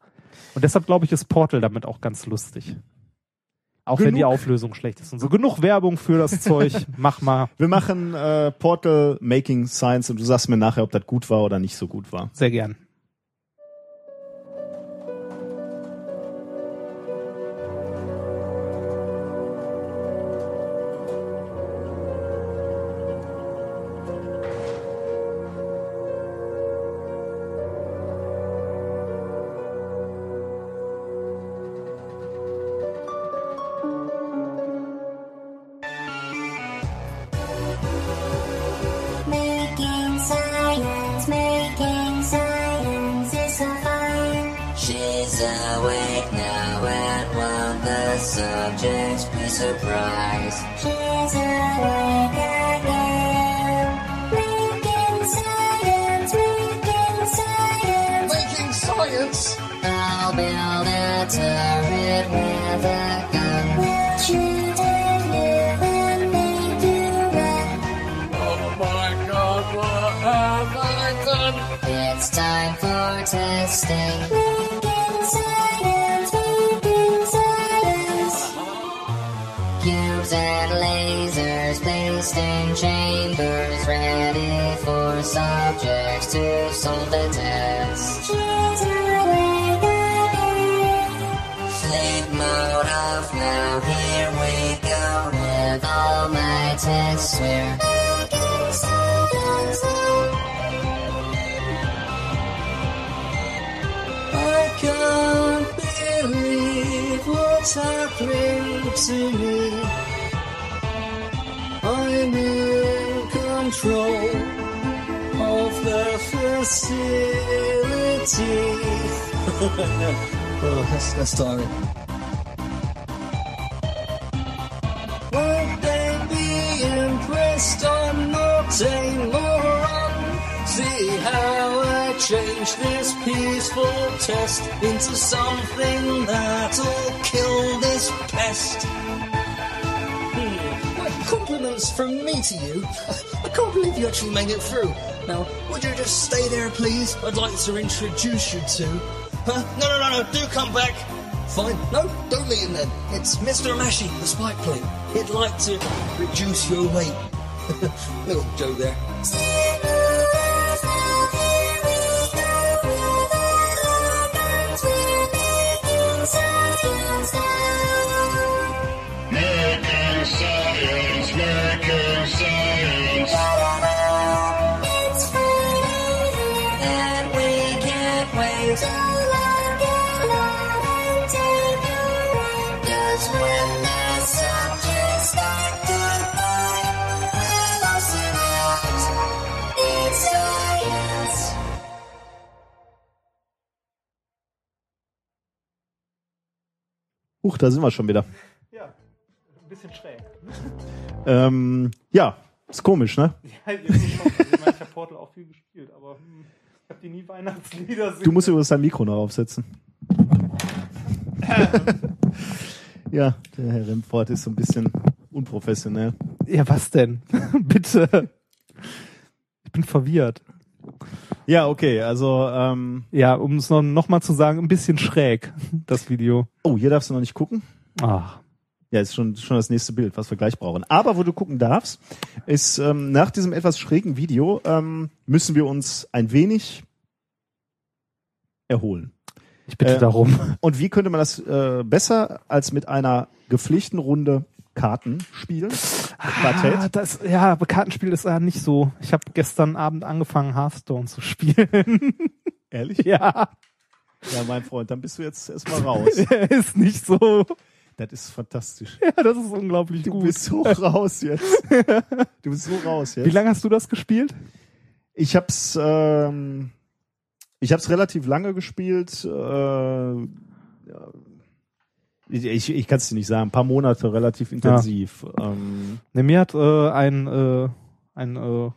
Und deshalb glaube ich, ist Portal damit auch ganz lustig. Auch wenn die Genug- Auflösung schlecht ist und so. Genug Werbung für das Zeug. Mach mal. Wir machen äh, Portal Making Science und du sagst mir nachher, ob das gut war oder nicht so gut war. Sehr gern. I'd like to introduce you to. Huh? No, no, no, no. Do come back. Fine. No, don't meet him then. It's Mr. Mashi, the spike plate. He'd like to reduce your weight. Little joke there. Da sind wir schon wieder. Ja, ein bisschen schräg. Ähm, ja, ist komisch, ne? Ja, irgendwie schon. Also ich meine, ich habe Portal auch viel gespielt, aber hm, ich habe die nie Weihnachtslieder singen. Du musst übrigens dein Mikro noch aufsetzen. ja, der Herr Remford ist so ein bisschen unprofessionell. Ja, was denn? Bitte. Ich bin verwirrt. Ja, okay, also, ähm, Ja, um es noch, noch mal zu sagen, ein bisschen schräg, das Video. oh, hier darfst du noch nicht gucken. Ach. Ja, ist schon, schon das nächste Bild, was wir gleich brauchen. Aber wo du gucken darfst, ist ähm, nach diesem etwas schrägen Video ähm, müssen wir uns ein wenig erholen. Ich bitte Äh, darum. Und wie könnte man das äh, besser als mit einer gepflichten Runde Karten spielen? Ah, Quartett? das, ja, aber Kartenspiel ist ja nicht so. Ich habe gestern Abend angefangen, Hearthstone zu spielen. Ehrlich? ja, Ja, mein Freund, dann bist du jetzt erstmal raus. ist nicht so. Das ist fantastisch. Ja, das ist unglaublich Du gut. bist so raus jetzt. Du bist so raus jetzt. Wie lange hast du das gespielt? Ich hab's, ähm, ich hab's relativ lange gespielt. Äh, ich ich kann es dir nicht sagen. Ein paar Monate relativ intensiv. Ähm, Ne, mir hat äh, ein, äh, ein, äh,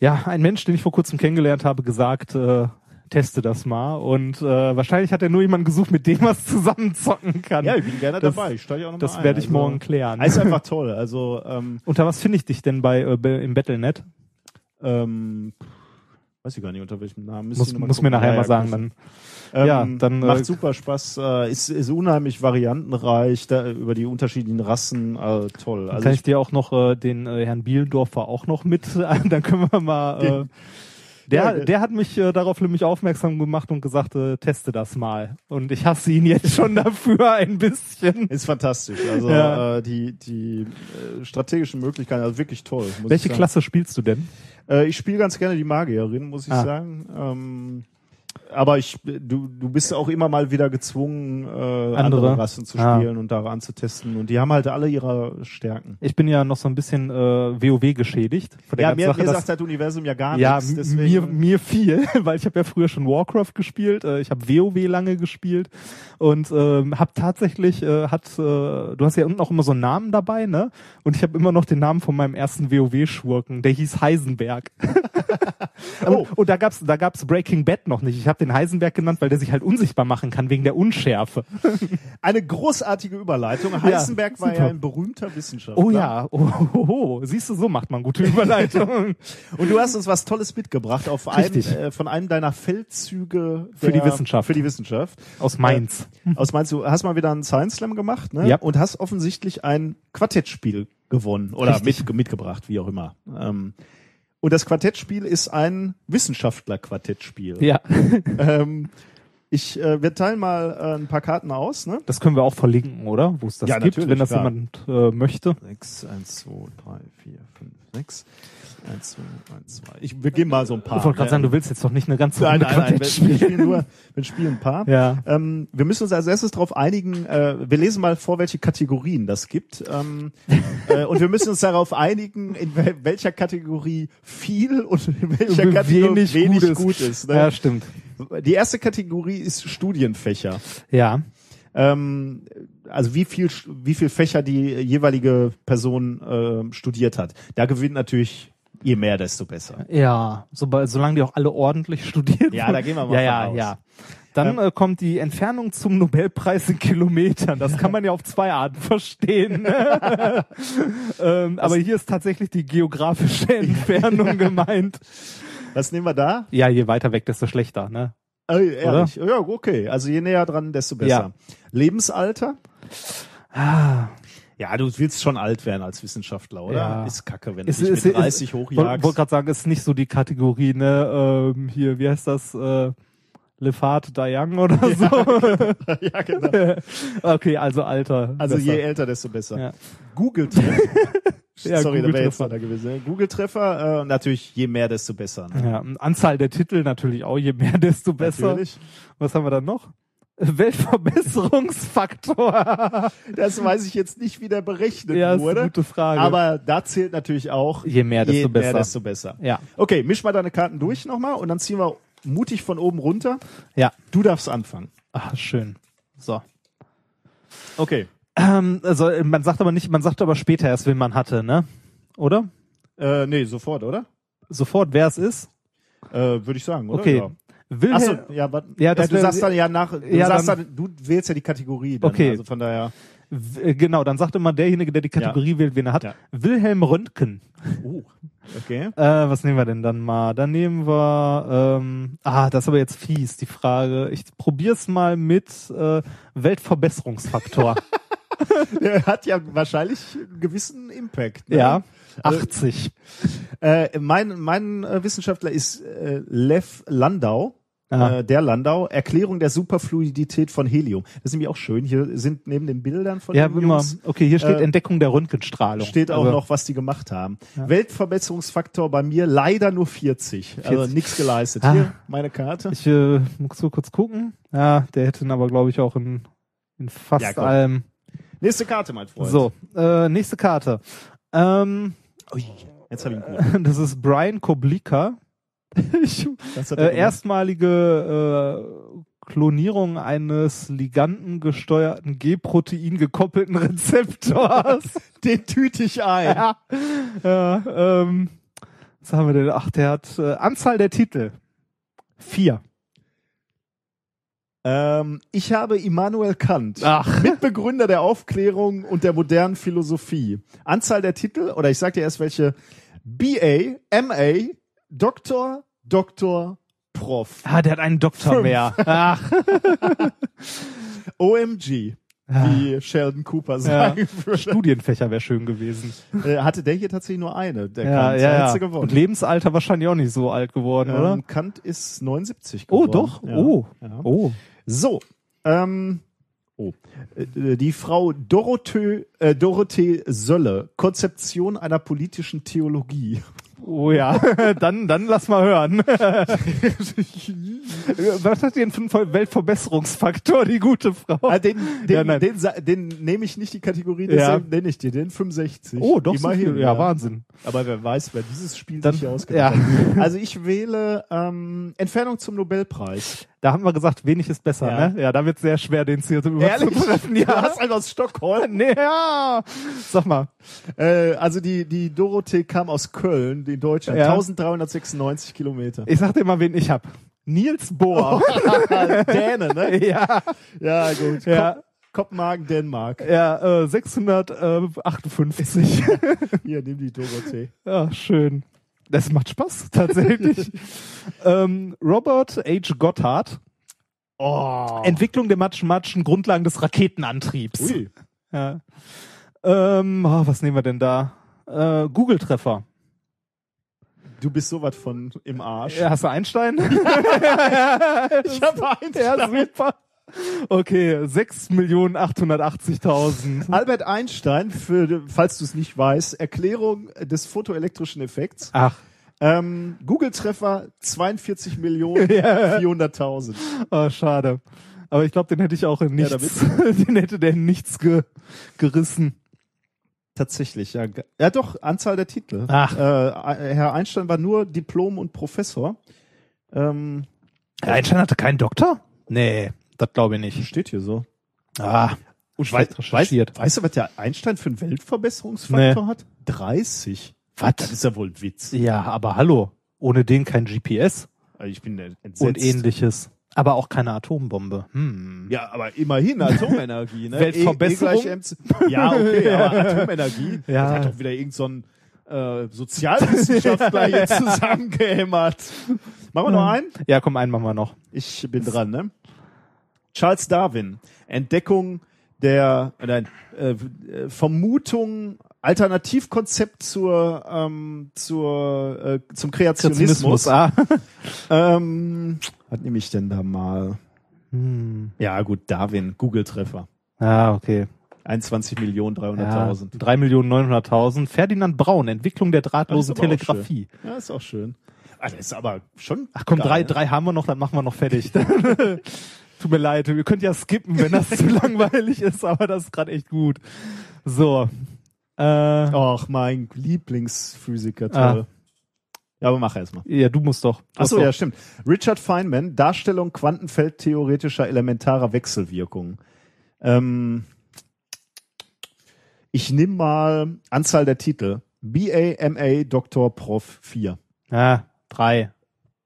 ja, ein Mensch, den ich vor kurzem kennengelernt habe, gesagt, äh, teste das mal. Und äh, wahrscheinlich hat er nur jemanden gesucht, mit dem er es zusammen zocken kann. ja, ich bin gerne Das- dabei. Ich steige auch noch das werde ich Also, morgen klären. Ist einfach toll. Also ähm, Unter was finde ich dich denn bei äh, im Battlenet? ähm, weiß ich gar nicht unter welchem Namen. Muss, muss mir nachher Ja, mal ja, sagen. Dann. Ähm, Ja, dann, äh, macht super Spaß, äh, ist, ist unheimlich variantenreich, da, über die unterschiedlichen Rassen, äh, toll. Also kann ich, ich dir auch noch äh, den äh, Herrn Bielendorfer auch noch mit, dann können wir mal. Äh, Den- der, Ja, der hat mich äh, darauf nämlich aufmerksam gemacht und gesagt, äh, teste das mal. Und ich hasse ihn jetzt schon dafür ein bisschen. ist fantastisch. Also Ja. äh, die, die äh, strategischen Möglichkeiten, also wirklich toll. Welche. Klasse spielst du denn? Äh, ich spiele ganz gerne die Magierin, muss ich Ah. sagen. Ähm, aber ich, du, du bist auch immer mal wieder gezwungen, äh, andere, Andere? Rassen zu Ah. spielen und da anzutesten. Und die haben halt alle ihre Stärken. Ich bin ja noch so ein bisschen äh, WoW geschädigt. Von der Ja, mir, Sache, mir sagt das Universum ja gar ja, nichts. Deswegen, mir, mir viel, weil ich habe ja früher schon Warcraft gespielt, äh, ich habe WoW lange gespielt und ähm, habe tatsächlich, äh, hat, äh, du hast ja unten auch immer so einen Namen dabei, ne? Und ich habe immer noch den Namen von meinem ersten WoW-Schurken, der hieß Heisenberg. Oh. und, und da gab's, da gab's Breaking Bad noch nicht. Ich habe den Heisenberg genannt, weil der sich halt unsichtbar machen kann wegen der Unschärfe. Eine großartige Überleitung. Heisenberg war ja ein berühmter Wissenschaftler. Oh ja, oh, oh, oh. siehst du, so macht man gute Überleitungen. Und du hast uns was Tolles mitgebracht auf einem, äh, von einem deiner Feldzüge Für die der- Wissenschaft. Für die Wissenschaft. Aus Mainz. Aus meinst du, hast mal wieder einen Science Slam gemacht, ne? Ja. Und hast offensichtlich ein Quartettspiel gewonnen oder mit, mitgebracht, wie auch immer. Ähm, und das Quartettspiel ist ein Wissenschaftler-Quartettspiel. Ja, Ähm, ich äh, wir teilen mal äh, ein paar Karten aus, ne? das können wir auch verlinken, oder? Wo es das Ja, gibt, wenn das klar. jemand äh, möchte. 6, 1, 2, 3, 4, 5, 6. 1, 2, 1, 2. Ich, wir geben mal so ein paar. Ich wollte gerade sagen, du willst jetzt doch nicht eine ganze Nein, Runde nein, nein, wir, wir spielen. spielen nur, wir spielen ein paar. Ja. Ähm, wir müssen uns als erstes darauf einigen, äh, wir lesen mal vor, welche Kategorien das gibt. Ähm, äh, und wir müssen uns darauf einigen, in wel welcher Kategorie viel und in welcher Kategorie wenig, gut ist. ne? Ja, stimmt. Die erste Kategorie ist Studienfächer. Ja. Ähm, also wie viel, wie viel Fächer die jeweilige Person äh, studiert hat. Da gewinnt natürlich je mehr, desto besser. Ja, sobald, solange die auch alle ordentlich studiert Ja, da gehen wir mal Ja, ja, aus. ja. Dann äh, kommt die Entfernung zum Nobelpreis in Kilometern. Das kann man ja auf zwei Arten verstehen. ähm, aber hier ist tatsächlich die geografische Entfernung gemeint. Was nehmen wir da? Ja, je weiter weg, desto schlechter. Ne? Äh, ehrlich. Ja, okay. Also je näher dran, desto besser. Ja. Lebensalter? Ah, Ja, du willst schon alt werden als Wissenschaftler, oder? Ja. Ist kacke, wenn ist, du dich ist, mit ist, 30 wollte hochjagst. wollt gerade sagen, ist nicht so die Kategorie, ne? Ähm, hier, wie heißt das? Äh, Lefat Dayang oder so. ja, genau. okay, also Alter. Also besser. je älter, desto besser. Ja. Google-Treffer. Ja, Sorry, da wäre jetzt noch da gewesen. ne? Google-Treffer, äh, natürlich je mehr, desto besser. Ne? Ja, Anzahl der Titel natürlich auch, je mehr, desto besser. Natürlich. Was haben wir dann noch? Weltverbesserungsfaktor. Das weiß ich jetzt nicht, wie der berechnet ja, ist wurde. eine gute Frage. Aber da zählt natürlich auch je mehr, desto je besser. mehr, desto besser. ja, Okay, misch mal deine Karten durch nochmal und dann ziehen wir mutig von oben runter. ja. Du darfst anfangen. Ach, schön. So. Okay. Ähm, also, man sagt aber nicht, man sagt aber später erst, wen man hatte, ne? Oder? Äh, nee, sofort, oder? Sofort, wer es ist? Äh, Würde ich sagen, oder? Okay. Ja. Wilhelm, Achso, ja, aber, Ja, ja, das du sagst dann ja nach, du Ja, sagst dann- dann, du wählst ja die Kategorie dann, Okay. also von daher. w- äh, genau, dann sagt immer derjenige, der die Kategorie wählt, wen er hat. Ja. Wilhelm Röntgen. Oh, okay. Äh, was nehmen wir denn dann mal? Dann nehmen wir, ähm, ah, das ist aber jetzt fies, die Frage. Ich probier's mal mit äh, Weltverbesserungsfaktor. Der hat ja wahrscheinlich einen gewissen Impact. Ne? ja, 80. Äh, mein mein äh, Wissenschaftler ist äh, Lev Landau. Ah. Äh, der Landau, Erklärung der Superfluidität von Helium. Das ist nämlich auch schön. Hier sind neben den Bildern von Ja, den. Jungs Okay, hier steht äh, Entdeckung der Röntgenstrahlung. steht auch Aber- noch, was die gemacht haben. Weltverbesserungsfaktor bei mir leider nur 40. Also 40. nichts geleistet. Ah. Hier, meine Karte. Ich äh, muss so kurz gucken. Ja, der hätte ihn aber, glaube ich, auch in, in fast Ja, allem. Nächste Karte, mein Freund. So, äh, nächste Karte. Ähm, Jetzt habe ich ihn gut. das ist Brian Koblika. ich, äh, erstmalige äh, Klonierung eines ligandengesteuerten G-Protein gekoppelten Rezeptors. Den tüte ich ein. ja, ja ähm, was haben wir denn? Ach, der hat äh, Anzahl der Titel. Vier. Ähm, ich habe Immanuel Kant, Ach. Mitbegründer der Aufklärung und der modernen Philosophie. Anzahl der Titel, oder ich sag dir erst welche, BA, MA, Doktor, Doktor, Prof. Ah, der hat einen Doktor Fünf. mehr. Ach. OMG, wie Sheldon Cooper sagen würde. Studienfächer wäre schön gewesen. Äh, hatte der hier tatsächlich nur eine, der Ja, Kant. ja, ja. gewonnen. Und Lebensalter wahrscheinlich auch nicht so alt geworden, oder? ähm, Kant ist 79 Oh, geworden. doch. Ja. Oh. Ja. Oh. So, ähm, oh. Äh, Die Frau Dorothee, äh, Dorothee Sölle, Konzeption einer politischen Theologie. Oh ja, dann, dann lass mal hören. Was hat die denn für einen Weltverbesserungsfaktor, die gute Frau? Ah, den, den, Ja, den, sa- den nehme ich nicht die Kategorie, Ja. deswegen nenne ich dir den 65. Oh, doch so Immerhin. viel. Ja, Wahnsinn. Aber wer weiß, wer dieses Spiel Dann- sich hier ausgedacht ja. hat. Also ich wähle ähm, Entfernung zum Nobelpreis. Da haben wir gesagt, wenig ist besser, Ja. ne? Ja, da wird sehr schwer, den Ziel zu Ehrlich? übertreffen. Du Ja. hast einen aus Stockholm. Nee, ja. Sag mal. Äh, also die, die Dorothee kam aus Köln, in Deutschland. Ja. 1396 Kilometer. Ich sag dir mal, wen ich hab. Niels Bohr. Däne, ne? ja, Ja, gut. Ja. Kop Kopenhagen, Dänemark. ja, äh, 658. Hier, nimm die Dorothee. ja, schön. Das macht Spaß, tatsächlich. ähm, Robert H. Gotthard. Oh. Entwicklung der Matschen-Matschen, Grundlagen des Raketenantriebs. Ui. Ja. Ähm, oh, was nehmen wir denn da? Äh, Google-Treffer. Du bist sowas von im Arsch. Ja, hast du Einstein? ich habe ja, super. Okay, 6.880.000. Albert Einstein, für, falls du es nicht weißt, Erklärung des photoelektrischen Effekts. Ach, Ähm, Google-Treffer 42 Millionen 400.000. oh, schade. Aber ich glaube, den hätte ich auch in Ja, nichts, den hätte der in nichts ge gerissen. Tatsächlich, ja. Ja, doch, Anzahl der Titel. Ach. Äh, Herr Einstein war nur Diplom und Professor. Ähm, Einstein hatte keinen Doktor? Nee, das glaube ich nicht. steht hier so. Ah, Und weißt, recherchiert. weißt du, was der Einstein für einen Weltverbesserungsfaktor Nee. hat? 30. Das Was? ist ja wohl ein Witz. Ja, aber hallo. Ohne den kein GPS Also ich bin entsetzt. und ähnliches. Aber auch keine Atombombe. Hm. Ja, aber immerhin Atomenergie, ne? Weltverbesserung? E, e ja, okay, aber Atomenergie, Ja. das hat doch wieder irgend so ein äh, Sozialwissenschaftler hier zusammengehämmert. Machen wir noch einen? Ja, komm, einen machen wir noch. Ich bin dran, ne? Charles Darwin, Entdeckung der, nein, äh, Vermutung, Alternativkonzept zur, ähm, zur, äh, zum Kreationismus. Ah. Ähm, was nehme ich denn da mal? Hm. Ja, gut, Darwin, Google-Treffer. Ah, okay. 21 Millionen Ja, 300.000. 3.900.000. Ferdinand Braun, Entwicklung der drahtlosen Telegrafie. Ja, ist auch schön. Ah, das ist aber schon. Ach komm, geil, drei, drei haben wir noch, dann machen wir noch fertig. Tut mir leid, ihr könnt ja skippen, wenn das zu langweilig ist, aber das ist gerade echt gut. So. Äh, Ach, mein Lieblingsphysiker, toll. Ja, aber mach erst mal. Ja, du musst doch. Ach so, Ach ja, stimmt. Richard Feynman, Darstellung quantenfeldtheoretischer elementarer Wechselwirkungen. Ähm, ich nehme mal Anzahl der Titel. BA, MA, Doktor, Prof 4. Ja, drei.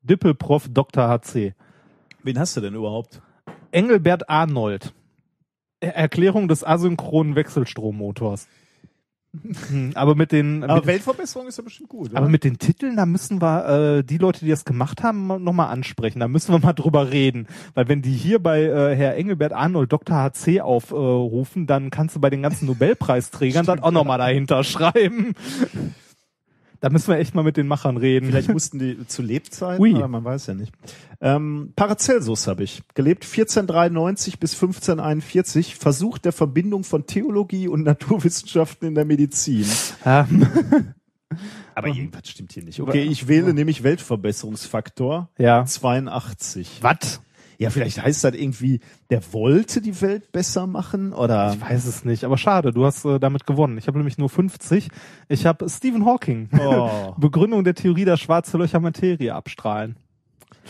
Dippelprof Dr. HC. Wen hast du denn überhaupt? Engelbert Arnold. Er Erklärung des asynchronen Wechselstrommotors. Hm, aber mit den, Aber mit, Weltverbesserung ist ja bestimmt gut. aber oder? mit den Titeln, da müssen wir äh, die Leute, die das gemacht haben, nochmal ansprechen. Da müssen wir mal drüber reden. Weil wenn die hier bei äh, Herr Engelbert Arnold Dr. HC aufrufen, dann kannst du bei den ganzen Nobelpreisträgern das auch nochmal dahinter schreiben. Da müssen wir echt mal mit den Machern reden. Vielleicht mussten die zu Lebzeiten, Ui. aber man weiß ja nicht. Ähm, Paracelsus habe ich. Gelebt 1493 bis 1541. Versuch der Verbindung von Theologie und Naturwissenschaften in der Medizin. Ja. Aber irgendwas stimmt hier nicht. Okay, ich wähle nämlich Weltverbesserungsfaktor ja. 82. Was? Ja, vielleicht heißt das irgendwie, der wollte die Welt besser machen oder Ich weiß es nicht, aber schade, du hast äh, damit gewonnen. Ich habe nämlich nur 50. Ich habe Stephen Hawking. Oh. Begründung der Theorie, dass schwarze Löcher Materie abstrahlen.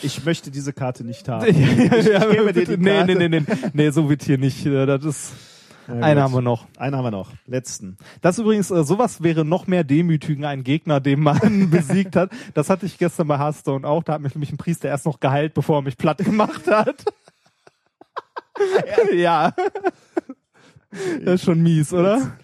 ich möchte diese Karte nicht haben. ja, ich gebe dir die nee, Karte. nee, nee, nee, nee, so wird hier nicht. äh, Das ist, Ja, einen haben wir noch. Einen haben wir noch. Letzten. Das übrigens, äh, sowas wäre noch mehr demütigen, einen Gegner, den man besiegt hat. Das hatte ich gestern bei Hearthstone auch. Da hat mich nämlich ein Priester erst noch geheilt, bevor er mich platt gemacht hat. ja. Das ist schon mies, oder?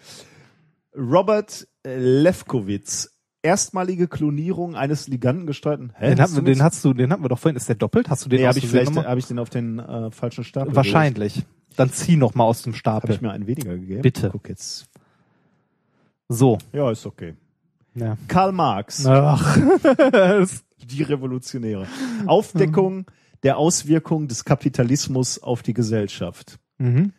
Robert Lefkowitz. Erstmalige Klonierung eines ligandengesteuerten. Hä? Den, hatten, du den hast du, den hatten wir doch vorhin. Ist der doppelt? Hast du den Nee, habe ich vielleicht habe ich den auf den äh, falschen Stapel Wahrscheinlich. Dann zieh noch mal aus dem Habe Stapel. ich mir einen weniger gegeben? Bitte. Guck jetzt. So. Ja, ist okay. Ja. Karl Marx, Ach. die Revolutionäre. Aufdeckung der Auswirkungen des Kapitalismus auf die Gesellschaft. mhm.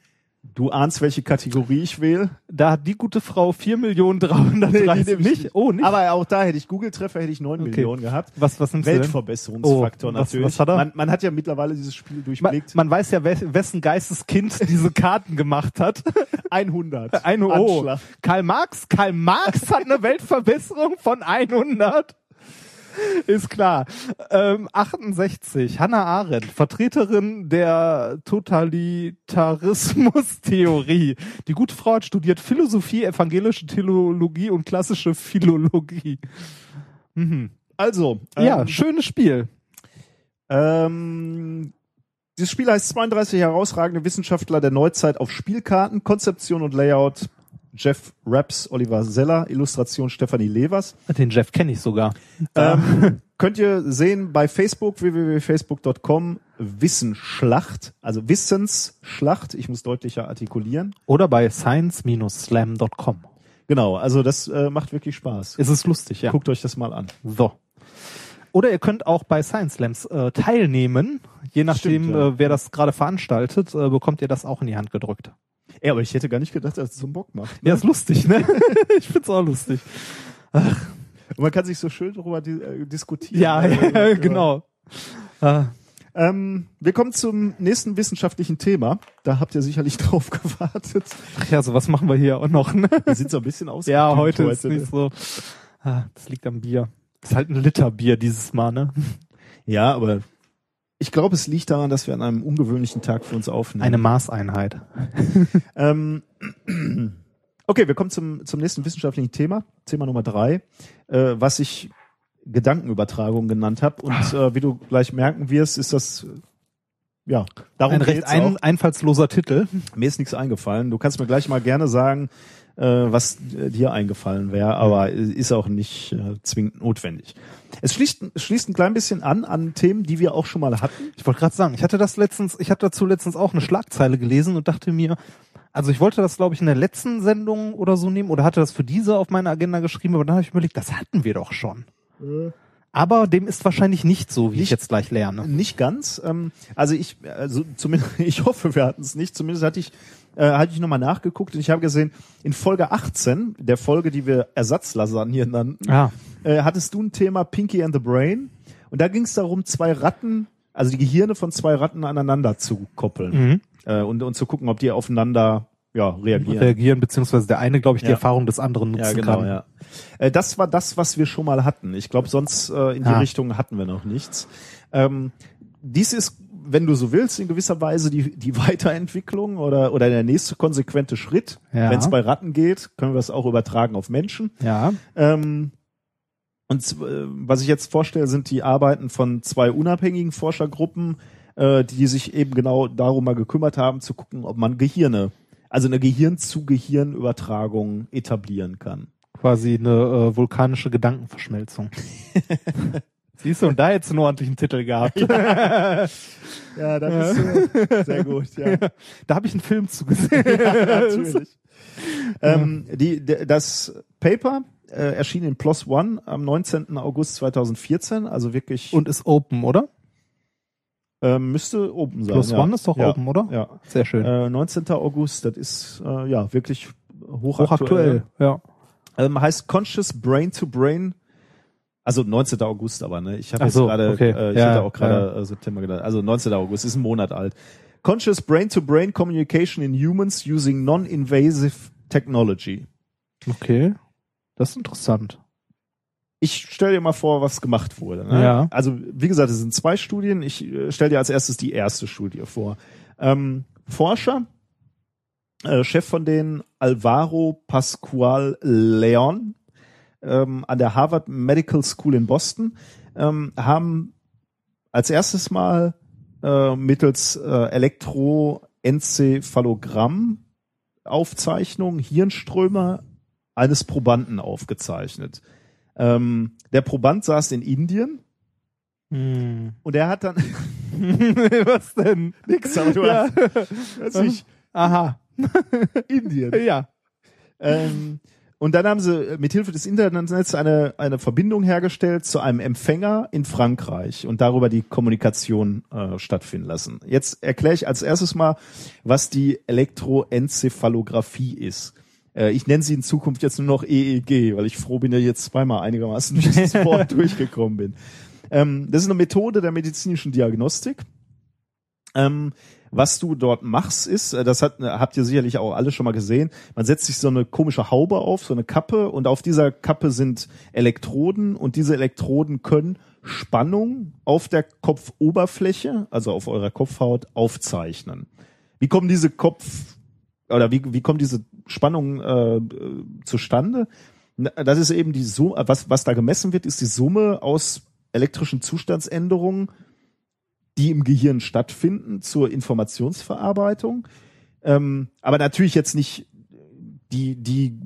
Du ahnst, welche Kategorie ich wähle? Da hat die gute Frau 4.330.000 nehm ich nicht. Oh, nicht. Aber auch da hätte ich Google-Treffer, hätte ich 9 Okay. Millionen gehabt. was, was nimmst? Weltverbesserungsfaktor Oh, was- natürlich. was hat er? Man, man hat ja mittlerweile dieses Spiel Man, durchblickt. man weiß ja, wes- wessen Geisteskind diese Karten gemacht hat. 100. Eine O. Anschlag. Karl Marx? Karl Marx hat eine Weltverbesserung von 100. Ist klar. Ähm, 68. Hannah Arendt, Vertreterin der Totalitarismus-Theorie. Die gute Frau hat studiert Philosophie, evangelische Theologie und klassische Philologie. Mhm. Also, Ja, ähm, schönes Spiel. Ähm, dieses Spiel heißt 32 herausragende Wissenschaftler der Neuzeit auf Spielkarten, Konzeption und Layout Jeff Raps, Oliver Seller, Illustration Stefanie Levers. Den Jeff kenne ich sogar. Ähm, könnt ihr sehen bei Facebook, www.facebook.com, Wissensschlacht, also Wissensschlacht, ich muss deutlicher artikulieren. Oder bei science-slam.com. Genau, also das äh, macht wirklich Spaß. Ist es lustig, ja. Guckt euch das mal an. So. Oder ihr könnt auch bei Science Slams äh, teilnehmen. Je nachdem, Stimmt, ja. äh, wer das gerade veranstaltet, äh, bekommt ihr das auch in die Hand gedrückt. Ja, aber ich hätte gar nicht gedacht, dass es so einen Bock macht. Ja, ist lustig, ne? ich find's auch lustig. Und man kann sich so schön darüber di äh, diskutieren. Ja, ja genau. Ah, Ähm, wir kommen zum nächsten wissenschaftlichen Thema. Da habt ihr sicherlich drauf gewartet. Ach ja, so was machen wir hier auch noch, ne? Wir sind so ein bisschen aus. Ja, heute ist nicht so. Ah, das liegt am Bier. Das ist halt ein Liter Bier dieses Mal, ne? Ja, aber ich glaube, es liegt daran, dass wir an einem ungewöhnlichen Tag für uns aufnehmen. Eine Maßeinheit. Ähm, okay, wir kommen zum, zum nächsten wissenschaftlichen Thema. Thema Nummer drei, äh, was ich Gedankenübertragung genannt habe. Und äh, wie du gleich merken wirst, ist das äh, ja darum Ein recht ein, einfallsloser Titel. Mir ist nichts eingefallen. Du kannst mir gleich mal gerne sagen, was äh, dir eingefallen wäre, aber ist auch nicht äh, zwingend notwendig. Es schließt, schließt ein klein bisschen an an Themen, die wir auch schon mal hatten. Ich wollte gerade sagen, ich hatte das letztens, ich hatte dazu letztens auch eine Schlagzeile gelesen und dachte mir, also ich wollte das, glaube ich, in der letzten Sendung oder so nehmen oder hatte das für diese auf meine Agenda geschrieben, aber dann habe ich überlegt, das hatten wir doch schon. Aber dem ist wahrscheinlich nicht so, wie ich Nicht- jetzt gleich lerne. Nicht ganz. Ähm, also ich, also zumindest, ich hoffe, wir hatten es nicht. Zumindest hatte ich, äh, hatte ich nochmal nachgeguckt und ich habe gesehen, in Folge 18, der Folge, die wir Ersatzlasagne nannten, Ja. äh, hattest du ein Thema Pinky and the Brain und da ging es darum, zwei Ratten, also die Gehirne von zwei Ratten aneinander zu koppeln Mhm. äh, und, und zu gucken, ob die aufeinander ja, reagieren. Reagieren, beziehungsweise der eine, glaube ich, die Ja. Erfahrung des anderen nutzen Ja, genau, kann. ja. Äh, das war das, was wir schon mal hatten. Ich glaube, sonst äh, in die Ah. Richtung hatten wir noch nichts. Ähm, dies ist, wenn du so willst, in gewisser Weise die, die Weiterentwicklung oder, oder der nächste konsequente Schritt. Ja. Wenn es bei Ratten geht, können wir es auch übertragen auf Menschen. Ja. Ähm, und äh, was ich jetzt vorstelle, sind die Arbeiten von zwei unabhängigen Forschergruppen, äh, die sich eben genau darum mal gekümmert haben, zu gucken, ob man Gehirne, also eine Gehirn-zu-Gehirn-Übertragung etablieren kann. Quasi eine äh, vulkanische Gedankenverschmelzung. Siehst du, und da jetzt einen ordentlichen Titel gehabt. Ja, das ist sehr gut, ja. Da habe ich einen Film zugesehen. natürlich. Ähm, die, das Paper äh, erschien in PLOS ONE am 19. August 2014, also wirklich Und ist open, oder? ähm, müsste oben sein. Plus ja. One ist doch ja. open, oder? Ja. Sehr schön. Äh, 19. August, das ist äh, ja wirklich hochaktuell. Hochaktuell. Ja. Ähm, heißt Conscious Brain to Brain. Also 19. August aber, ne? Ich habe Ach jetzt so, gerade, okay. äh, ich Ja, hatte auch gerade äh, September gedacht. Also 19. August ist ein Monat alt. Conscious Brain to Brain Communication in Humans using non-invasive technology. Okay. Das ist interessant. Ich stell dir mal vor, was gemacht wurde. Ne? Ja. Also wie gesagt, es sind zwei Studien. Ich äh, stell dir als erstes die erste Studie vor. Ähm, Forscher, äh, Chef von denen Alvaro Pascual Leon ähm, an der Harvard Medical School in Boston ähm, haben als erstes Mal äh, mittels äh, Elektroenzephalogramm Aufzeichnung Hirnströme eines Probanden aufgezeichnet. Ähm, der Proband saß in Indien Hm. und er hat dann Was denn? nix, aber du Ja. hast, hast Aha. Indien. Ja. Ähm, und dann haben sie mit Hilfe des Internets eine, eine Verbindung hergestellt zu einem Empfänger in Frankreich und darüber die Kommunikation äh, stattfinden lassen. Jetzt erkläre ich als erstes mal, was die Elektroenzephalographie ist. Äh, ich nenne sie in Zukunft jetzt nur noch EEG, weil ich froh bin, dass ich jetzt zweimal einigermaßen durch das Wort durchgekommen bin. Ähm, das ist eine Methode der medizinischen Diagnostik. Ähm, was du dort machst, ist, äh, das hat, habt ihr sicherlich auch alle schon mal gesehen, man setzt sich so eine komische Haube auf, so eine Kappe und auf dieser Kappe sind Elektroden und diese Elektroden können Spannung auf der Kopfoberfläche, also auf eurer Kopfhaut, aufzeichnen. Wie kommen diese Kopf oder wie, wie kommt diese Spannung äh, äh, zustande? Das ist eben die Summe, was, was da gemessen wird, ist die Summe aus elektrischen Zustandsänderungen die im Gehirn stattfinden zur Informationsverarbeitung. Ähm, aber natürlich jetzt nicht die, die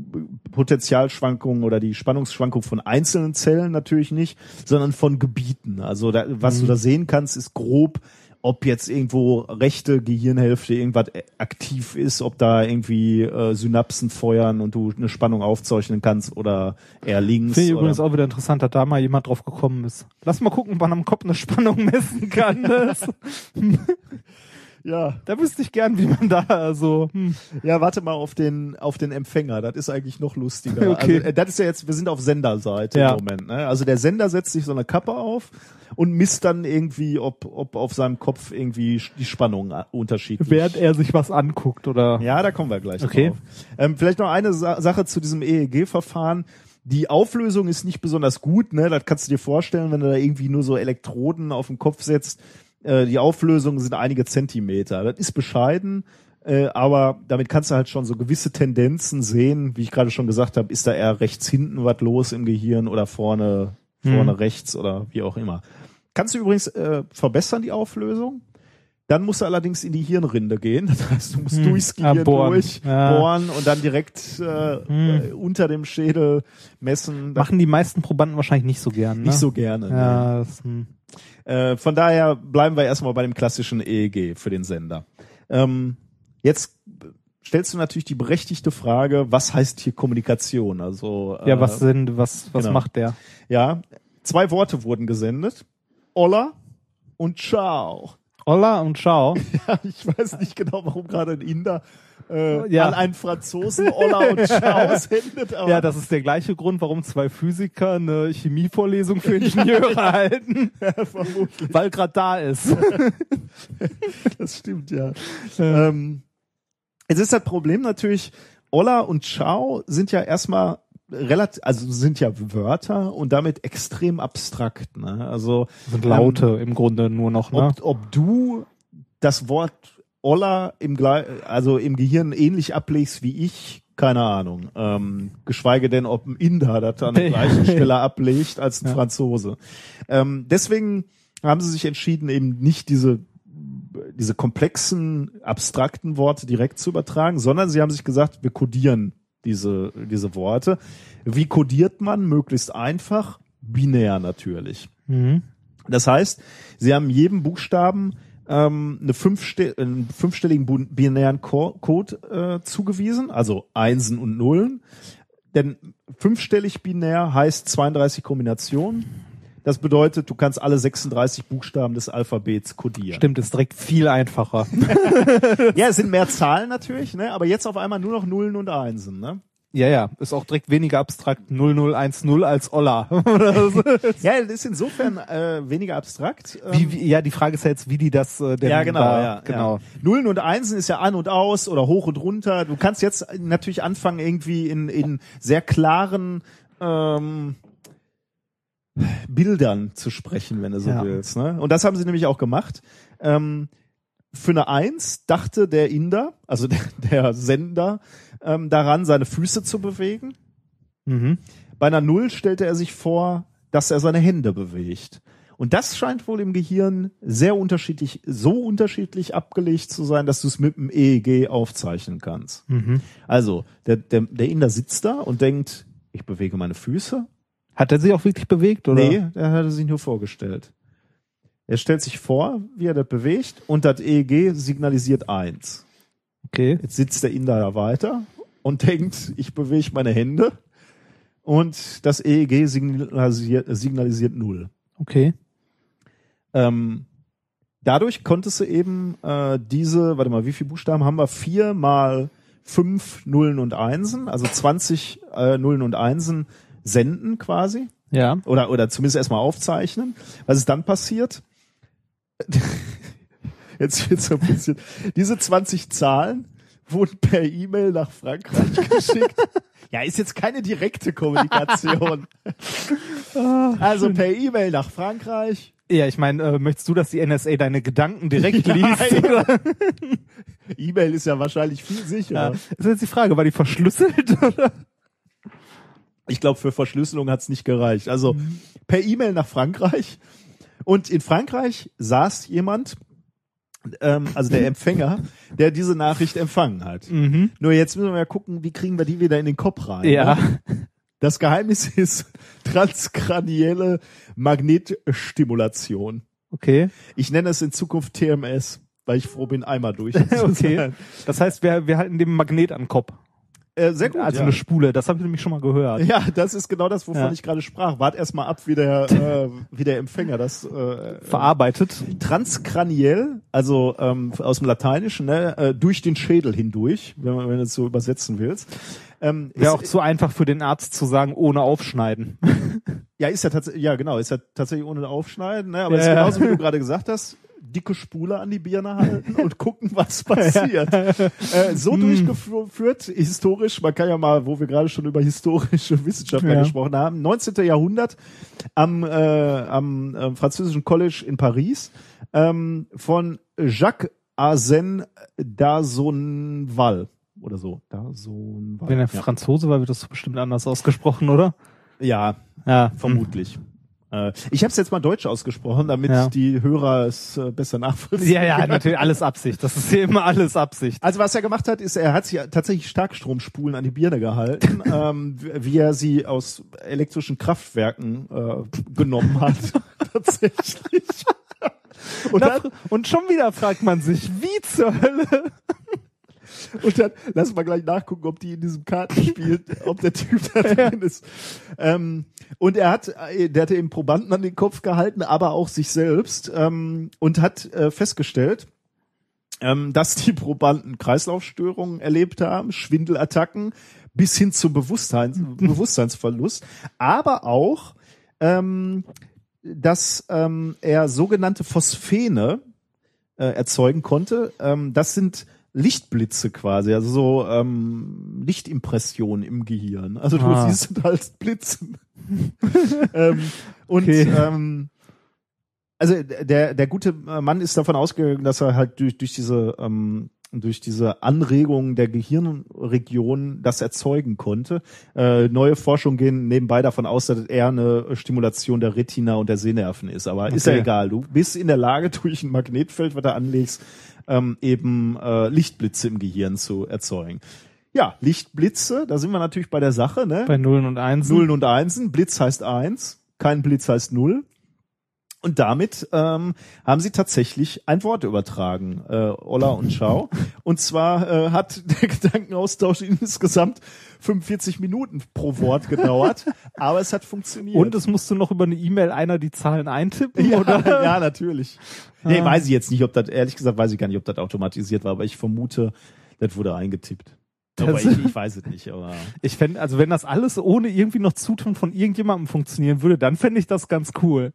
Potentialschwankungen oder die Spannungsschwankung von einzelnen Zellen natürlich nicht, sondern von Gebieten. Also da, was du da sehen kannst, ist grob, ob jetzt irgendwo rechte Gehirnhälfte irgendwas aktiv ist, ob da irgendwie äh, Synapsen feuern und du eine Spannung aufzeichnen kannst oder eher links. Finde ich übrigens auch wieder interessant, dass da mal jemand drauf gekommen ist. Lass mal gucken, ob man am Kopf eine Spannung messen kann. Ja, da wüsste ich gern, wie man da so. Hm. ja, warte mal auf den auf den Empfänger. Das ist eigentlich noch lustiger. Okay. Also, äh, das ist ja jetzt, wir sind auf Senderseite Ja. im Moment. Ne? Also der Sender setzt sich so eine Kappe auf und misst dann irgendwie, ob ob auf seinem Kopf irgendwie die Spannung äh, unterschiedlich. Während er sich was anguckt oder. Ja, da kommen wir gleich Okay. drauf. Ähm, vielleicht noch eine Sa Sache zu diesem EEG-Verfahren. Die Auflösung ist nicht besonders gut, ne? Das kannst du dir vorstellen, wenn du da irgendwie nur so Elektroden auf den Kopf setzt. Äh, die Auflösungen sind einige Zentimeter. Das ist bescheiden, äh, aber damit kannst du halt schon so gewisse Tendenzen sehen. Wie ich gerade schon gesagt habe, ist da eher rechts hinten was los im Gehirn oder vorne, vorne rechts oder wie auch immer. Kannst du übrigens äh, verbessern die Auflösung. Dann musst du allerdings in die Hirnrinde gehen. Das heißt, du musst Hm. durchs Ah, Gehirn bohren. durch, Ja. bohren und dann direkt äh, äh, unter dem Schädel messen. Machen die meisten Probanden wahrscheinlich nicht so gern. Ne? nicht so gerne. ne? Ja, das, hm. Äh, von daher bleiben wir erstmal bei dem klassischen EEG für den Sender. Ähm, jetzt stellst du natürlich die berechtigte Frage, was heißt hier Kommunikation? Also ja, äh, was sind, was, was genau. macht der? ja, zwei Worte wurden gesendet. Olla und Ciao. Olla und Ciao. Ja, ich weiß nicht genau, warum gerade ein Inder äh, Ja. an einen Franzosen Olla und sendet. Aber Ja, das ist der gleiche Grund, warum zwei Physiker eine Chemievorlesung für Ingenieure halten, vermutlich. weil gerade da ist. Das stimmt, ja. Ähm, es ist das Problem natürlich, Olla und Ciao sind ja erstmal relativ, also sind ja Wörter und damit extrem abstrakt. Ne? Also Sind Laute im Grunde nur noch, ne? ob, ob du das Wort Olla im, also im Gehirn ähnlich ablegst wie ich, keine Ahnung. Ähm, geschweige denn, ob ein Inder das an der gleichen Stelle ablegt als ein Ja. Franzose. Ähm, deswegen haben sie sich entschieden, eben nicht diese diese komplexen, abstrakten Worte direkt zu übertragen, sondern sie haben sich gesagt, wir kodieren diese, diese Worte. Wie kodiert man? Möglichst einfach, binär natürlich. Mhm. Das heißt, sie haben jedem Buchstaben ähm, eine fünfste einen fünfstelligen binären Co Code äh, zugewiesen, also Einsen und Nullen. Denn fünfstellig binär heißt 32 Kombinationen. Das bedeutet, du kannst alle 36 Buchstaben des Alphabets kodieren. Stimmt, ist direkt viel einfacher. Ja, es sind mehr Zahlen natürlich, ne? aber jetzt auf einmal nur noch Nullen und Einsen. Ne? Ja, ja, ist auch direkt weniger abstrakt 0010 als Olla. Ja, ist insofern äh, weniger abstrakt. ähm, wie, wie, ja, die Frage ist ja jetzt, wie die das äh, denn Ja, genau, da, ja. genau. Ja. Nullen und Einsen ist ja an und aus oder hoch und runter. Du kannst jetzt natürlich anfangen, irgendwie in, in sehr klaren ähm, Bildern zu sprechen, wenn du so Ja. willst. Ne? Und das haben sie nämlich auch gemacht. Ähm, für eine Eins dachte der Inder, also der, der Sender, ähm, daran, seine Füße zu bewegen. Mhm. Bei einer Null stellte er sich vor, dass er seine Hände bewegt. Und das scheint wohl im Gehirn sehr unterschiedlich, so unterschiedlich abgelegt zu sein, dass du es mit dem EEG aufzeichnen kannst. Mhm. Also, der, der, der Inder sitzt da und denkt, ich bewege meine Füße. Hat er sich auch wirklich bewegt, oder? Nee, der hatte sich nur vorgestellt. Er stellt sich vor, wie er das bewegt und das EEG signalisiert eins. Okay. Jetzt sitzt der Inder da weiter und denkt, ich bewege meine Hände und das EEG signalisiert, signalisiert null. Okay. Ähm, dadurch konntest du eben äh, diese, warte mal, wie viele Buchstaben haben wir? Vier mal fünf Nullen und Einsen, also 20 äh, Nullen und Einsen senden quasi Ja. oder oder zumindest erstmal aufzeichnen. Was ist dann passiert? Jetzt wird so ein bisschen. Diese 20 Zahlen wurden per E-Mail nach Frankreich geschickt. Ja, ist jetzt keine direkte Kommunikation. also per E-Mail nach Frankreich. Ja, ich meine, äh, möchtest du, dass die NSA deine Gedanken direkt liest? E-Mail ist ja wahrscheinlich viel sicherer. Ja. Ist jetzt die Frage, war die verschlüsselt? Oder? Ich glaube, für Verschlüsselung hat's nicht gereicht. Also per E-Mail nach Frankreich Und in Frankreich saß jemand, ähm, also der Empfänger, der diese Nachricht empfangen hat. Mhm. Nur jetzt müssen wir ja gucken, wie kriegen wir die wieder in den Kopf rein. Ja. Ne? Das Geheimnis ist transkranielle Magnetstimulation. Okay. Ich nenne es in Zukunft TMS, weil ich froh bin, einmal durch. okay. Das heißt, wir, wir halten dem Magnet an den Kopf. Äh, sehr gut. Also ja. eine Spule. Das habe ich nämlich schon mal gehört. Ja, das ist genau das, wovon Ja. ich gerade sprach. Wart erstmal ab, wie der, äh, wie der Empfänger das äh, Verarbeitet. transkraniell, also ähm, aus dem Lateinischen, ne, äh, durch den Schädel hindurch, wenn, man- wenn du es so übersetzen willst. Ähm, Wäre ist- auch zu einfach für den Arzt zu sagen, ohne aufschneiden. Ja, ist ja tatsächlich, ja genau, ist ja tatsächlich ohne Aufschneiden, ne? aber es ist Ja. genauso, wie du gerade gesagt hast, dicke Spule an die Birne halten und gucken, was passiert. äh, so Hm. durchgeführt, historisch, man kann ja mal, wo wir gerade schon über historische Wissenschaftler Ja. gesprochen haben, 19. Jahrhundert am, äh, am äh, französischen College in Paris ähm, von Jacques Arsène Dasonval oder so. Dasonval. Wenn er. Franzose war, wird das bestimmt anders ausgesprochen, oder? ja, Ja, Vermutlich. Äh, ich habe es jetzt mal deutsch ausgesprochen, damit Ja. die Hörer es äh, besser nachvollziehen. Ja, ja, natürlich alles Absicht. Das ist hier immer alles Absicht. Also was er gemacht hat, ist, er hat sich tatsächlich Starkstromspulen an die Birne gehalten, ähm, wie er sie aus elektrischen Kraftwerken äh, genommen hat. tatsächlich. Und dann, Und schon wieder fragt man sich, wie zur Hölle? und dann lass mal gleich nachgucken, ob die in diesem Kartenspiel, ob der Typ da drin ist. Ähm, und er hat, äh, der hatte eben Probanden an den Kopf gehalten, aber auch sich selbst ähm, und hat äh, festgestellt, ähm, dass die Probanden Kreislaufstörungen erlebt haben, Schwindelattacken bis hin zum Bewusstseins Bewusstseinsverlust, aber auch, ähm, dass ähm, er sogenannte Phosphene äh, erzeugen konnte. Ähm, das sind Lichtblitze quasi, also so ähm, Lichtimpressionen im Gehirn. Also du Ah. siehst es als Blitzen. ähm, und Okay. ähm, also der der gute Mann ist davon ausgegangen, dass er halt durch durch diese ähm, durch diese Anregung der Gehirnregion das erzeugen konnte. Äh, neue Forschungen gehen nebenbei davon aus, dass eher eine Stimulation der Retina und der Sehnerven ist. Aber ist ja Okay. egal. Du bist in der Lage, durch ein Magnetfeld, was du anlegst, ähm, eben äh, Lichtblitze im Gehirn zu erzeugen. Ja, Lichtblitze, da sind wir natürlich bei der Sache, ne? Bei Nullen und Einsen. Nullen und Einsen. Blitz heißt eins, kein Blitz heißt null. Und damit ähm, haben sie tatsächlich ein Wort übertragen, äh, Olla und Ciao. Und zwar äh, hat der Gedankenaustausch insgesamt 45 Minuten pro Wort gedauert, aber es hat funktioniert. Und es musste noch über eine E-Mail einer die Zahlen eintippen, ja, oder? ja, natürlich. Nee, Ah. weiß ich jetzt nicht, ob das, ehrlich gesagt, weiß ich gar nicht, ob das automatisiert war, aber ich vermute, das wurde eingetippt. Aber Das- ich, ich weiß es nicht, aber. Ich fände, also wenn das alles ohne irgendwie noch Zutun von irgendjemandem funktionieren würde, dann fände ich das ganz cool.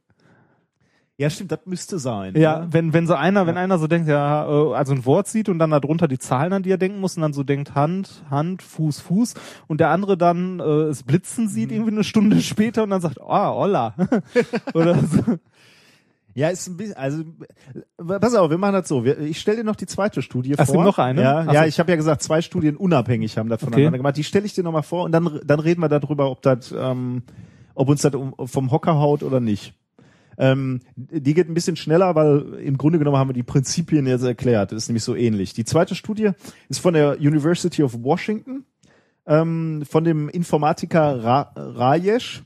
Ja, stimmt, das müsste sein. Ja, ne? wenn, wenn so einer, wenn einer so denkt, ja, äh, also ein Wort sieht und dann darunter die Zahlen, an die er denken muss und dann so denkt Hand, Hand, Fuß, Fuß und der andere dann äh, es blitzen sieht Mhm. irgendwie eine Stunde später und dann sagt, ah, Olla. Oder so. Ja, ist ein bisschen, also pass auf, wir machen das so. Wir, ich stelle dir noch die zweite Studie Ach, es vor. gibt noch eine? Ja, Ach ja so. ich habe ja gesagt, zwei Studien unabhängig haben das voneinander Okay. gemacht. Die stelle ich dir nochmal vor und dann, dann reden wir darüber, ob das, ähm, ob uns das vom Hocker haut oder nicht. Ähm, die geht ein bisschen schneller, weil im Grunde genommen haben wir die Prinzipien jetzt erklärt. Das ist nämlich so ähnlich. Die zweite Studie ist von der University of Washington, ähm, von dem Informatiker Ra Rajesh,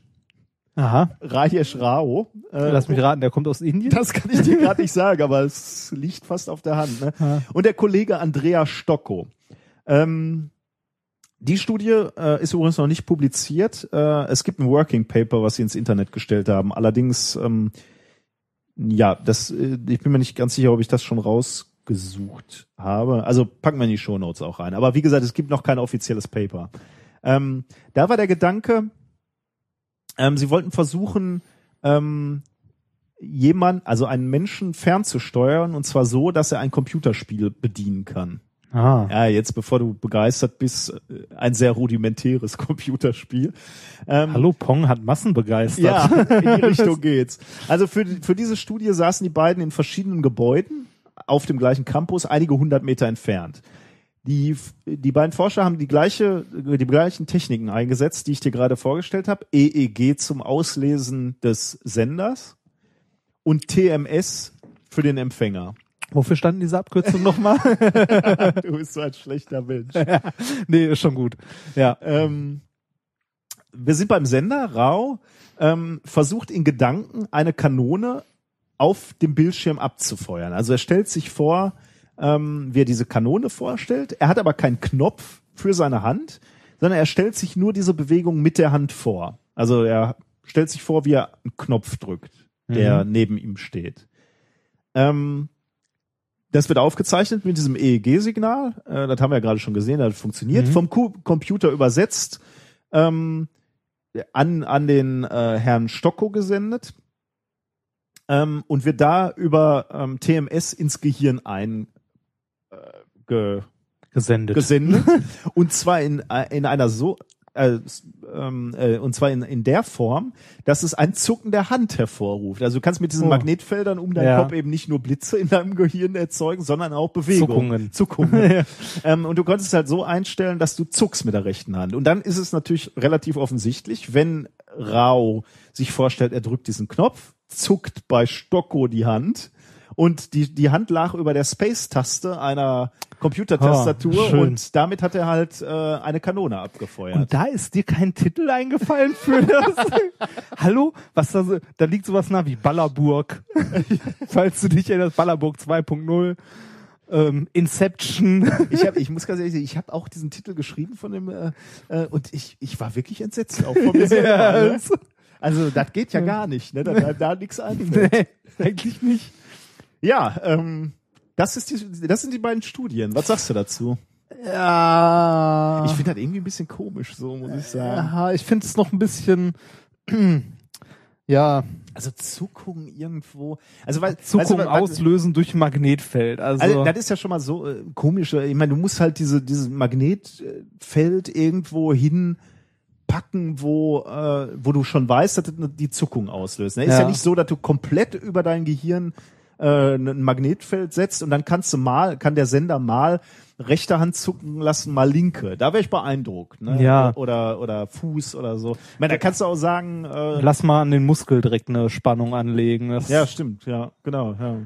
Aha. Rajesh Rao. Äh, Lass mich raten, der kommt aus Indien. das kann ich dir gerade nicht sagen, aber es liegt fast auf der Hand. Ne? Und der Kollege Andrea Stocco. Ähm, die Studie äh, ist übrigens noch nicht publiziert. Äh, es gibt ein Working Paper, was sie ins Internet gestellt haben. Allerdings, ähm, ja, das, äh, ich bin mir nicht ganz sicher, ob ich das schon rausgesucht habe. Also packen wir in die Show Notes auch rein. Aber wie gesagt, es gibt noch kein offizielles Paper. Ähm, da war der Gedanke, ähm, sie wollten versuchen, ähm, jemand, also einen Menschen fernzusteuern und zwar so, dass er ein Computerspiel bedienen kann. Ah. Ja, jetzt bevor du begeistert bist, äh, ein sehr rudimentäres Computerspiel. Ähm, Hallo, Pong hat Massen begeistert. Ja, in die Richtung geht's. Also für, für diese Studie saßen die beiden in verschiedenen Gebäuden auf dem gleichen Campus, einige hundert Meter entfernt. Die, die beiden Forscher haben die gleiche, die gleichen Techniken eingesetzt, die ich dir gerade vorgestellt habe. EEG zum Auslesen des Senders und TMS für den Empfänger. Wofür standen diese Abkürzungen nochmal? Du bist so ein schlechter Mensch. nee, ist schon gut. Ja. ähm, wir sind beim Sender, Rau ähm, versucht in Gedanken eine Kanone auf dem Bildschirm abzufeuern. Also er stellt sich vor, ähm, wie er diese Kanone vorstellt. Er hat aber keinen Knopf für seine Hand, sondern er stellt sich nur diese Bewegung mit der Hand vor. Also er stellt sich vor, wie er einen Knopf drückt, der neben ihm steht. Ähm, das wird aufgezeichnet mit diesem EEG-Signal. Äh, das haben wir ja gerade schon gesehen, das funktioniert. Mhm. Vom Ku Computer übersetzt ähm, an, an den äh, Herrn Stocko gesendet ähm, und wird da über ähm, TMS ins Gehirn ein äh, ge, Gesendet. gesendet und zwar in, äh, in einer so äh, ähm, äh, und zwar in, in der Form, dass es ein Zucken der Hand hervorruft. Also du kannst mit diesen Oh. Magnetfeldern um deinen Ja. Kopf eben nicht nur Blitze in deinem Gehirn erzeugen, sondern auch Bewegungen. Zuckungen. Zuckungen. ähm, und du konntest es halt so einstellen, dass du zuckst mit der rechten Hand. Und dann ist es natürlich relativ offensichtlich, wenn Rao sich vorstellt, er drückt diesen Knopf, zuckt bei Stocko die Hand und die, die Hand lag über der Space-Taste einer Computertastatur schön. und damit hat er halt äh, eine Kanone abgefeuert. Und da ist dir kein Titel eingefallen für das? Hallo? Was da so, da liegt sowas nah wie Ballerburg. Falls du dich erinnerst, Ballerburg 2.0. Ähm, Inception. ich, hab, ich muss ganz ehrlich sagen, ich habe auch diesen Titel geschrieben von dem äh, äh, und ich, ich war wirklich entsetzt auch von mir selber. Ja, ne? Also das geht ja gar nicht, ne? Da, da, da nichts einfällt. nee, eigentlich nicht. Ja, ähm, das, ist die, das sind die beiden Studien. Was sagst du dazu? Ja. Ich finde das irgendwie ein bisschen komisch, so muss ich sagen. ja, ich finde es noch ein bisschen, ja, Also Zuckung irgendwo. Also weil du, was- auslösen durch Magnetfeld. Also, Also das ist ja schon mal so äh, komisch. Ich meine, du musst halt diese dieses Magnetfeld irgendwo hinpacken, wo äh, wo du schon weißt, dass das die Zuckung auslöst. Ne? Ist ja. Ja. nicht so, dass du komplett über dein Gehirn äh, ein Magnetfeld setzt und dann kannst du mal, kann der Sender mal rechte Hand zucken lassen, mal linke. Da wäre ich beeindruckt. Ne? Ja. Oder oder Fuß oder so. Ich meine, da kannst du auch sagen. Äh, lass mal an den Muskel direkt eine Spannung anlegen. Das ja, stimmt. Ja, genau. Ja.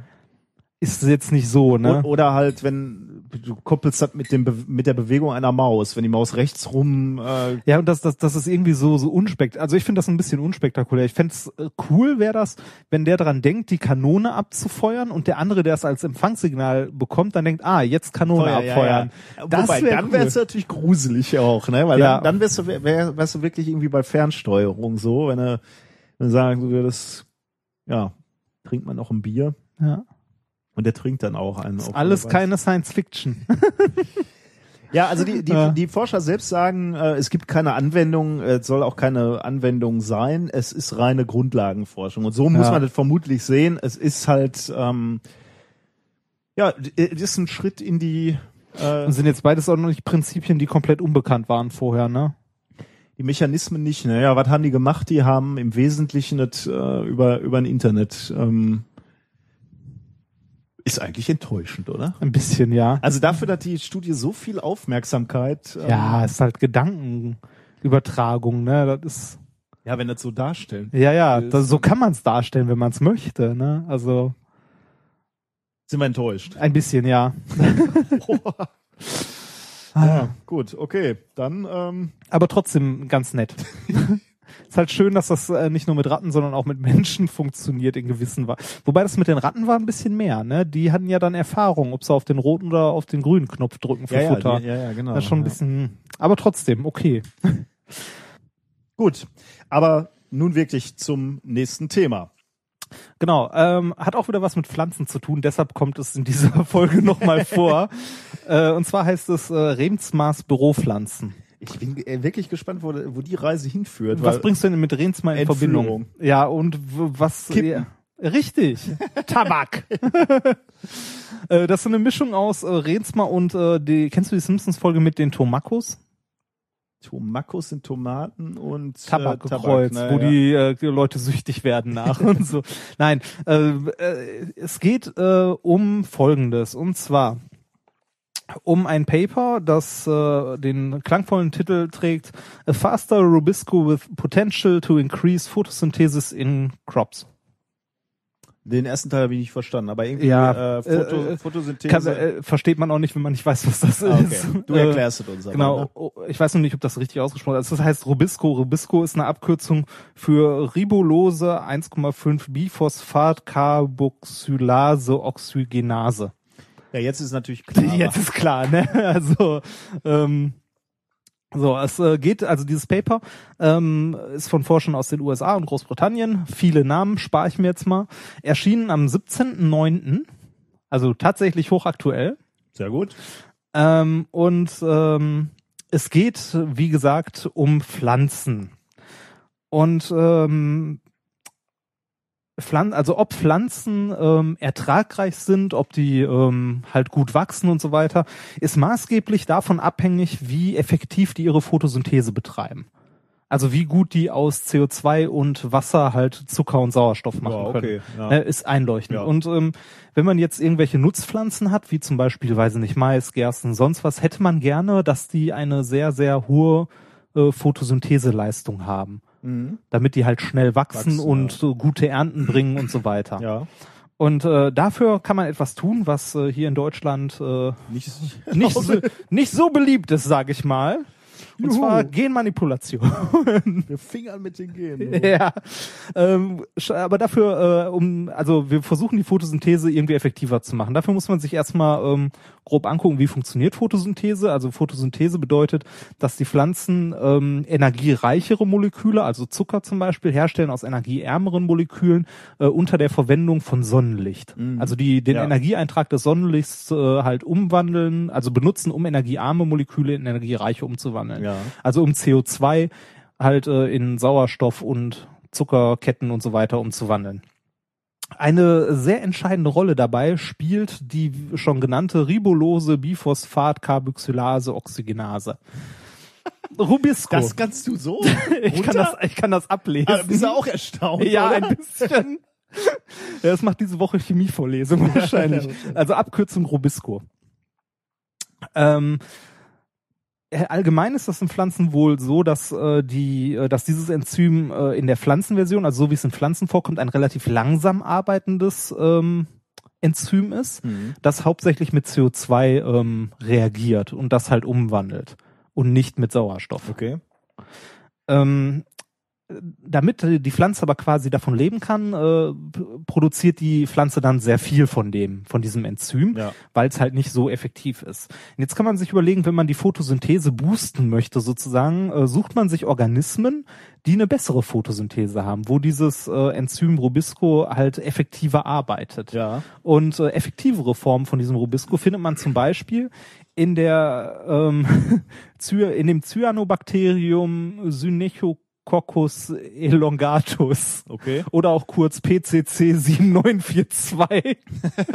Ist jetzt nicht so, ne? Oder halt, wenn du koppelst das mit dem Be mit der Bewegung einer Maus, wenn die Maus rechts rum äh, Ja, und das, das, das ist irgendwie so, so unspektakulär. Also ich finde das ein bisschen unspektakulär. Ich fände es äh, cool, wäre das, wenn der dran denkt, die Kanone abzufeuern und der andere, der es als Empfangssignal bekommt, dann denkt, ah, jetzt Kanone Feuer, ja, abfeuern. ja. Das Wobei, wär dann cool. wäre es natürlich gruselig auch, ne? Weil Ja. dann, dann wärst du, wär, wärst du wirklich irgendwie bei Fernsteuerung so, wenn du wenn du sagen würdest, ja, trinkt man noch ein Bier Ja. Und der trinkt dann auch einen. auch Alles keine Science Fiction. Ja, also die, die, Ja. die Forscher selbst sagen, äh, es gibt keine Anwendung, äh, es soll auch keine Anwendung sein, es ist reine Grundlagenforschung. Und so muss Ja. man das vermutlich sehen. Es ist halt, ähm, ja, es ist ein Schritt in die, äh, Das sind jetzt beides auch noch nicht Prinzipien, die komplett unbekannt waren vorher, ne? die Mechanismen nicht. Naja, was haben die gemacht? Die haben im Wesentlichen das äh, über, über ein Internet, ähm, ist eigentlich enttäuschend, oder? Ein bisschen, ja. Also dafür, dass die Studie so viel Aufmerksamkeit, ähm, Ja, ist halt Gedankenübertragung, ne? Das ist, ja, wenn das so darstellen. ja, ja, das, so kann man es darstellen, wenn man es möchte, ne? Also, Sind wir enttäuscht. ein bisschen, ja. Ja, gut, okay. Dann, ähm, aber trotzdem ganz nett. ist halt schön, dass das äh, nicht nur mit Ratten, sondern auch mit Menschen funktioniert in gewissen Weise. Wobei das mit den Ratten war ein bisschen mehr, ne? Die hatten ja dann Erfahrung, ob sie auf den roten oder auf den grünen Knopf drücken für ja, ja, Futter. die, ja, ja, genau. das ist schon ein ja. bisschen, aber trotzdem, okay. Gut, aber nun wirklich zum nächsten Thema. Genau, ähm, hat auch wieder was mit Pflanzen zu tun, deshalb kommt es in dieser Folge nochmal vor. Äh, und zwar heißt es äh, Remsmars Büropflanzen. Ich bin äh, wirklich gespannt, wo, wo die Reise hinführt. Was bringst du denn mit Remsmar in Entführung. Verbindung? Ja, und was... Kippen. Ja, richtig, Tabak. äh, das ist so eine Mischung aus äh, und äh, die, kennst du die Simpsons-Folge mit den Tomakos? Tomakos sind Tomaten und Tabak äh, gekreuzt, ne, wo ja. die, äh, Leute süchtig werden nach und so. Nein, äh, äh, es geht äh, um Folgendes und zwar um ein Paper, das äh, den klangvollen Titel trägt A Faster Rubisco with Potential to Increase Photosynthesis in Crops. Den ersten Teil habe ich nicht verstanden, aber irgendwie Ja, äh, Foto, äh, äh, Photosynthese. Kann, äh, versteht man auch nicht, wenn man nicht weiß, was das Ah, ist. okay. Du Äh, erklärst es uns aber. Genau, Ne? oh, ich weiß noch nicht, ob das richtig ausgesprochen ist. Das heißt Rubisco. Rubisco ist eine Abkürzung für Ribulose 1,5 Biphosphat Carboxylase Oxygenase. Ja, jetzt ist natürlich klar. Jetzt ist klar, ne? Also ähm, so, es äh, geht, also dieses Paper ähm, ist von Forschern aus den USA und Großbritannien. Viele Namen spare ich mir jetzt mal. Erschienen am 17.09., also tatsächlich hochaktuell. Sehr gut. Ähm, und ähm, es geht, wie gesagt, um Pflanzen. Und ähm, Pflan also ob Pflanzen ähm, ertragreich sind, ob die ähm, halt gut wachsen und so weiter, ist maßgeblich davon abhängig, wie effektiv die ihre Photosynthese betreiben. Also wie gut die aus CO2 und Wasser halt Zucker und Sauerstoff machen Ja, okay, können. ja. Ne, ist einleuchtend. Ja. Und ähm, wenn man jetzt irgendwelche Nutzpflanzen hat, wie zum Beispiel, weiß ich nicht, Mais, Gersten, sonst was, hätte man gerne, dass die eine sehr, sehr hohe äh, Photosyntheseleistung haben. Mhm. Damit die halt schnell wachsen, Wachsen, und so gute Ernten bringen und so weiter. Ja. Und äh, dafür kann man etwas tun, was äh, hier in Deutschland äh, Nicht, nicht, so, nicht so beliebt ist, sage ich mal. Und Juhu. zwar Genmanipulation. Wir fingern mit den Genen. ja, ähm, aber dafür, äh, um, also wir versuchen die Photosynthese irgendwie effektiver zu machen. Dafür muss man sich erstmal ähm, grob angucken, wie funktioniert Photosynthese. Also Photosynthese bedeutet, dass die Pflanzen ähm, energiereichere Moleküle, also Zucker zum Beispiel, herstellen aus energieärmeren Molekülen äh, unter der Verwendung von Sonnenlicht. Also die den Ja. Energieeintrag des Sonnenlichts äh, halt umwandeln, also benutzen, um energiearme Moleküle in energiereiche umzuwandeln. Ja. Also um CO2 halt äh, in Sauerstoff und Zuckerketten und so weiter umzuwandeln. Eine sehr entscheidende Rolle dabei spielt die schon genannte Ribulose Biphosphat Carboxylase Oxygenase. Rubisco. Das kannst du so? ich, kann das, ich kann das ablesen. Ah, bist du auch erstaunt? Ja, oder? ein bisschen. Ja, das macht diese Woche Chemievorlesung wahrscheinlich. Also Abkürzung Rubisco. Ähm, äh, allgemein ist das in Pflanzen wohl so, dass äh, die, äh, dass dieses Enzym äh, in der Pflanzenversion, also so wie es in Pflanzen vorkommt, ein relativ langsam arbeitendes ähm, Enzym ist, Mhm. das hauptsächlich mit CO2 ähm, reagiert und das halt umwandelt und nicht mit Sauerstoff. Okay. Ähm, damit die Pflanze aber quasi davon leben kann, äh, produziert die Pflanze dann sehr viel von dem, von diesem Enzym, Ja. weil es halt nicht so effektiv ist. Und jetzt kann man sich überlegen, wenn man die Photosynthese boosten möchte, sozusagen, äh, sucht man sich Organismen, die eine bessere Photosynthese haben, wo dieses äh, Enzym Rubisco halt effektiver arbeitet. Ja. Und äh, effektivere Formen von diesem Rubisco findet man zum Beispiel in der ähm, in dem Cyanobakterium Synechococcus elongatus Okay. oder auch kurz PCC 7942.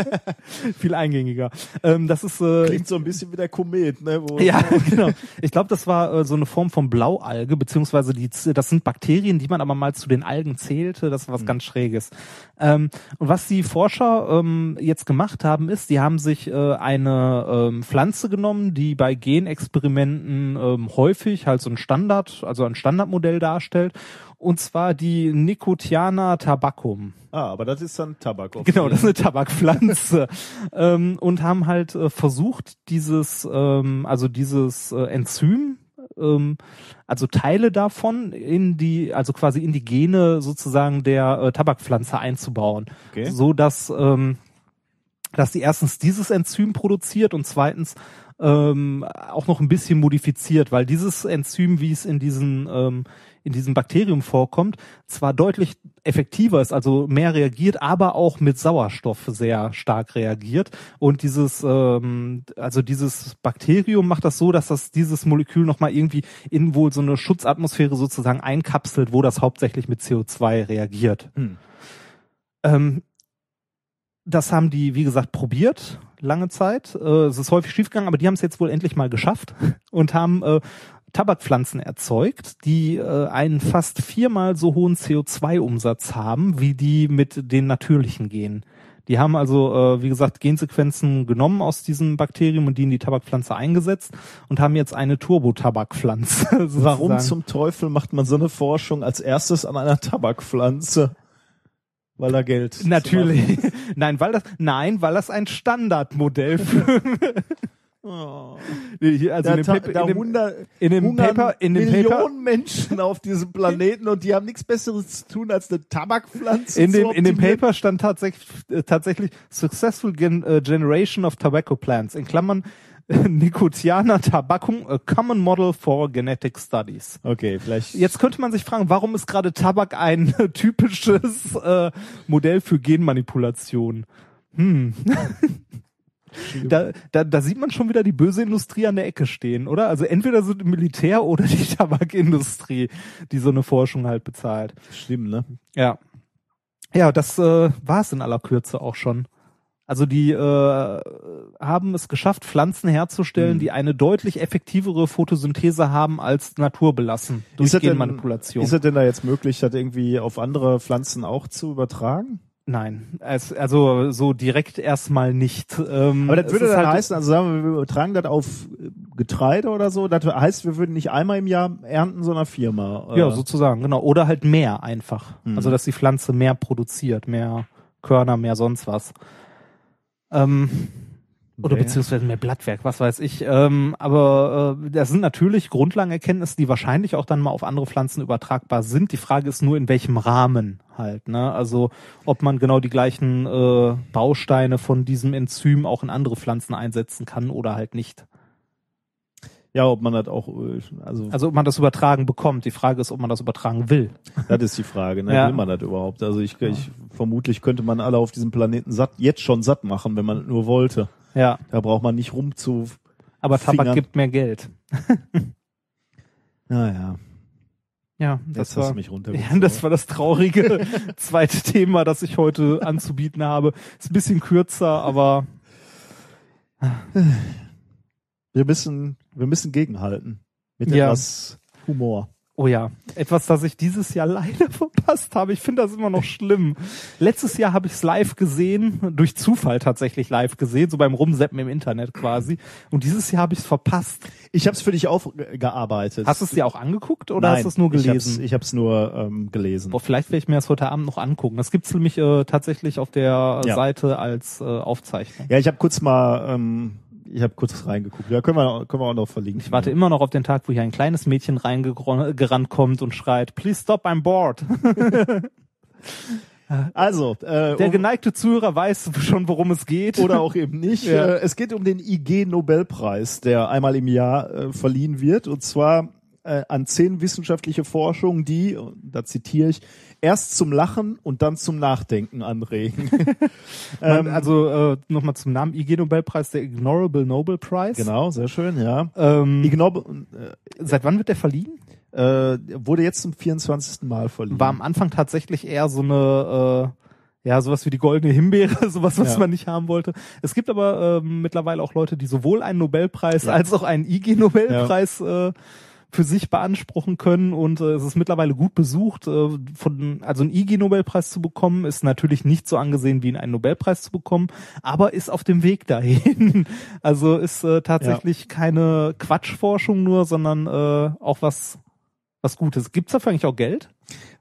Viel eingängiger. Ähm, das ist äh, Klingt so ein bisschen wie der Komet, ne? Wo ja, genau. Ich glaube, das war äh, so eine Form von Blaualge, beziehungsweise die, das sind Bakterien, die man aber mal zu den Algen zählte. Das ist was ganz Schräges. Ähm, und was die Forscher ähm, jetzt gemacht haben, ist, die haben sich äh, eine ähm, Pflanze genommen, die bei Genexperimenten ähm, häufig halt so ein Standard, also ein Standardmodell darstellt. Und zwar die Nicotiana tabacum. Ah, aber das ist dann Tabak. Genau, das ist eine Tabakpflanze. ähm, und haben halt äh, versucht, dieses, ähm, also dieses äh, Enzym, ähm, also Teile davon in die, also quasi in die Gene sozusagen der äh, Tabakpflanze einzubauen. Okay. So dass, ähm, dass die erstens dieses Enzym produziert und zweitens ähm, auch noch ein bisschen modifiziert, weil dieses Enzym, wie es in diesen ähm, in diesem Bakterium vorkommt, zwar deutlich effektiver ist, also mehr reagiert, aber auch mit Sauerstoff sehr stark reagiert. Und dieses, ähm, also dieses Bakterium macht das so, dass das dieses Molekül nochmal irgendwie in wohl so eine Schutzatmosphäre sozusagen einkapselt, wo das hauptsächlich mit CO2 reagiert. Hm. Ähm, das haben die, wie gesagt, probiert, lange Zeit. Äh, es ist häufig schiefgegangen, aber die haben es jetzt wohl endlich mal geschafft und haben äh, Tabakpflanzen erzeugt, die äh, einen fast viermal so hohen CO2-Umsatz haben, wie die mit den natürlichen Genen. Die haben also, äh, wie gesagt, Gensequenzen genommen aus diesem Bakterium und die in die Tabakpflanze eingesetzt und haben jetzt eine Turbo-Tabakpflanze. Warum zum Teufel macht man so eine Forschung als erstes an einer Tabakpflanze? weil er Geld. Natürlich. Nein, weil das, nein, weil das ein Standardmodell für, Oh. Nee, also Da, in dem, ta- Paper, da in dem, hunder, in dem Paper, in dem Millionen Paper, Menschen auf diesem Planeten und die haben nichts Besseres zu tun, als eine Tabakpflanze in dem, in dem. Paper stand tatsächlich, äh, tatsächlich Successful gen, äh, Generation of Tobacco Plants, in Klammern, Nicotiana Tabacum, a common model for genetic studies. Okay, vielleicht. Jetzt könnte man sich fragen, warum ist gerade Tabak ein typisches äh, Modell für Genmanipulation? Hm. Da, da, da sieht man schon wieder die böse Industrie an der Ecke stehen, oder? Also entweder so das Militär oder die Tabakindustrie, die so eine Forschung halt bezahlt. Schlimm, ne? Ja. Ja, das äh, war es in aller Kürze auch schon. Also die äh, haben es geschafft, Pflanzen herzustellen, Mhm. die eine deutlich effektivere Photosynthese haben als naturbelassen durch Ist es denn- Genmanipulation. Ist es denn da jetzt möglich, das irgendwie auf andere Pflanzen auch zu übertragen? Nein, es, also so direkt erstmal nicht. Ähm, Aber das würde dann halt, heißen, also sagen wir, wir übertragen das auf äh, Getreide oder so. Das heißt, wir würden nicht einmal im Jahr ernten, sondern viermal. Ja, sozusagen, genau. Oder halt mehr einfach. Mhm. Also dass die Pflanze mehr produziert, mehr Körner, mehr sonst was. Ähm, oder beziehungsweise mehr Blattwerk, was weiß ich. Ähm, aber äh, das sind natürlich Grundlagenerkenntnisse, die wahrscheinlich auch dann mal auf andere Pflanzen übertragbar sind. Die Frage ist nur, in welchem Rahmen halt. Ne? Also ob man genau die gleichen äh, Bausteine von diesem Enzym auch in andere Pflanzen einsetzen kann oder halt nicht. Ja, ob man das auch, äh, also, Also ob man das übertragen bekommt. Die Frage ist, ob man das übertragen will. das ist die Frage, ne? Ja. Will man das überhaupt? Also ich, ich vermutlich könnte man alle auf diesem Planeten satt, jetzt schon satt machen, wenn man nur wollte. Ja, Da braucht man nicht rum zu. aber Tabak Fingern. gibt mehr Geld. Naja, Ja, das war, mich ja, das war das traurige zweite Thema, das ich heute anzubieten habe. Ist ein bisschen kürzer, aber wir müssen, wir müssen gegenhalten. Mit Ja. etwas Humor. Oh ja, etwas, das ich dieses Jahr leider verpasst habe. Ich finde das immer noch schlimm. Letztes Jahr habe ich es live gesehen, durch Zufall tatsächlich live gesehen, so beim Rumseppen im Internet quasi. Und dieses Jahr habe ich es verpasst. Ich habe es für dich aufgearbeitet. Hast du es dir auch angeguckt oder Nein, hast du es nur gelesen? ich hab's nur ähm, gelesen. Boah, vielleicht werde ich mir das heute Abend noch angucken. Das gibt's nämlich äh, tatsächlich auf der Ja. Seite als äh, Aufzeichnung. Ja, ich habe kurz mal, ähm, ich habe kurz reingeguckt. Ja, können wir, können wir auch noch verlinken. Ich warte immer noch auf den Tag, wo hier ein kleines Mädchen reingerannt kommt und schreit, please stop, I'm bored. Also, äh, Der geneigte Zuhörer weiß schon, worum es geht. oder auch eben nicht. Ja. äh, es geht um den IG Nobelpreis, der einmal im Jahr äh, verliehen wird, und zwar äh, an zehn wissenschaftliche Forschungen, die, da zitiere ich, erst zum Lachen und dann zum Nachdenken anregen. Man, ähm, also äh, nochmal zum Namen IG Nobelpreis, der Ignorable Nobel Prize. genau, sehr schön, ja. Ähm, Ignob seit wann wird der verliehen? äh, wurde jetzt zum 24. Mal verliehen. War am Anfang tatsächlich eher so eine äh, ja, sowas wie die goldene Himbeere, sowas, was Ja. man nicht haben wollte. Es gibt aber ähm, mittlerweile auch Leute, die sowohl einen Nobelpreis Ja. als auch einen IG-Nobelpreis äh, für sich beanspruchen können und äh, es ist mittlerweile gut besucht. Äh, von, also einen IG-Nobelpreis zu bekommen, ist natürlich nicht so angesehen wie einen Nobelpreis zu bekommen, aber ist auf dem Weg dahin. Also ist äh, tatsächlich keine Quatschforschung nur, sondern äh, auch was was Gutes. Gibt's dafür eigentlich auch Geld?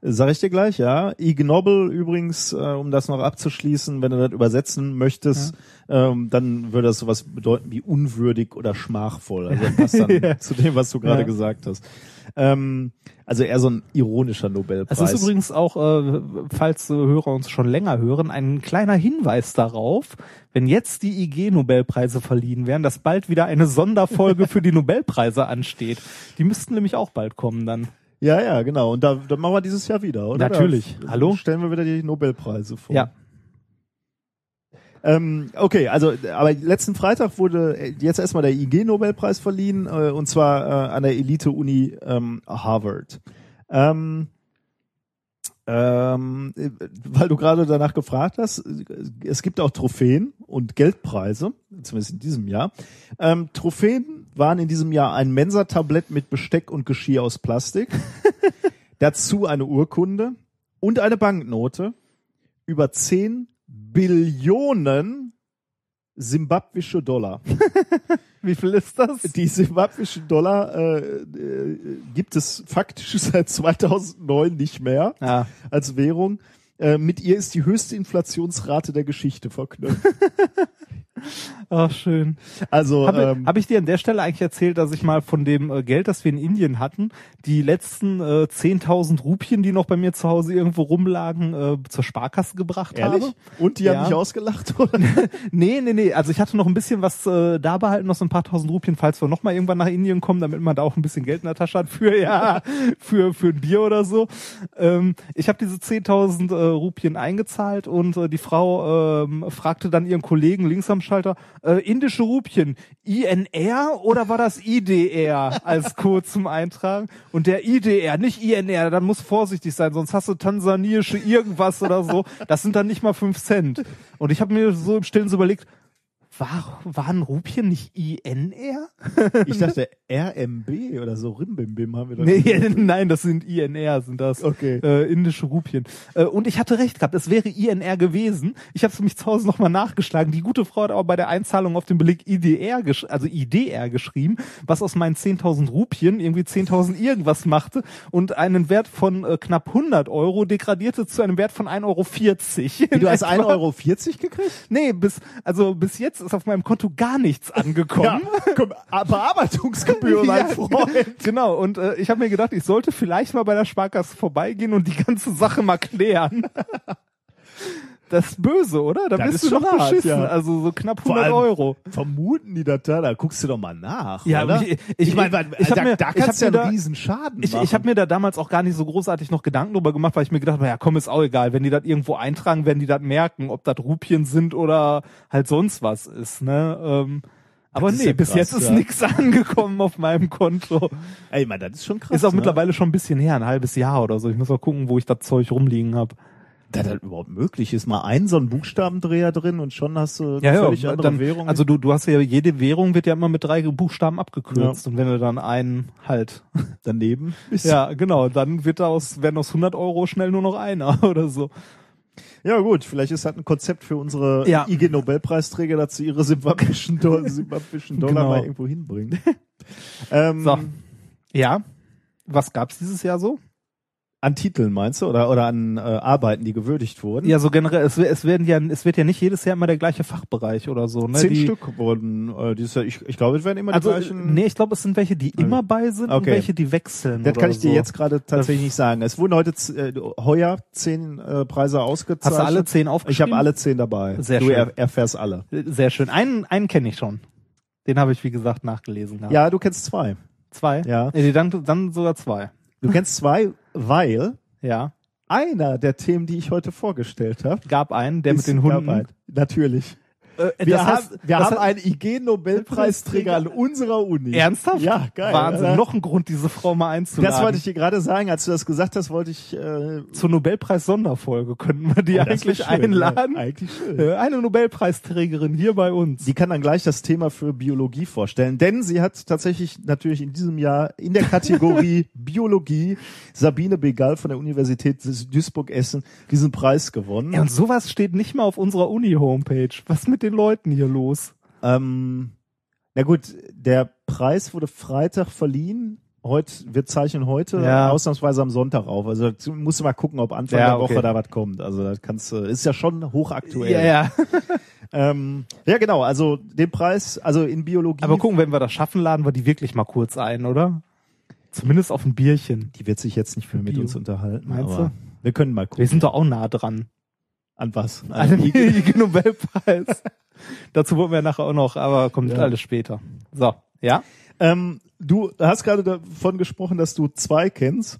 Sag ich dir gleich, ja. Ig Nobel übrigens, äh, um das noch abzuschließen, wenn du das übersetzen möchtest, ähm, dann würde das sowas bedeuten wie unwürdig oder schmachvoll. Also das passt dann Ja. zu dem, was du gerade Ja. gesagt hast. Ähm, also eher so ein ironischer Nobelpreis. Es ist übrigens auch, äh, falls äh, Hörer uns schon länger hören, ein kleiner Hinweis darauf, wenn jetzt die IG-Nobelpreise verliehen werden, dass bald wieder eine Sonderfolge für die Nobelpreise ansteht. Die müssten nämlich auch bald kommen dann. Ja, ja, genau. Und da, da machen wir dieses Jahr wieder, oder? Natürlich. Da Hallo? Stellen wir wieder die Nobelpreise vor. Ja. Ähm, okay, also aber letzten Freitag wurde jetzt erstmal der IG-Nobelpreis verliehen äh, und zwar äh, an der Elite-Uni ähm, Harvard. Ähm, ähm, äh, weil du gerade danach gefragt hast, es gibt auch Trophäen und Geldpreise, zumindest in diesem Jahr. Ähm, Trophäen waren in diesem Jahr ein Mensa-Tablett mit Besteck und Geschirr aus Plastik, dazu eine Urkunde und eine Banknote über 10 Billionen simbabwische Dollar. Wie viel ist das? Die simbabwischen Dollar äh, äh, gibt es faktisch seit 2009 nicht mehr Ja. als Währung. Äh, mit ihr ist die höchste Inflationsrate der Geschichte verknüpft. Ach, schön. Also Habe ähm, hab ich dir an der Stelle eigentlich erzählt, dass ich mal von dem äh, Geld, das wir in Indien hatten, die letzten äh, 10.000 Rupien, die noch bei mir zu Hause irgendwo rumlagen, äh, zur Sparkasse gebracht ehrlich? habe? Und die Ja. haben mich ausgelacht, oder? Nee, nee, nee. Also ich hatte noch ein bisschen was äh, da behalten, noch so ein paar tausend Rupien, falls wir noch mal irgendwann nach Indien kommen, damit man da auch ein bisschen Geld in der Tasche hat für ja für für ein Bier oder so. Ähm, ich habe diese 10.000 äh, Rupien eingezahlt und äh, die Frau ähm, fragte dann ihren Kollegen links am Schalter, äh, indische Rupien, INR oder war das IDR als Code zum Eintragen? Und der IDR, nicht INR, dann muss vorsichtig sein, sonst hast du tansaniische irgendwas oder so. Das sind dann nicht mal fünf Cent. Und ich habe mir so im Stillen so überlegt, war, waren Rupien nicht INR? Ich dachte RMB oder so Rimbimbim haben wir doch. Nee, nein, das sind INR, sind das. Okay. Äh, indische Rupien. Äh, und ich hatte recht gehabt, es wäre INR gewesen. Ich habe es mich zu Hause nochmal nachgeschlagen. Die gute Frau hat aber bei der Einzahlung auf den Beleg IDR, gesch also IDR geschrieben, was aus meinen 10.000 Rupien irgendwie 10.000 irgendwas machte und einen Wert von äh, knapp 100 Euro degradierte zu einem Wert von 1,40 Euro. Wie, du hast 1,40 Euro gekriegt? Nee, bis, also bis jetzt ist auf meinem Konto gar nichts angekommen. Ja, komm, Bearbeitungsgebühr, mein Ja, Freund. Genau, und äh, ich habe mir gedacht, ich sollte vielleicht mal bei der Sparkasse vorbeigehen und die ganze Sache mal klären. Das ist böse, oder? Da Das bist ist du noch schon hart, beschissen. ja. Also so knapp Vor 100 allem Euro. Vermuten die das da? Da guckst du doch mal nach, Ja, oder? ich- ich- meine, ich hab da, mir- da ich kannst du ja mir einen da- riesen Schaden Ich, machen. ich habe mir da damals auch gar nicht so großartig noch Gedanken drüber gemacht, weil ich mir gedacht habe, ja komm, ist auch egal. Wenn die das irgendwo eintragen, werden die das merken, ob das Rupien sind oder halt sonst was ist. Ne? Ähm, aber nee, ja bis krass, jetzt ist ja. nichts angekommen auf meinem Konto. Ey, man, das ist schon krass. Ist auch ne? mittlerweile schon ein bisschen her, ein halbes Jahr oder so. Ich muss mal gucken, wo ich das Zeug rumliegen habe. Dass das überhaupt möglich ist. Mal ein so ein Buchstabendreher drin und schon hast du Ja, eine ja, völlig andere dann, Währung. also du, du hast ja, jede Währung wird ja immer mit drei Buchstaben abgekürzt und wenn du dann einen halt, daneben ist. ja, genau, dann wird daraus, werden aus 100 Euro schnell nur noch einer oder so. Ja gut, vielleicht ist das ein Konzept für unsere Ja. IG Nobelpreisträger, dass sie ihre simbabwischen, Do simbabwischen Dollar Genau. mal irgendwo hinbringen. ähm, So. Ja. Was gab's dieses Jahr so? An Titeln meinst du oder oder an äh, Arbeiten, die gewürdigt wurden? Ja, so generell, es, es werden ja, es wird ja nicht jedes Jahr immer der gleiche Fachbereich oder so, ne? Zehn die, Stück wurden äh, dieses Jahr. Ich, ich glaube, es werden immer Also, die gleichen. nee, ich glaube, es sind welche, die immer bei sind und Okay. welche, die wechseln. das kann ich dir so. jetzt gerade tatsächlich nicht sagen. Es wurden heute äh, heuer zehn äh, Preise ausgezeichnet. Hast du alle zehn Ich aufgeschrieben? habe alle zehn dabei. Sehr du schön. Er, erfährst alle. Sehr schön. Einen, einen kenne ich schon. Den habe ich, wie gesagt, nachgelesen. gehabt. Ja, du kennst zwei. Zwei? Ja. Nee, dann, dann sogar zwei. Du kennst zwei, weil Ja. einer der Themen, die ich heute vorgestellt habe, Gab einen, der mit den Hunden. Natürlich. Äh, Wir das haben, heißt- wir haben einen IG-Nobelpreisträger an unserer Uni. Ernsthaft? Ja, geil. Wahnsinn. oder? Noch ein Grund, diese Frau mal einzuladen. Das wollte ich dir gerade sagen. Als du das gesagt hast, wollte ich. Äh, Zur Nobelpreis-Sonderfolge könnten wir die oh, eigentlich schön, einladen. Ja, eigentlich schön. Äh, Eine Nobelpreisträgerin hier bei uns. Sie kann dann gleich das Thema für Biologie vorstellen, denn sie hat tatsächlich natürlich in diesem Jahr in der Kategorie Biologie Sabine Begal von der Universität Duisburg-Essen diesen Preis gewonnen. Ja, und sowas steht nicht mal auf unserer Uni-Homepage. Was mit den Leuten hier los? Ähm, na gut, der Preis wurde Freitag verliehen. Heute, wir zeichnen heute Ja. ausnahmsweise am Sonntag auf. Also musst du mal gucken, ob Anfang Ja, der Woche okay. da was kommt. Also das kannst du, ist ja schon hochaktuell. Ja, ja. Ähm, ja, genau. Also den Preis, also in Biologie. Aber gucken, wenn wir das schaffen, laden wir die wirklich mal kurz ein, oder? Zumindest auf ein Bierchen. die wird sich jetzt nicht mehr mit Bio. uns unterhalten. Meinst aber Wir können mal gucken. Wir sind doch auch nah dran. An was? An dem IG Nobelpreis. Dazu wollen wir nachher auch noch, aber kommt Ja. alles später. So, ja? ähm, du hast gerade davon gesprochen, dass du zwei kennst.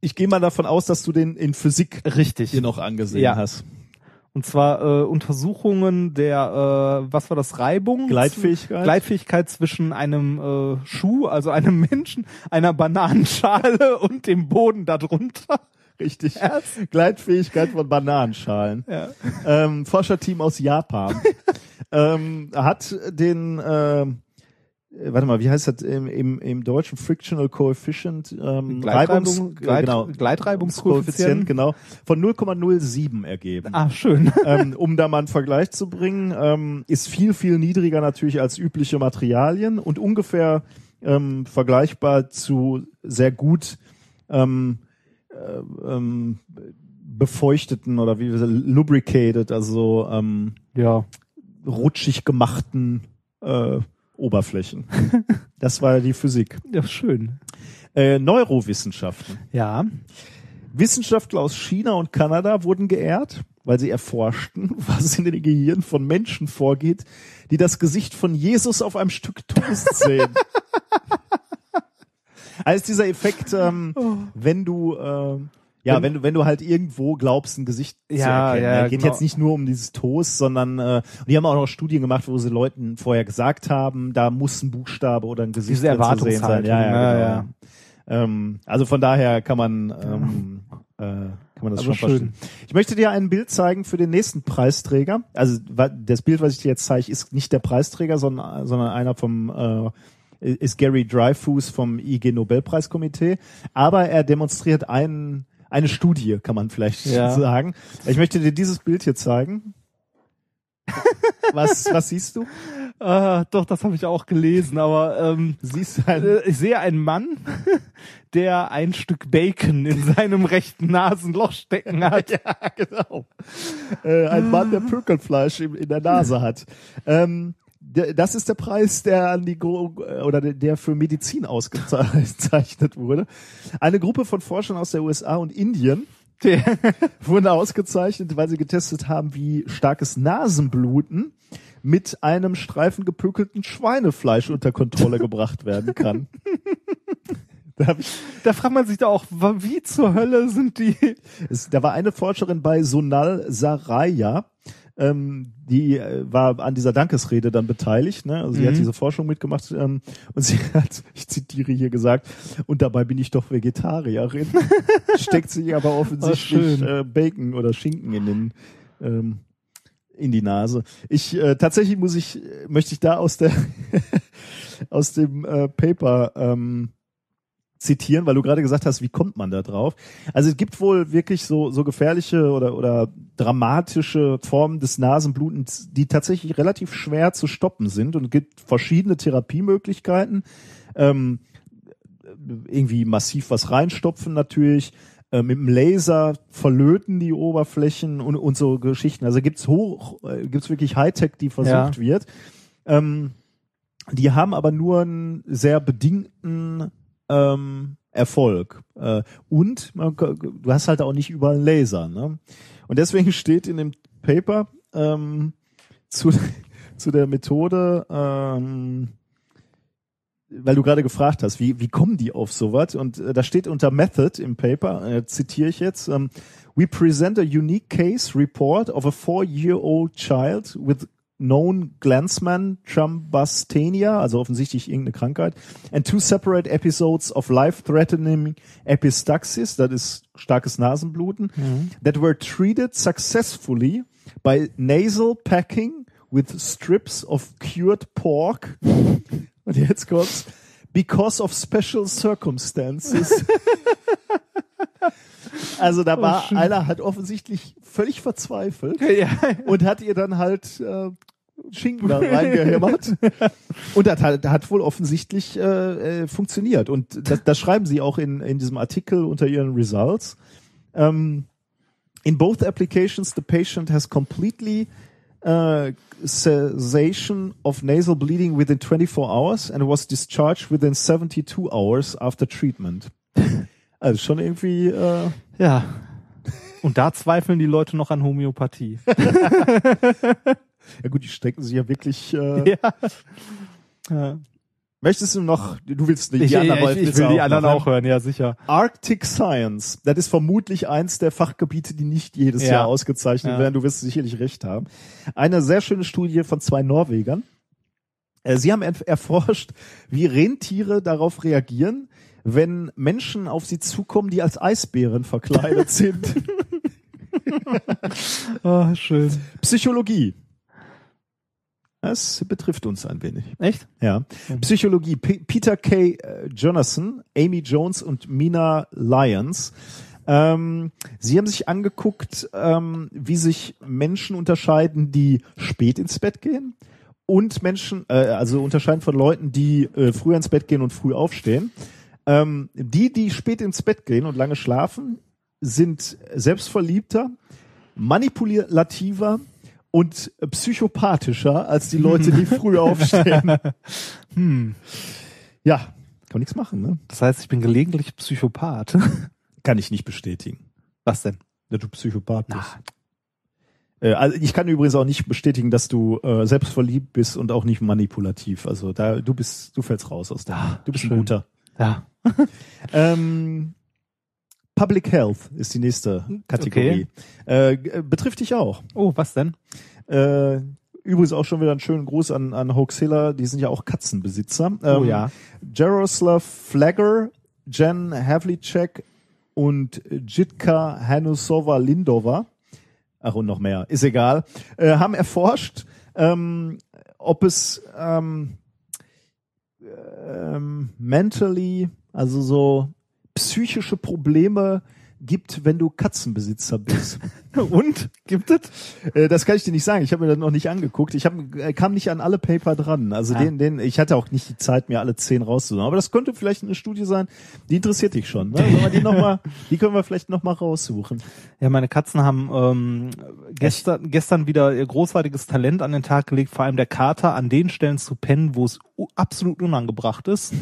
Ich gehe mal davon aus, dass du den in Physik Richtig. dir noch angesehen Ja. hast. Und zwar äh, Untersuchungen der, äh, was war das, Reibung? Gleitfähigkeit? Gleitfähigkeit zwischen einem äh, Schuh, also einem Menschen, einer Bananenschale und dem Boden darunter. Richtig. Gleitfähigkeit von Bananenschalen. Ja. Ähm, Forscherteam aus Japan ähm, hat den, ähm, äh, warte mal, wie heißt das im, im, im deutschen Frictional Coefficient? Ähm, Gleitreibung- Reibungs- Gleit- genau, Gleitreibungskoeffizient. genau, von 0,07 ergeben. Ah, schön. ähm, um da mal einen Vergleich zu bringen, ähm, ist viel, viel niedriger natürlich als übliche Materialien und ungefähr ähm, vergleichbar zu sehr gut ähm, äh, ähm, befeuchteten oder wie wir sagen, lubricated, also ähm, Ja. rutschig gemachten äh, Oberflächen. das war die Physik. Ja, schön. Äh, Neurowissenschaften. Ja. Wissenschaftler aus China und Kanada wurden geehrt, weil sie erforschten, was in den Gehirnen von Menschen vorgeht, die das Gesicht von Jesus auf einem Stück Toast sehen. also dieser Effekt, ähm, wenn du äh, ja, wenn du wenn du halt irgendwo glaubst, ein Gesicht zu Ja, erkennen. ja, Ja, geht genau. jetzt nicht nur um dieses Toast, sondern äh, die haben auch noch Studien gemacht, wo sie Leuten vorher gesagt haben, da muss ein Buchstabe oder ein Gesicht Diese zu sehen sein. Ja, ja, ja, genau. ja. Ähm, also von daher kann man ähm, äh, kann man das Aber schon verstehen. Ich möchte dir ein Bild zeigen für den nächsten Preisträger. Also das Bild, was ich dir jetzt zeige, ist nicht der Preisträger, sondern, sondern einer vom äh, ist Gary Dreyfus vom IG Nobelpreiskomitee. Aber er demonstriert einen, eine Studie, kann man vielleicht Ja. sagen. Ich möchte dir dieses Bild hier zeigen. Was, was siehst du? Ah, doch, das habe ich auch gelesen, aber ähm, Du siehst halt, äh, ich sehe einen Mann, der ein Stück Bacon in seinem rechten Nasenloch stecken hat. ja, genau. Äh, ein Mann, der Pökelfleisch in, in der Nase hat. Ähm, das ist der Preis, der an die Gro oder der- für Medizin ausgezeichnet wurde. Eine Gruppe von Forschern aus der USA und Indien wurden ausgezeichnet, weil sie getestet haben, wie starkes Nasenbluten mit einem Streifen gepökelten Schweinefleisch unter Kontrolle gebracht werden kann. Da ich Da fragt man sich da auch, wie zur Hölle sind die? Es, da war eine Forscherin bei Sonal Saraya, ähm, die äh, war an dieser Dankesrede dann beteiligt, ne? Also sie hat Mhm. diese Forschung mitgemacht ähm, und sie hat, ich zitiere hier gesagt, und dabei bin ich doch Vegetarierin. Steckt sich aber offensichtlich schön. äh, Bacon oder Schinken in den ähm, in die Nase. Ich äh, tatsächlich muss ich möchte ich da aus der aus dem äh, Paper ähm, zitieren, weil du gerade gesagt hast, wie kommt man da drauf? Also es gibt wohl wirklich so so gefährliche oder oder dramatische Formen des Nasenblutens, die tatsächlich relativ schwer zu stoppen sind und es gibt verschiedene Therapiemöglichkeiten. Ähm, irgendwie massiv was reinstopfen natürlich, äh, mit dem Laser verlöten die Oberflächen und, und so Geschichten. Also gibt's hoch, äh, gibt's wirklich Hightech, die versucht Ja. wird. Ähm, die haben aber nur einen sehr bedingten ähm, Erfolg. Äh, und man, du hast halt auch nicht überall einen Laser. Ne? Und deswegen steht in dem Paper ähm, zu, zu der Methode, ähm, weil du gerade gefragt hast, wie, wie kommen die auf sowas? Und äh, da steht unter Method im Paper, äh, zitiere ich jetzt, ähm, We present a unique case report of a four-year-old child with known Glansman Trumbastania, also offensichtlich irgendeine Krankheit, and two separate episodes of life-threatening epistaxis, das ist starkes Nasenbluten, that were treated successfully by nasal packing with strips of cured pork. Und jetzt kommt's. Because of special circumstances. Also da war schön. einer hat offensichtlich völlig verzweifelt Ja, und hat ihr dann halt äh, Schinken da reingehämmert. Und das hat, hat wohl offensichtlich äh, äh, funktioniert. Und das, das schreiben sie auch in, in diesem Artikel unter ihren Results. Ähm, in both applications, the patient has completely uh, cessation of nasal bleeding within 24 hours and was discharged within 72 hours after treatment. Also schon irgendwie äh, ja. Und da zweifeln die Leute noch an Homöopathie. Ja gut, die strecken sich ja wirklich. Äh, ja. ja. Möchtest du noch? Du willst nicht Ich, die anderen, ich, aber ich willst will die anderen auch hören, ja sicher. Arctic Science, das ist vermutlich eins der Fachgebiete, die nicht jedes Ja. Jahr ausgezeichnet Ja. werden. Du wirst sicherlich recht haben. Eine sehr schöne Studie von zwei Norwegern. Äh, Sie haben erf- erforscht, wie Rentiere darauf reagieren, wenn Menschen auf sie zukommen, die als Eisbären verkleidet sind. Oh, schön. Psychologie. Das betrifft uns ein wenig. Echt? Ja. Psychologie. P Peter K. äh, Jonathan, Amy Jones und Mina Lyons. Ähm, sie haben sich angeguckt, ähm, wie sich Menschen unterscheiden, die spät ins Bett gehen und Menschen, äh, also unterscheiden von Leuten, die äh, früher ins Bett gehen und früh aufstehen. Ähm, die, die spät ins Bett gehen und lange schlafen, sind selbstverliebter, manipulativer und psychopathischer als die Leute, die früh aufstehen. Hm. Ja, kann man nichts machen, ne? Das heißt, ich bin gelegentlich Psychopath. Kann ich nicht bestätigen, Was denn? dass du Psychopath bist. Äh, also ich kann übrigens auch nicht bestätigen, dass du äh, selbstverliebt bist und auch nicht manipulativ. Also da du bist, du fällst raus aus der. Ah, du bist ein schön. guter. Ja. Ähm, Public Health ist die nächste Kategorie. Äh, g- äh, betrifft dich auch. Oh, was denn? Äh, übrigens auch schon wieder einen schönen Gruß an, an Hoaxilla, die sind ja auch Katzenbesitzer. Ähm, Oh ja. Jaroslav Flagger, Jen Havlicek und Jitka Hanusova Lindova, ach und noch mehr, ist egal, äh, haben erforscht, ähm, ob es ähm, ähm, mentally, also so psychische Probleme gibt, wenn du Katzenbesitzer bist. Und? Gibt es? Äh, das kann ich dir nicht sagen. Ich habe mir das noch nicht angeguckt. Ich hab, äh, kam nicht an alle Paper dran. Also Ah. den, den, ich hatte auch nicht die Zeit, mir alle zehn rauszusuchen. Aber das könnte vielleicht eine Studie sein, die interessiert dich schon. Ne? Sollen wir die, noch mal, die können wir vielleicht noch mal raussuchen. Ja, meine Katzen haben ähm, gestern, gestern wieder ihr großartiges Talent an den Tag gelegt, vor allem der Kater an den Stellen zu pennen, wo es absolut unangebracht ist,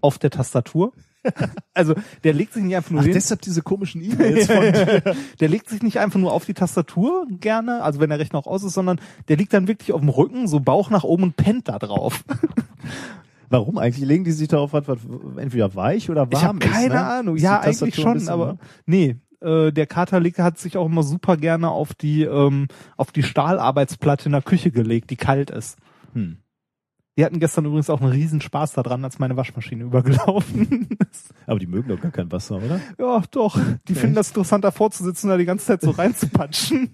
auf der Tastatur. Also der legt sich nicht einfach nur Ach, hin, deshalb diese komischen E-Mails von dir. der legt sich nicht einfach nur auf die Tastatur gerne, also wenn der Rechner auch aus ist, sondern der liegt dann wirklich auf dem Rücken, so Bauch nach oben und pennt da drauf. Warum eigentlich? Legen die sich da auf was, was entweder weich oder Ich warm habe keine ist? ne? Ahnung. Ist Ja, eigentlich schon, bisschen, aber ne? nee. Äh, der Kater hat sich auch immer super gerne auf die ähm, auf die Stahlarbeitsplatte in der Küche gelegt, die kalt ist. Hm. Die hatten gestern übrigens auch einen riesen Spaß daran, als meine Waschmaschine übergelaufen ist. Aber die mögen doch gar kein Wasser, oder? Ja, doch. Die finden das interessant, davor zu sitzen, da die ganze Zeit so reinzupatschen.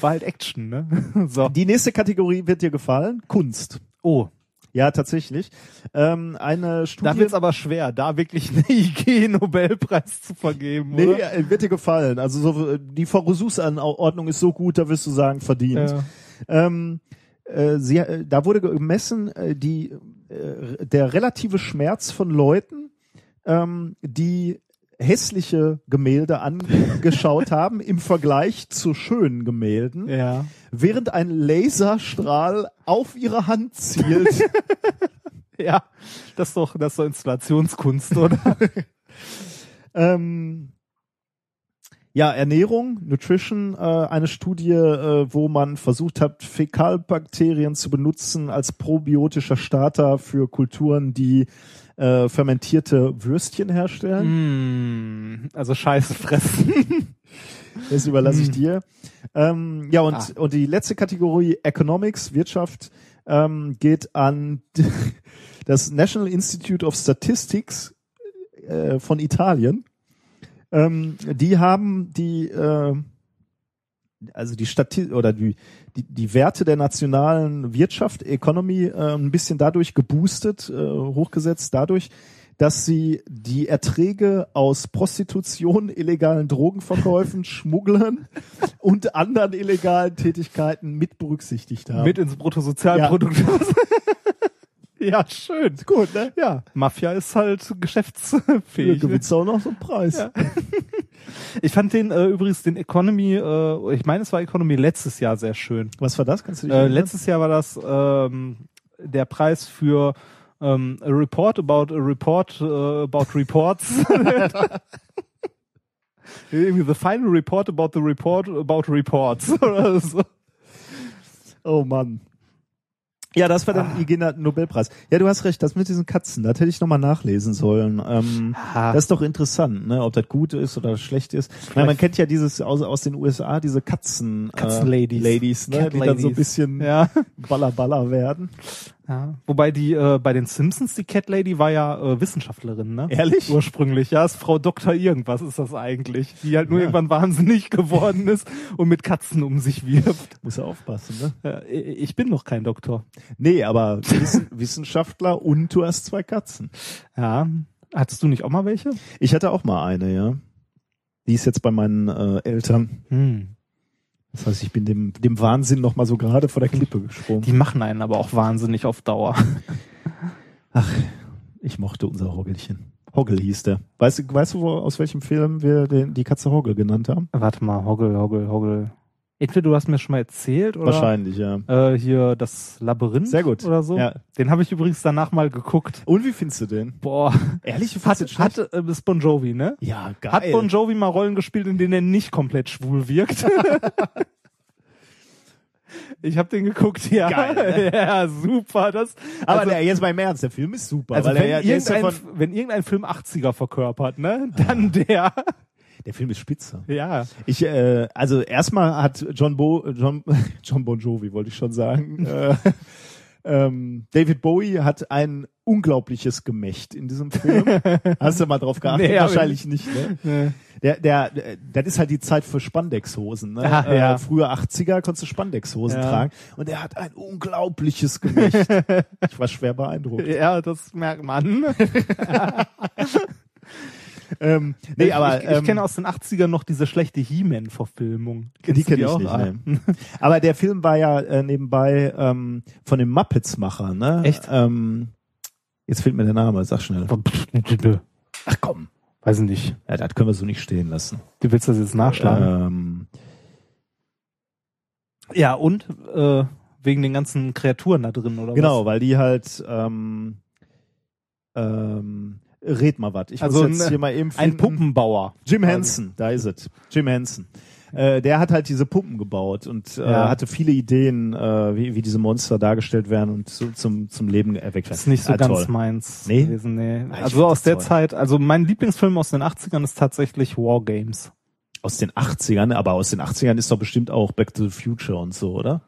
War halt Action, ne? So. Die nächste Kategorie wird dir gefallen. Kunst. Oh, Ja, tatsächlich. Ähm, eine da Studie. wird's aber schwer, da wirklich einen IG-Nobelpreis zu vergeben, Nee, oder? äh, wird dir gefallen. Also so, äh, die Versuchsanordnung ist so gut, da wirst du sagen, verdient. Ja. Ähm, äh, sie, äh, da wurde gemessen, äh, die, äh, der relative Schmerz von Leuten, ähm, die hässliche Gemälde angeschaut haben im Vergleich zu schönen Gemälden, ja. während ein Laserstrahl auf ihre Hand zielt. Ja, das ist doch, das ist doch Installationskunst, oder? Ähm, ja, Ernährung, Nutrition, äh, eine Studie, äh, wo man versucht hat, Fäkalbakterien zu benutzen als probiotischer Starter für Kulturen, die äh, fermentierte Würstchen herstellen. mm, also Scheiße fressen. Das überlasse ich Mm. dir. Ähm, ja, und, Ah. und die letzte Kategorie, Economics, Wirtschaft, ähm, geht an das National Institute of Statistics äh, von Italien. Ähm, die haben die, äh, also die Stati oder die, die, die Werte der nationalen Wirtschaft, Economy, äh, ein bisschen dadurch geboostet, äh, hochgesetzt, dadurch, dass sie die Erträge aus Prostitution, illegalen Drogenverkäufen, Schmugglern und anderen illegalen Tätigkeiten mit berücksichtigt haben. Mit ins Bruttosozialprodukt. Ja. schön. gut, ne? Ja, Mafia ist halt geschäftsfähig. ne? gewinnst du auch noch so einen Preis. Ja. Ich fand den äh, übrigens den Economy, äh, ich meine, es war Economy letztes Jahr sehr schön. Was war das? Kannst du dich Äh, letztes Jahr war das ähm, der Preis für ähm, a report about a report äh, about reports. Irgendwie the final report about the report about reports oder so. Oh Mann. Ja, das war dann IG Nobelpreis. Ja, du hast recht, das mit diesen Katzen, das hätte ich nochmal nachlesen sollen. Ähm, Ah. das ist doch interessant, ne? ob das gut ist oder schlecht ist. Meine, man kennt ja dieses aus, aus den USA, diese Katzen, Katzenladies. äh, Ladies, ne? Cat die dann so ein Ladies. bisschen Ja. baller baller werden. Ja. Wobei die äh, bei den Simpsons, die Cat Lady war ja äh, Wissenschaftlerin, ne? Ehrlich? Ursprünglich, ja, ist Frau Doktor irgendwas ist das eigentlich, die halt nur irgendwann wahnsinnig geworden ist und mit Katzen um sich wirft. Muss ja aufpassen, ne? Äh, ich bin noch kein Doktor. Nee, aber Wissen, Wissenschaftler und du hast zwei Katzen. Ja. Hattest du nicht auch mal welche? Ich hatte auch mal eine, ja. Die ist jetzt bei meinen äh, Eltern. Hm. Das heißt, ich bin dem, dem Wahnsinn noch mal so gerade vor der Klippe gesprungen. Die machen einen aber auch wahnsinnig auf Dauer. Ach, ich mochte unser Roggelchen. Hoggle hieß der. Weißt, du- weißt du, wo, aus welchem Film wir den, die Katze Hoggle genannt haben? Warte mal, Hoggle, Hoggle, Hoggle. Entweder du hast mir schon mal erzählt oder Wahrscheinlich, ja. äh, hier das Labyrinth Sehr gut. oder so. Ja. Den habe ich übrigens danach mal geguckt. Und wie findest du den? Boah, Ehrlich, hat, hat äh, das Bon Jovi, ne? Ja, geil. Hat Bon Jovi mal Rollen gespielt, in denen er nicht komplett schwul wirkt? ich habe den geguckt, ja. Geil, ne? Ja, super. Das, Aber also, der, jetzt mal im Ernst, der Film ist super. also wenn, er, ja- der, ist ja irgendein, von, wenn irgendein Film 80er verkörpert, ne, dann der. Der Film ist spitze. Ja. Ich, äh, also erstmal hat John Bo, John, John Bon Jovi, wollte ich schon sagen. äh, ähm, David Bowie hat ein unglaubliches Gemächt in diesem Film. Hast du mal drauf geachtet? Nee, Wahrscheinlich nicht, ne? Der, der, der, das ist halt die Zeit für Spandexhosen. Ne? Ah, ja. äh, früher 80er konntest du Spandexhosen Ja. tragen. Und er hat ein unglaubliches Gemächt. ich war schwer beeindruckt. Ja, das merkt man. Ähm, nee, aber ich, ich ähm, kenne aus den 80ern noch diese schlechte He-Man-Verfilmung. Die kenne ich auch? nicht. Ah. Ne. Aber der Film war ja äh, nebenbei ähm, von dem Muppets-Macher. Ne? Echt? Ähm, jetzt fehlt mir der Name. Sag schnell. Ach komm. Weiß ich nicht. Ja, das können wir so nicht stehen lassen. Du willst das jetzt nachschlagen? Ähm, Ja, und äh, wegen den ganzen Kreaturen da drin, oder genau, was? weil die halt ähm, ähm, red mal was. Ich Also muss jetzt ein- hier mal eben Ein finden. Puppenbauer. Jim. Henson, da ist es. Jim Henson. Äh, der hat halt diese Puppen gebaut und äh, Ja. hatte viele Ideen, äh, wie, wie diese Monster dargestellt werden und so, zum, zum Leben erweckt werden. Das ist nicht so Ah, ganz toll. meins Nee? gewesen, nee. Ah, also aus der toll. Zeit, also mein Lieblingsfilm aus den 80ern ist tatsächlich Wargames. Aus den 80ern, aber aus den 80ern ist doch bestimmt auch Back to the Future und so, oder?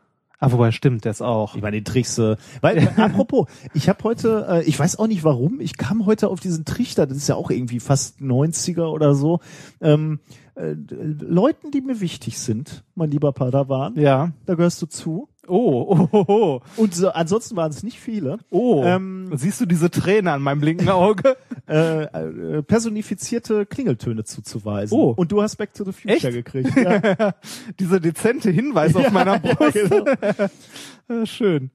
Ah, wobei stimmt, das auch. Ich meine, den Trichs, äh, weil, apropos, ich habe heute, äh, ich weiß auch nicht warum, ich kam heute auf diesen Trichter, das ist ja auch irgendwie fast 90er oder so, ähm, äh, Leuten, die mir wichtig sind, mein lieber Padawan, Ja. da gehörst du zu. Oh, oh, oh, Und so, ansonsten waren es nicht viele. oh. Ähm, Siehst du diese Träne an meinem linken Auge? äh, äh, personifizierte Klingeltöne zuzuweisen. Oh. Und du hast Back to the Future Echt? gekriegt. Ja. Dieser dezente Hinweis auf meiner Brust. genau. Ja, schön.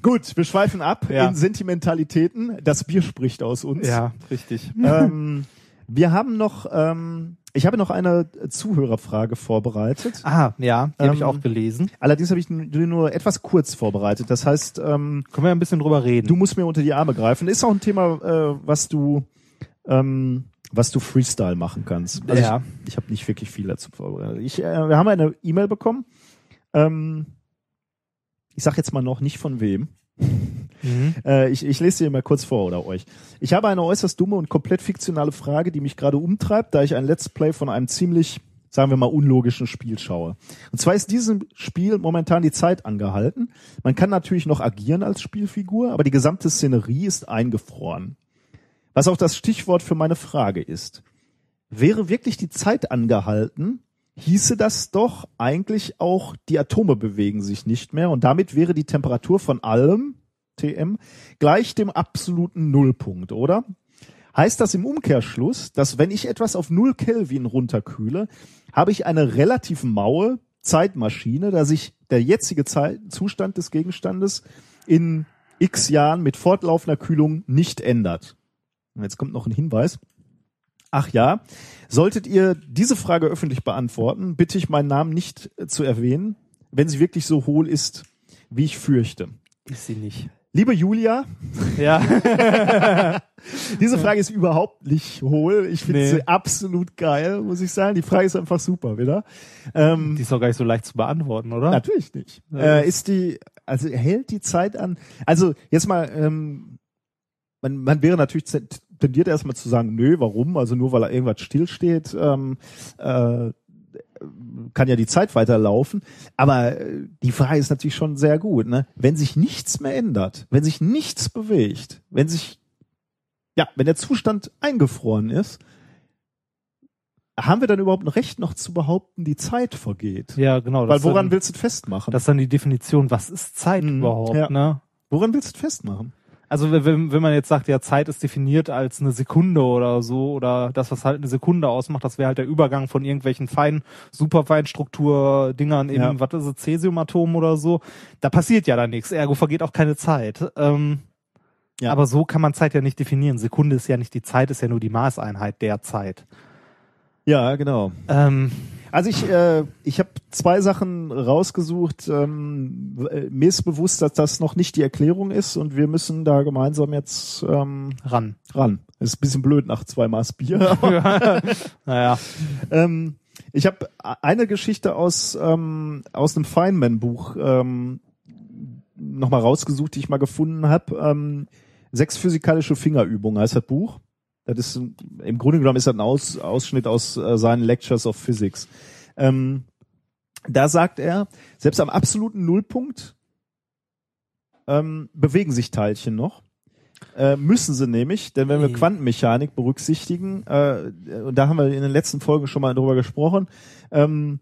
Gut, wir schweifen ab Ja. in Sentimentalitäten. Das Bier spricht aus uns. Ja, richtig. Ähm, wir haben noch, ähm, ich habe noch eine Zuhörerfrage vorbereitet. Ah, ja, die habe ich Ähm, auch gelesen. Allerdings habe ich nur etwas kurz vorbereitet. Das heißt, ähm, Können wir ein bisschen drüber reden? du musst mir unter die Arme greifen. Ist auch ein Thema, äh, was du, ähm, was du Freestyle machen kannst. Also Ja. Ich, ich habe nicht wirklich viel dazu vorbereitet. Ich, äh, wir haben eine E-Mail bekommen. Ähm, ich sag jetzt mal noch nicht von wem. Mhm. Äh, ich, ich lese dir mal kurz vor oder euch. Ich habe eine äußerst dumme und komplett fiktionale Frage, die mich gerade umtreibt, da ich ein Let's Play von einem ziemlich, sagen wir mal, unlogischen Spiel schaue. Und zwar ist diesem Spiel momentan die Zeit angehalten. Man kann natürlich noch agieren als Spielfigur, aber die gesamte Szenerie ist eingefroren. Was auch das Stichwort für meine Frage ist. Wäre wirklich die Zeit angehalten, hieße das doch eigentlich auch, die Atome bewegen sich nicht mehr und damit wäre die Temperatur von allem, TM, gleich dem absoluten Nullpunkt, oder? Heißt das im Umkehrschluss, dass wenn ich etwas auf null Kelvin runterkühle, habe ich eine relativ maue Zeitmaschine, da sich der jetzige Zustand des Gegenstandes in x Jahren mit fortlaufender Kühlung nicht ändert. Und jetzt kommt noch ein Hinweis. Ach ja, solltet ihr diese Frage öffentlich beantworten, bitte ich meinen Namen nicht zu erwähnen, wenn sie wirklich so hohl ist, wie ich fürchte. Ist sie nicht. Liebe Julia, Ja. diese Frage ist überhaupt nicht hohl. Ich finde Nee. sie absolut geil, muss ich sagen. Die Frage ist einfach super, wieder. Ähm, Die ist doch gar nicht so leicht zu beantworten, oder? Natürlich nicht. Äh, ist die, also hält die Zeit an? Also jetzt mal, ähm, man, man wäre natürlich tendiert erstmal zu sagen, nö, warum? Also nur weil irgendwas stillsteht, ähm, äh, kann ja die Zeit weiterlaufen. Aber äh, die Frage ist natürlich schon sehr gut. Ne? Wenn sich nichts mehr ändert, wenn sich nichts bewegt, wenn sich, ja, wenn der Zustand eingefroren ist, haben wir dann überhaupt ein Recht noch zu behaupten, die Zeit vergeht? Ja, genau. Weil woran dann, willst du es festmachen? Das ist dann die Definition. Was ist Zeit Mhm, überhaupt, ja. ne? woran willst du es festmachen? Also wenn, wenn man jetzt sagt, ja, Zeit ist definiert als eine Sekunde oder so, oder das, was halt eine Sekunde ausmacht, das wäre halt der Übergang von irgendwelchen feinen, Superfeinstruktur-Dingern, eben, Ja. was ist es, Cäsiumatomen oder so. Da passiert ja dann nichts, ergo vergeht auch keine Zeit. Ähm, Ja. Aber so kann man Zeit ja nicht definieren. Sekunde ist ja nicht die Zeit, ist ja nur die Maßeinheit der Zeit. Ja, genau. Ähm, Also ich, äh, ich habe zwei Sachen rausgesucht. Ähm, äh, mir ist bewusst, dass das noch nicht die Erklärung ist und wir müssen da gemeinsam jetzt ähm, ran. ran. Ist ein bisschen blöd nach zwei Maß Bier. Naja. ähm, ich habe eine Geschichte aus aus einem Feynman-Buch ähm, nochmal rausgesucht, die ich mal gefunden habe. Ähm, Sechs physikalische Fingerübungen heißt das Buch. Das ist im Grunde genommen ist das ein Aus, Ausschnitt aus äh, seinen Lectures of Physics. Ähm, da sagt er, selbst am absoluten Nullpunkt ähm, bewegen sich Teilchen noch. Äh, müssen sie nämlich, denn wenn wir. Quantenmechanik berücksichtigen, äh, und da haben wir in den letzten Folgen schon mal drüber gesprochen, ähm,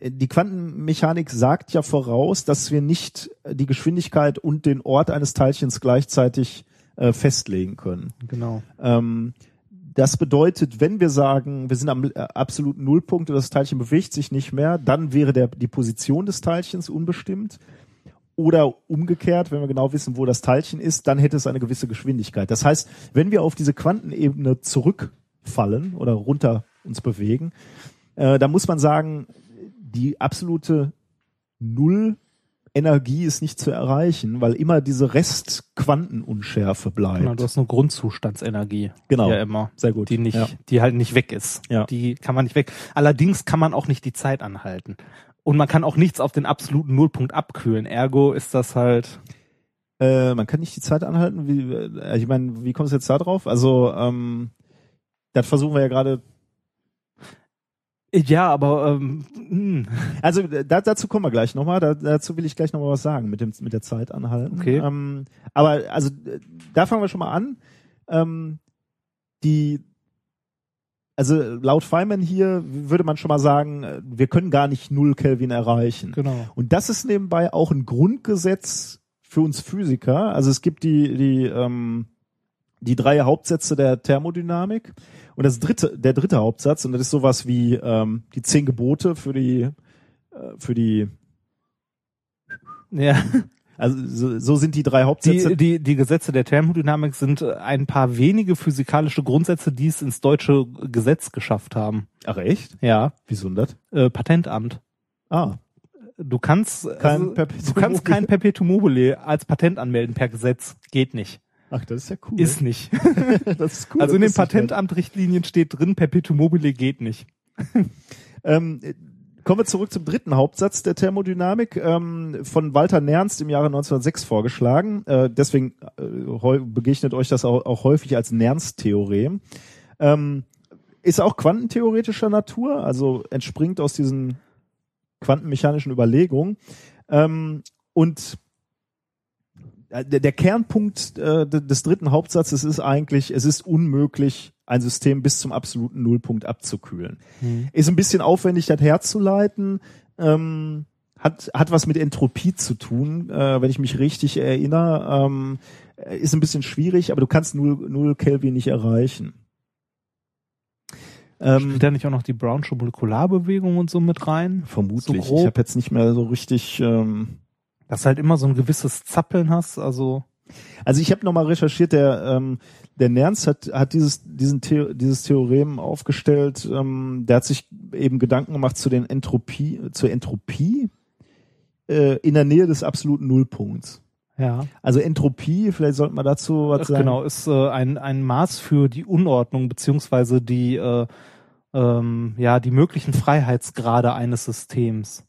die Quantenmechanik sagt ja voraus, dass wir nicht die Geschwindigkeit und den Ort eines Teilchens gleichzeitig äh, festlegen können. Genau. Ähm, das bedeutet, wenn wir sagen, wir sind am äh, absoluten Nullpunkt und das Teilchen bewegt sich nicht mehr, dann wäre der, die Position des Teilchens unbestimmt. Oder umgekehrt, wenn wir genau wissen, wo das Teilchen ist, dann hätte es eine gewisse Geschwindigkeit. Das heißt, wenn wir auf diese Quantenebene zurückfallen oder runter uns bewegen, äh, dann muss man sagen, die absolute Null-Energie ist nicht zu erreichen, weil immer diese Restquantenunschärfe bleibt. Genau, du hast eine Grundzustandsenergie. Genau. Ja, immer. Sehr gut. Die nicht, Ja. die halt nicht weg ist. Ja. Die kann man nicht weg. Allerdings kann man auch nicht die Zeit anhalten. Und man kann auch nichts auf den absoluten Nullpunkt abkühlen. Ergo ist das halt, Äh, man kann nicht die Zeit anhalten. Wie, äh, ich meine, wie kommst du jetzt da drauf? Also, ähm, das versuchen wir ja gerade. Ja, aber, ähm, mh. Also da, dazu kommen wir gleich nochmal. Da, dazu will ich gleich nochmal was sagen mit dem mit der Zeit anhalten. Okay. Ähm, aber also äh, da fangen wir schon mal an. Ähm, die also laut Feynman hier würde man schon mal sagen, äh, wir können gar nicht null Kelvin erreichen. genau. Und das ist nebenbei auch ein Grundgesetz für uns Physiker. Also es gibt die, die, ähm, die drei Hauptsätze der Thermodynamik. Und das dritte, der dritte Hauptsatz, und das ist sowas wie ähm, die zehn Gebote für die, äh, für die, Ja. also so, so sind die drei Hauptsätze. Die, die, die Gesetze der Thermodynamik sind ein paar wenige physikalische Grundsätze, die es ins deutsche Gesetz geschafft haben. Ach echt? Ja. Wieso denn das? Äh, Patentamt. Ah, Du kannst, Kein also, Perpetuum du kannst kein Perpetuum mobile als Patent anmelden per Gesetz. Geht nicht. Ach, das ist ja cool. Ist nicht. das ist cool. also in den. Patentamtrichtlinien steht drin, Perpetuum mobile geht nicht. Ähm, äh, kommen wir zurück zum dritten Hauptsatz der Thermodynamik, ähm, von Walter Nernst im Jahre 1906 vorgeschlagen. Äh, deswegen äh, begegnet euch das auch, auch häufig als Nernst-Theorem. Ähm, ist auch quantentheoretischer Natur, also entspringt aus diesen quantenmechanischen Überlegungen. Ähm, und der, der Kernpunkt äh, de- des dritten Hauptsatzes ist eigentlich, es ist unmöglich, ein System bis zum absoluten Nullpunkt abzukühlen. Ist ein bisschen aufwendig, das herzuleiten. Ähm, hat, hat was mit Entropie zu tun, äh, wenn ich mich richtig erinnere. Ähm, ist ein bisschen schwierig, aber du kannst null, null Kelvin nicht erreichen. Ähm, Spielt da nicht auch noch die Brownsche Molekularbewegung und so mit rein? vermutlich. So ich habe jetzt nicht mehr so richtig. Ähm, Dass du halt immer so ein gewisses Zappeln hast, also Also ich habe nochmal recherchiert, der, ähm, der Nernst hat, hat dieses, diesen The dieses Theorem aufgestellt, ähm, der hat sich eben Gedanken gemacht zu den Entropie, zur Entropie äh, in der Nähe des absoluten Nullpunkts. ja. Also Entropie, vielleicht sollte man dazu was Ach, sagen. genau, ist äh, ein, ein Maß für die Unordnung beziehungsweise die äh, ähm, ja die möglichen Freiheitsgrade eines Systems.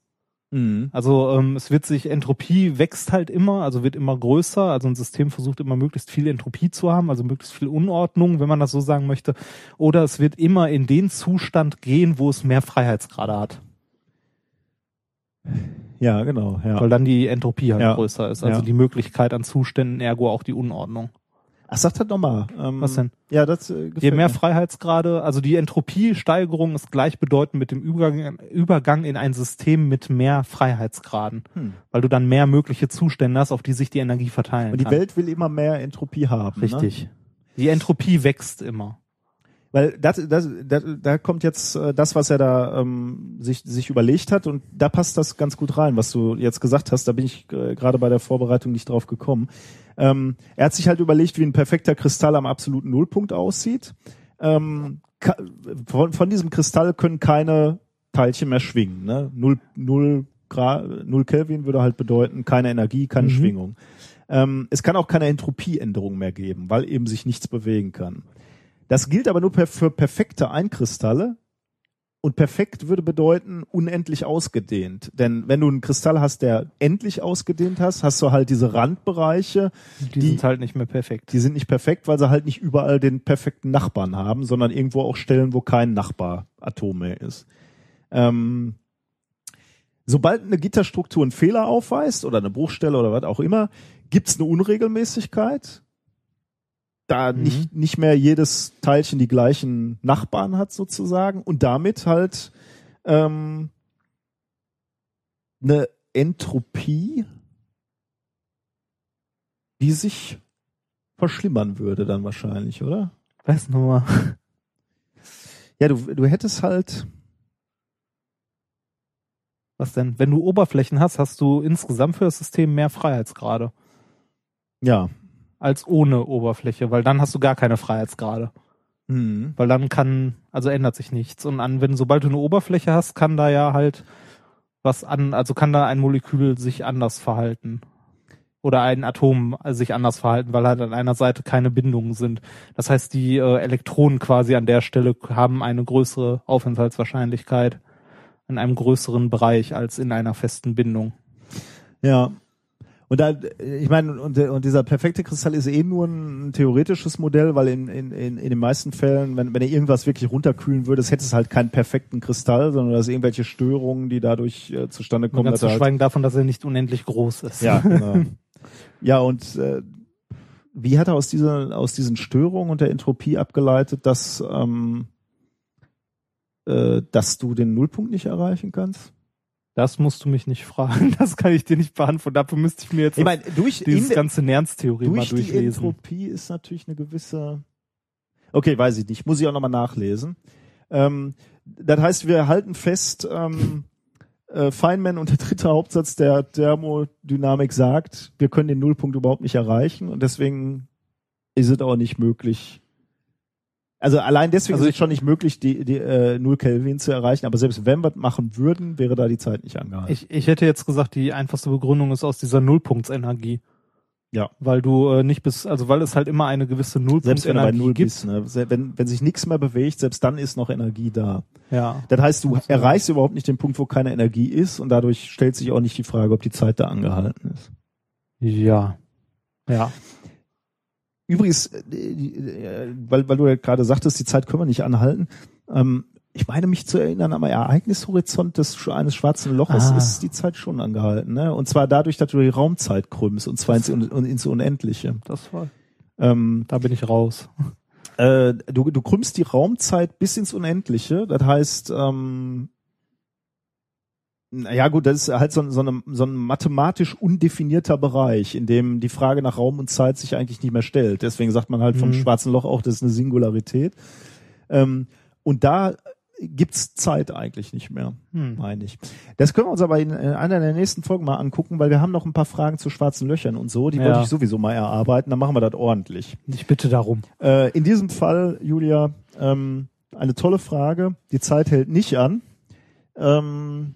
Mhm. Also ähm, es wird sich Entropie wächst halt immer, also wird immer größer. Also ein System versucht immer möglichst viel Entropie zu haben, also möglichst viel Unordnung, wenn man das so sagen möchte. Oder es wird immer in den Zustand gehen, wo es mehr Freiheitsgrade hat, Ja, genau. Ja. weil dann die Entropie halt Ja. größer ist. Also Ja. die Möglichkeit an Zuständen, ergo auch die Unordnung. Ach, sag das nochmal. Ähm, Was denn? Ja, das äh, Je mehr mir. Freiheitsgrade, also die Entropiesteigerung ist gleichbedeutend mit dem Übergang, Übergang in ein System mit mehr Freiheitsgraden, Hm. weil du dann mehr mögliche Zustände hast, auf die sich die Energie verteilen Und die kann. Welt will immer mehr Entropie haben. Ne? Richtig. Die Entropie wächst immer. Weil das, das, das, da kommt jetzt äh, das, was er da ähm, sich, sich überlegt hat und da passt das ganz gut rein, was du jetzt gesagt hast. Da bin ich äh, gerade bei der Vorbereitung nicht drauf gekommen. Ähm, er hat sich halt überlegt, wie ein perfekter Kristall am absoluten Nullpunkt aussieht. Ähm, von, von diesem Kristall können keine Teilchen mehr schwingen. Ne? Null, null, Grad, null Kelvin würde halt bedeuten, keine Energie, keine Mhm. Schwingung. Ähm, es kann auch keine Entropieänderung mehr geben, weil eben sich nichts bewegen kann. Das gilt aber nur per, für perfekte Einkristalle. Und perfekt würde bedeuten unendlich ausgedehnt. Denn wenn du einen Kristall hast, der endlich ausgedehnt hast, hast du halt diese Randbereiche, Die, Die- sind halt nicht mehr perfekt. die sind nicht perfekt, weil sie halt nicht überall den perfekten Nachbarn haben, sondern irgendwo auch Stellen, wo kein Nachbaratom mehr ist. Ähm, sobald eine Gitterstruktur einen Fehler aufweist oder eine Bruchstelle oder was auch immer, gibt's eine Unregelmäßigkeit. Da Mhm. nicht, nicht mehr jedes Teilchen die gleichen Nachbarn hat sozusagen und damit halt ähm, eine Entropie, die sich verschlimmern würde dann wahrscheinlich, oder? Weiß nur mal. Ja, du, du hättest halt, Was denn? Wenn du Oberflächen hast, hast du insgesamt für das System mehr Freiheitsgrade ja, als ohne Oberfläche, weil dann hast du gar keine Freiheitsgrade. hm. Weil dann kann, also ändert sich nichts. Und an, wenn, sobald du eine Oberfläche hast, kann da ja halt was an, also kann da ein Molekül sich anders verhalten. Oder ein Atom sich anders verhalten, weil halt an einer Seite keine Bindungen sind. Das heißt, die äh, Elektronen quasi an der Stelle haben eine größere Aufenthaltswahrscheinlichkeit in einem größeren Bereich als in einer festen Bindung. ja. Und da, ich meine, und, und dieser perfekte Kristall ist eh nur ein theoretisches Modell, weil in, in, in, in den meisten Fällen, wenn, wenn er irgendwas wirklich runterkühlen würde, hätte es halt keinen perfekten Kristall, sondern das irgendwelche Störungen, die dadurch äh, zustande kommen. ganz dass zu halt, schweigen davon, dass er nicht unendlich groß ist. ja, genau. ja, und äh, wie hat er aus, dieser, aus diesen Störungen und der Entropie abgeleitet, dass, ähm, äh, dass du den Nullpunkt nicht erreichen kannst? Das musst du mich nicht fragen. Das kann ich dir nicht beantworten. Dafür müsste ich mir jetzt Ich meine, durch, dieses ganze Nernst-Theorie mal durch die durchlesen. Entropie ist natürlich eine gewisse. Okay, weiß ich nicht. Muss ich auch nochmal nachlesen. Ähm, das heißt, wir halten fest, ähm, äh, Feynman und der dritte Hauptsatz der Thermodynamik sagt, wir können den Nullpunkt überhaupt nicht erreichen und deswegen ist es auch nicht möglich. Also allein deswegen Also ist es schon nicht möglich, die, die äh, Null Kelvin zu erreichen. Aber selbst wenn wir es machen würden, wäre da die Zeit nicht angehalten. Ich, ich hätte jetzt gesagt, die einfachste Begründung ist aus dieser Nullpunktsenergie. Ja. Weil du äh, nicht bis, also weil es halt immer eine gewisse selbst wenn du bei Nullpunktenergie Null gibt. bist, ne? Wenn, wenn sich nichts mehr bewegt, selbst dann ist noch Energie da. Ja. Das heißt, du Ach so. erreichst überhaupt nicht den Punkt, wo keine Energie ist und dadurch stellt sich auch nicht die Frage, ob die Zeit da angehalten ist. Ja. Ja. Übrigens, äh, äh, weil, weil du ja gerade sagtest, die Zeit können wir nicht anhalten. Ähm, ich meine mich zu erinnern, am Ereignishorizont des eines schwarzen Loches Ah. ist die Zeit schon angehalten. Ne? Und zwar dadurch, dass du die Raumzeit krümmst und zwar ins, ins Unendliche. Das war, Ähm, da bin ich raus. äh, du, du krümmst die Raumzeit bis ins Unendliche. Das heißt, ähm, ja gut, das ist halt so, ein- so, eine, so ein mathematisch undefinierter Bereich, in dem die Frage nach Raum und Zeit sich eigentlich nicht mehr stellt. Deswegen sagt man halt vom Mhm. schwarzen Loch auch, das ist eine Singularität. Ähm, und da gibt's Zeit eigentlich nicht mehr, Hm. meine ich. Das können wir uns aber in, in einer der nächsten Folgen mal angucken, weil wir haben noch ein paar Fragen zu schwarzen Löchern und so. Die Ja. wollte ich sowieso mal erarbeiten. Dann machen wir das ordentlich. Ich bitte darum. Äh, in diesem Fall, Julia, ähm, eine tolle Frage. Die Zeit hält nicht an. Ähm,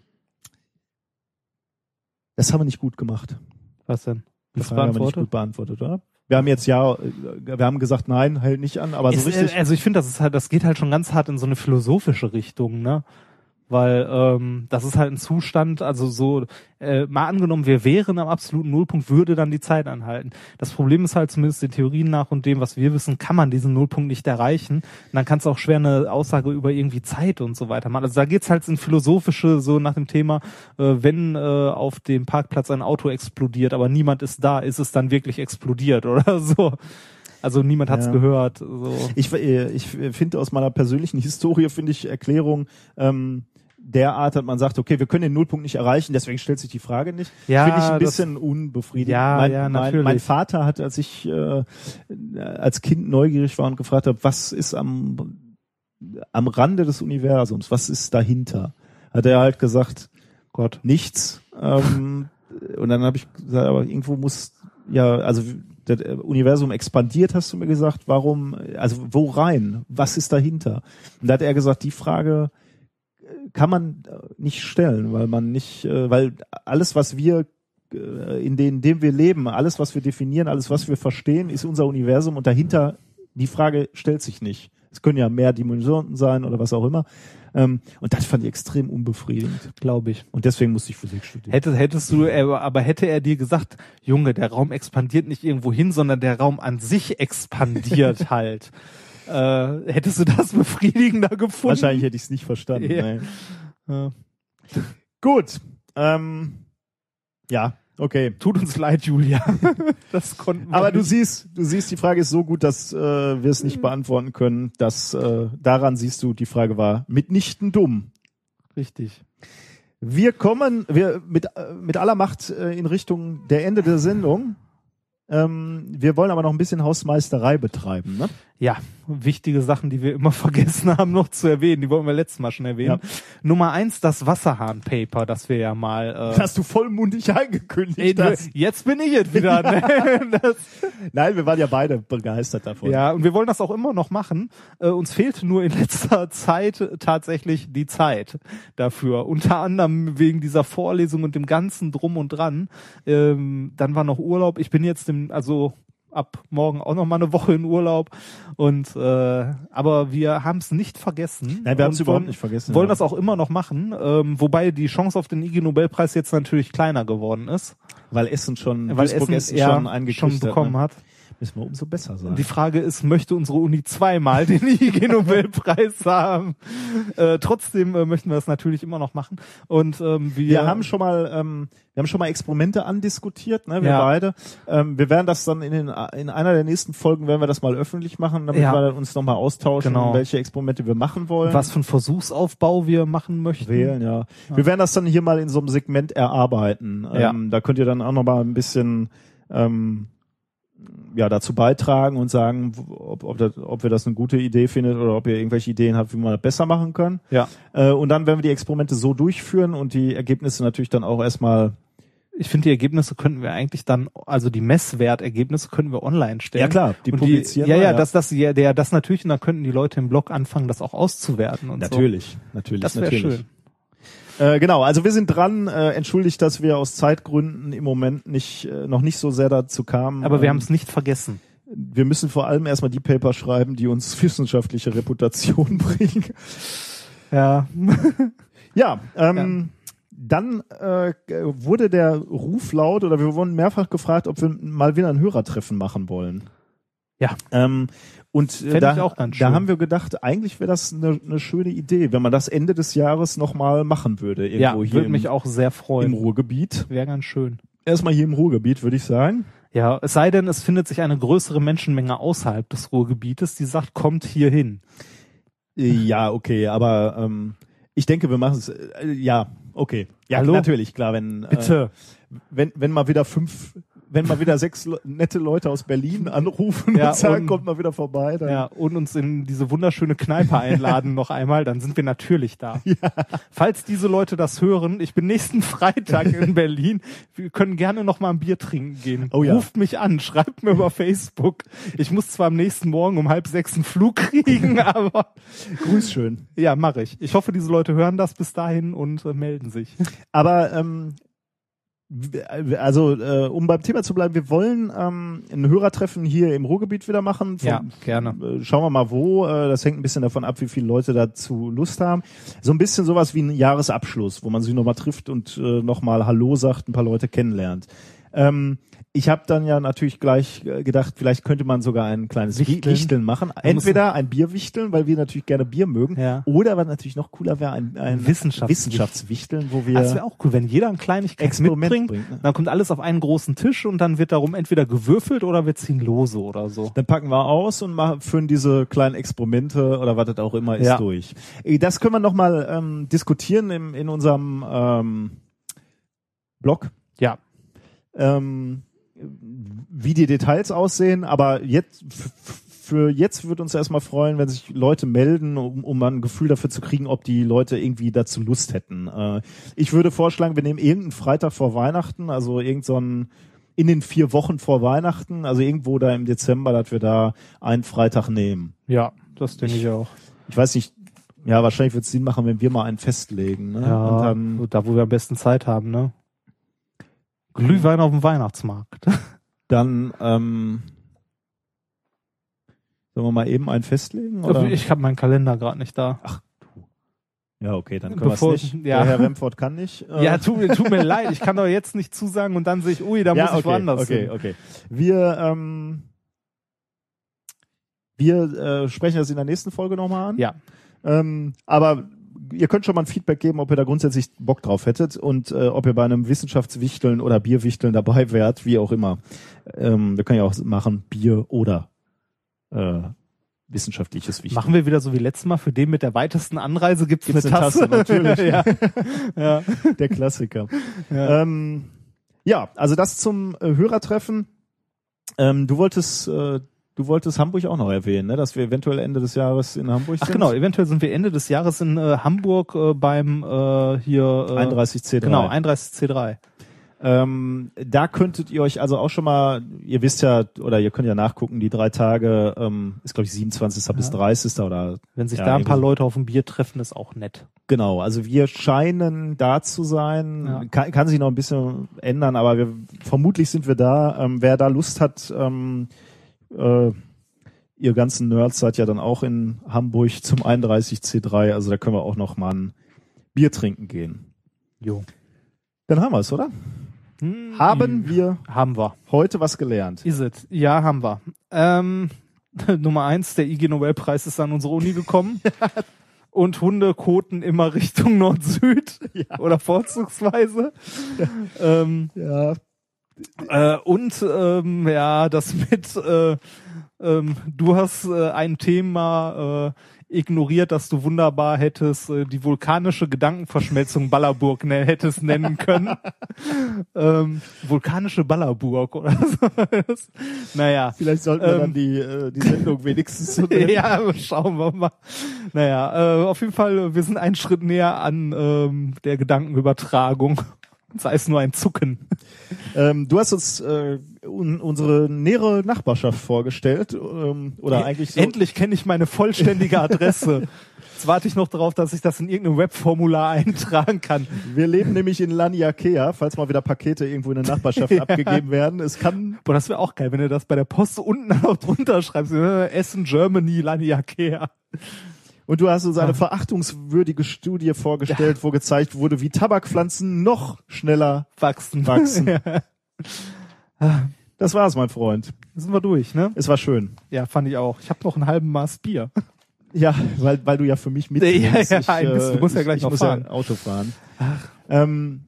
das haben wir nicht gut gemacht. Was denn? Die Das Frage haben wir nicht gut beantwortet, oder? Wir haben jetzt ja, äh, wir haben gesagt, nein, hält nicht an, aber so Ist, richtig. äh, also ich finde, das ist halt, das geht halt schon ganz hart in so eine philosophische Richtung, ne? Weil ähm, das ist halt ein Zustand, also so, äh, mal angenommen, wir wären am absoluten Nullpunkt, würde dann die Zeit anhalten. Das Problem ist halt zumindest den Theorien nach und dem, was wir wissen, kann man diesen Nullpunkt nicht erreichen. Und dann kannst du auch schwer eine Aussage über irgendwie Zeit und so weiter machen. Also da geht's halt in philosophische, so nach dem Thema, äh, wenn äh, auf dem Parkplatz ein Auto explodiert, aber niemand ist da, ist es dann wirklich explodiert oder so. Also niemand hat's Ja. gehört. So. Ich, äh, ich finde aus meiner persönlichen Historie, finde ich Erklärung ähm, derart, dass man sagt, okay, wir können den Nullpunkt nicht erreichen, deswegen stellt sich die Frage nicht. Ja, finde ich ein das- bisschen unbefriedigend. Ja, mein, ja, mein, natürlich. mein Vater hat, als ich äh, als Kind neugierig war und gefragt habe, was ist am am Rande des Universums, was ist dahinter? Hat er halt gesagt, Gott. nichts. Ähm, und dann habe ich gesagt, aber irgendwo muss ja, also das Universum expandiert, hast du mir gesagt. Warum? Also wo rein? Was ist dahinter? Und da hat er gesagt, die Frage kann man äh, nicht stellen, weil man nicht, äh, weil alles, was wir äh, in dem, in dem wir leben, alles, was wir definieren, alles, was wir verstehen, ist unser Universum und dahinter die Frage stellt sich nicht. Es können ja mehr Dimensionen sein oder was auch immer. Ähm, und das fand ich extrem unbefriedigend. Glaube ich. Und deswegen musste ich Physik studieren. Hätte, hättest du, aber hätte er dir gesagt, Junge, der Raum expandiert nicht irgendwo hin, sondern der Raum an sich expandiert halt. Äh, hättest du das befriedigender gefunden? Wahrscheinlich hätte ich es nicht verstanden. Ja. Nee. Ja. Gut. Ähm, ja, okay. Tut uns leid, Julia. das konnten wir Aber du nicht. siehst, du siehst, die Frage ist so gut, dass äh, wir es nicht beantworten können. Dass äh, daran siehst du, die Frage war mitnichten dumm. Richtig. Wir kommen wir mit, äh, mit aller Macht äh, in Richtung der Ende der Sendung. Ähm, wir wollen aber noch ein bisschen Hausmeisterei betreiben. Ne? Ja, wichtige Sachen, die wir immer vergessen haben, noch zu erwähnen. Die wollten wir letztes Mal schon erwähnen. Nummer eins, das Wasserhahn-Paper, das wir ja mal. Äh, Hast du vollmundig angekündigt. Ey, du, jetzt bin ich es wieder. Ne? Das, Nein, wir waren ja beide begeistert davon. ja, und wir wollen das auch immer noch machen. Äh, uns fehlt nur in letzter Zeit tatsächlich die Zeit dafür. Unter anderem wegen dieser Vorlesung und dem ganzen Drum und Dran. Ähm, dann war noch Urlaub. Ich bin jetzt im, also ab morgen auch noch mal eine Woche in Urlaub und äh, aber wir haben es nicht vergessen. Nein, wir haben es überhaupt nicht vergessen. Wollen ja. das auch immer noch machen, ähm, wobei die Chance auf den IG Nobelpreis jetzt natürlich kleiner geworden ist, Weil Essen schon, weil Duisburg Essen, Essen ja, schon eingekriegt schon bekommen hat. hat. Ne? Müssen wir umso besser sein. Die Frage ist, möchte unsere Uni zweimal den IG Nobelpreis haben? Äh, trotzdem äh, möchten wir das natürlich immer noch machen. Und ähm, wir, wir haben schon mal, ähm, wir haben schon mal Experimente andiskutiert, ne, wir Ja. beide. Ähm, wir werden das dann in, den, in einer der nächsten Folgen werden wir das mal öffentlich machen, damit Ja. wir dann uns nochmal austauschen, Genau. welche Experimente wir machen wollen. was für einen Versuchsaufbau wir machen möchten. wählen, ja. Wir werden das dann hier mal in so einem Segment erarbeiten. Ja. Ähm, da könnt ihr dann auch noch mal ein bisschen ähm, ja, dazu beitragen und sagen, ob, ob, das, ob wir das eine gute Idee findet oder ob ihr irgendwelche Ideen habt, wie man das besser machen kann. Ja. Äh, und dann werden wir die Experimente so durchführen und die Ergebnisse natürlich dann auch erstmal. Ich finde, die Ergebnisse könnten wir eigentlich dann, also die Messwertergebnisse können wir online stellen. Ja, klar, die und publizieren ja, wir, ja, ja. das, das, ja, der, das natürlich, und dann könnten die Leute im Blog anfangen, das auch auszuwerten und Natürlich, so. natürlich, Das wäre natürlich. schön. Äh, genau, also wir sind dran. Äh, entschuldigt, dass wir aus Zeitgründen im Moment nicht äh, noch nicht so sehr dazu kamen. Aber wir Ähm, haben es nicht vergessen. wir müssen vor allem erstmal die Paper schreiben, die uns wissenschaftliche Reputation bringen. Ja. Ja, ähm, dann äh, wurde der Ruf laut oder wir wurden mehrfach gefragt, ob wir mal wieder ein Hörertreffen machen wollen. Ja. Ähm, und äh, Fänd da, ich auch ganz da schön. haben wir gedacht, eigentlich wäre das eine, eine schöne Idee, wenn man das Ende des Jahres nochmal machen würde, Ja, irgendwo hier würde im, mich auch sehr im freuen. Ruhrgebiet. Wäre ganz schön. Erstmal hier im Ruhrgebiet, würde ich sagen. Ja, es sei denn, es findet sich eine größere Menschenmenge außerhalb des Ruhrgebietes, die sagt, kommt hier hin. Äh, Ja, okay, aber ähm, ich denke, wir machen es. Äh, ja, okay. Ja, Hallo? natürlich, klar, wenn Bitte. Äh, wenn wenn mal wieder fünf, wenn mal wieder sechs nette Leute aus Berlin anrufen Ja, und sagen, und- kommt mal wieder vorbei, dann Ja, und uns in diese wunderschöne Kneipe einladen noch einmal, dann sind wir natürlich da. Falls diese Leute das hören, ich bin nächsten Freitag in Berlin. Wir können gerne noch mal ein Bier trinken gehen. Oh ja. Ruft mich an, schreibt mir über Facebook. Ich muss zwar am nächsten Morgen um halb sechs einen Flug kriegen, aber grüß schön. ja, mache ich. Ich hoffe, diese Leute hören das bis dahin und äh, melden sich. Aber ähm, also äh, um beim Thema zu bleiben, wir wollen ähm, ein Hörertreffen hier im Ruhrgebiet wieder machen. Vom- Ja, gerne. Äh, Schauen wir mal wo. Äh, das hängt ein bisschen davon ab, wie viele Leute dazu Lust haben. So ein bisschen sowas wie ein Jahresabschluss, wo man sich nochmal trifft und äh, nochmal Hallo sagt, ein paar Leute kennenlernt. Ähm, ich habe dann ja natürlich gleich äh, gedacht, vielleicht könnte man sogar ein kleines Wichteln. Wichteln, machen. Entweder ein Bier wichteln, weil wir natürlich gerne Bier mögen, Ja. oder was natürlich noch cooler wäre, ein, ein Wissenschafts- Wissenschaftswichteln, wo wir Das wäre auch cool, wenn jeder ein Kleinigkeit Experiment mitbringt. bringt, ne? Dann kommt alles auf einen großen Tisch und dann wird darum entweder gewürfelt oder wir ziehen Lose oder so. Dann packen wir aus und machen, führen diese kleinen Experimente oder was das auch immer ist Ja. durch. Äh, Das können wir nochmal ähm, diskutieren im, in unserem ähm, Blog, Ja, ähm, wie die Details aussehen. Aber jetzt für jetzt würde uns erstmal freuen, wenn sich Leute melden, um, um ein Gefühl dafür zu kriegen, ob die Leute irgendwie dazu Lust hätten. Äh, ich würde vorschlagen, wir nehmen irgendeinen Freitag vor Weihnachten, also irgend so einen in den vier Wochen vor Weihnachten, also irgendwo da im Dezember, dass wir da einen Freitag nehmen. Ja, das denke ich auch. Ich weiß nicht, ja, wahrscheinlich wird es Sinn machen, wenn wir mal einen festlegen. Ne? Ja, Und dann, da wo wir am besten Zeit haben, ne? Glühwein auf dem Weihnachtsmarkt. dann ähm, sollen wir mal eben einen festlegen? Oder? Ich habe meinen Kalender gerade nicht da. Ja, okay, dann können wir es nicht. ja. Der Herr Remford kann nicht. Äh, Ja, tut, mir- tut mir leid, ich kann doch jetzt nicht zusagen und dann sehe ich, ui, da ja, muss ich okay, woanders okay, hin. okay. Wir, ähm, wir äh, sprechen das in der nächsten Folge nochmal an. Ja. Ähm, aber ihr könnt schon mal ein Feedback geben, ob ihr da grundsätzlich Bock drauf hättet und äh, ob ihr bei einem Wissenschaftswichteln oder Bierwichteln dabei wärt, wie auch immer. Ähm, wir können ja auch machen Bier oder äh, wissenschaftliches Wichteln. Machen wir wieder so wie letztes Mal, für den mit der weitesten Anreise gibt's, Gibt's eine eine Tasse. Tasse, natürlich. ja. ja. Der Klassiker. Ja. Ähm, ja, also das zum äh, Hörertreffen. Ähm, du wolltest, äh, du wolltest Hamburg auch noch erwähnen, ne? dass wir eventuell Ende des Jahres in Hamburg Ach sind. genau, eventuell sind wir Ende des Jahres in äh, Hamburg äh, beim äh, hier äh, 31C3. Genau, 31C3. Ähm, da könntet ihr euch also auch schon mal, ihr wisst ja, oder ihr könnt ja nachgucken, die drei Tage, ähm, ist glaube ich 27. bis 30. oder Wenn sich Ja, da ein paar. Leute auf ein Bier treffen, ist auch nett. Genau, also wir scheinen da zu sein. Ja. Kann, kann sich noch ein bisschen ändern, aber wir, vermutlich sind wir da. Ähm, wer da Lust hat, ähm, äh, ihr ganzen Nerds seid ja dann auch in Hamburg zum 31C3, also da können wir auch noch mal ein Bier trinken gehen. Jo. Dann haben wir es, oder? Hm, Haben wir Haben wir. heute was gelernt? Is it? Ja, haben wir. Ähm, Nummer eins, der IG Nobelpreis ist an unsere Uni gekommen. Und Hunde koten immer Richtung Nord-Süd oder vorzugsweise. Ähm, Ja, äh, und ähm, ja, das mit äh, ähm, du hast äh, ein Thema äh, ignoriert, dass du wunderbar hättest äh, die vulkanische Gedankenverschmelzung Ballerburg ne, hättest nennen können. ähm, vulkanische Ballerburg oder so. Naja. vielleicht sollten wir Ähm, dann die, äh, die Sendung wenigstens so nennen. Ja, schauen wir mal. Naja, äh, auf jeden Fall, wir sind einen Schritt näher an ähm, der Gedankenübertragung. Sei es nur ein Zucken. Ähm, du hast uns äh, un unsere nähere Nachbarschaft vorgestellt, ähm, oder eigentlich so. Endlich kenne ich meine vollständige Adresse. Jetzt warte ich noch darauf, dass ich das in irgendeinem Webformular eintragen kann. Wir leben nämlich in Laniakea, falls mal wieder Pakete irgendwo in der Nachbarschaft abgegeben werden. Es kann, Boah, das wäre auch geil, wenn du das bei der Post unten noch drunter schreibst. äh, Essen, Germany, Laniakea. Und du hast uns eine verachtungswürdige Studie vorgestellt, wo gezeigt wurde, wie Tabakpflanzen noch schneller Wachsen. wachsen. ja, Das war's, mein Freund. sind wir durch, ne? Es war schön. Ja, fand ich auch. Ich habe noch einen halben Maß Bier. Ja, weil, weil du ja für mich mit Ja, ja, ein bisschen. Du musst ja gleich ich noch muss fahren. Ja Auto fahren. Ähm,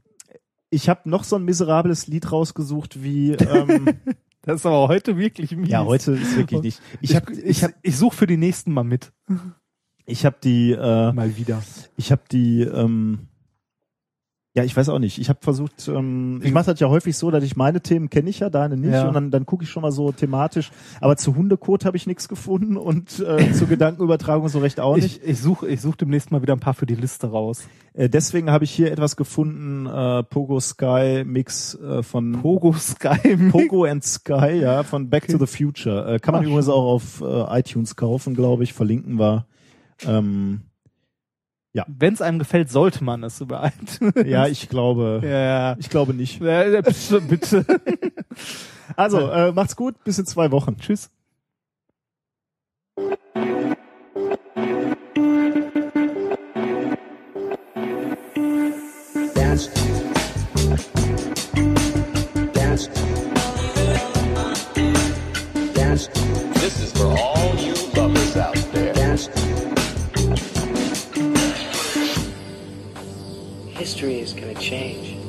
ich habe noch so ein miserables Lied rausgesucht wie ähm, Das ist aber heute wirklich mies. ja heute ist wirklich nicht. Ich habe ich, ich hab, ich suche für die nächsten mal mit. Ich hab die äh, Mal wieder. ich habe die ähm, ja ich weiß auch nicht. Ich habe versucht. Ähm, ich mache das ja häufig so, dass ich meine Themen kenne ich ja, deine nicht Ja. und dann dann gucke ich schon mal so thematisch. Aber zu Hundekot habe ich nichts gefunden und äh, zu Gedankenübertragung so recht auch nicht. Ich, ich suche ich such demnächst mal wieder ein paar für die Liste raus. Äh, deswegen habe ich hier etwas gefunden, äh, Pogo Sky Mix äh, von Pogo Sky. Mix. Pogo and Sky, ja, von Back to the Future. Äh, kann man Ach, übrigens auch auf äh, iTunes kaufen, glaube ich, verlinken wir. Ähm, Wenn es einem gefällt, sollte man es überhaupt. ja, ich glaube, ja. ich glaube nicht. Bitte, bitte. Also, äh, macht's gut, bis in zwei Wochen. Tschüss. History is going to change.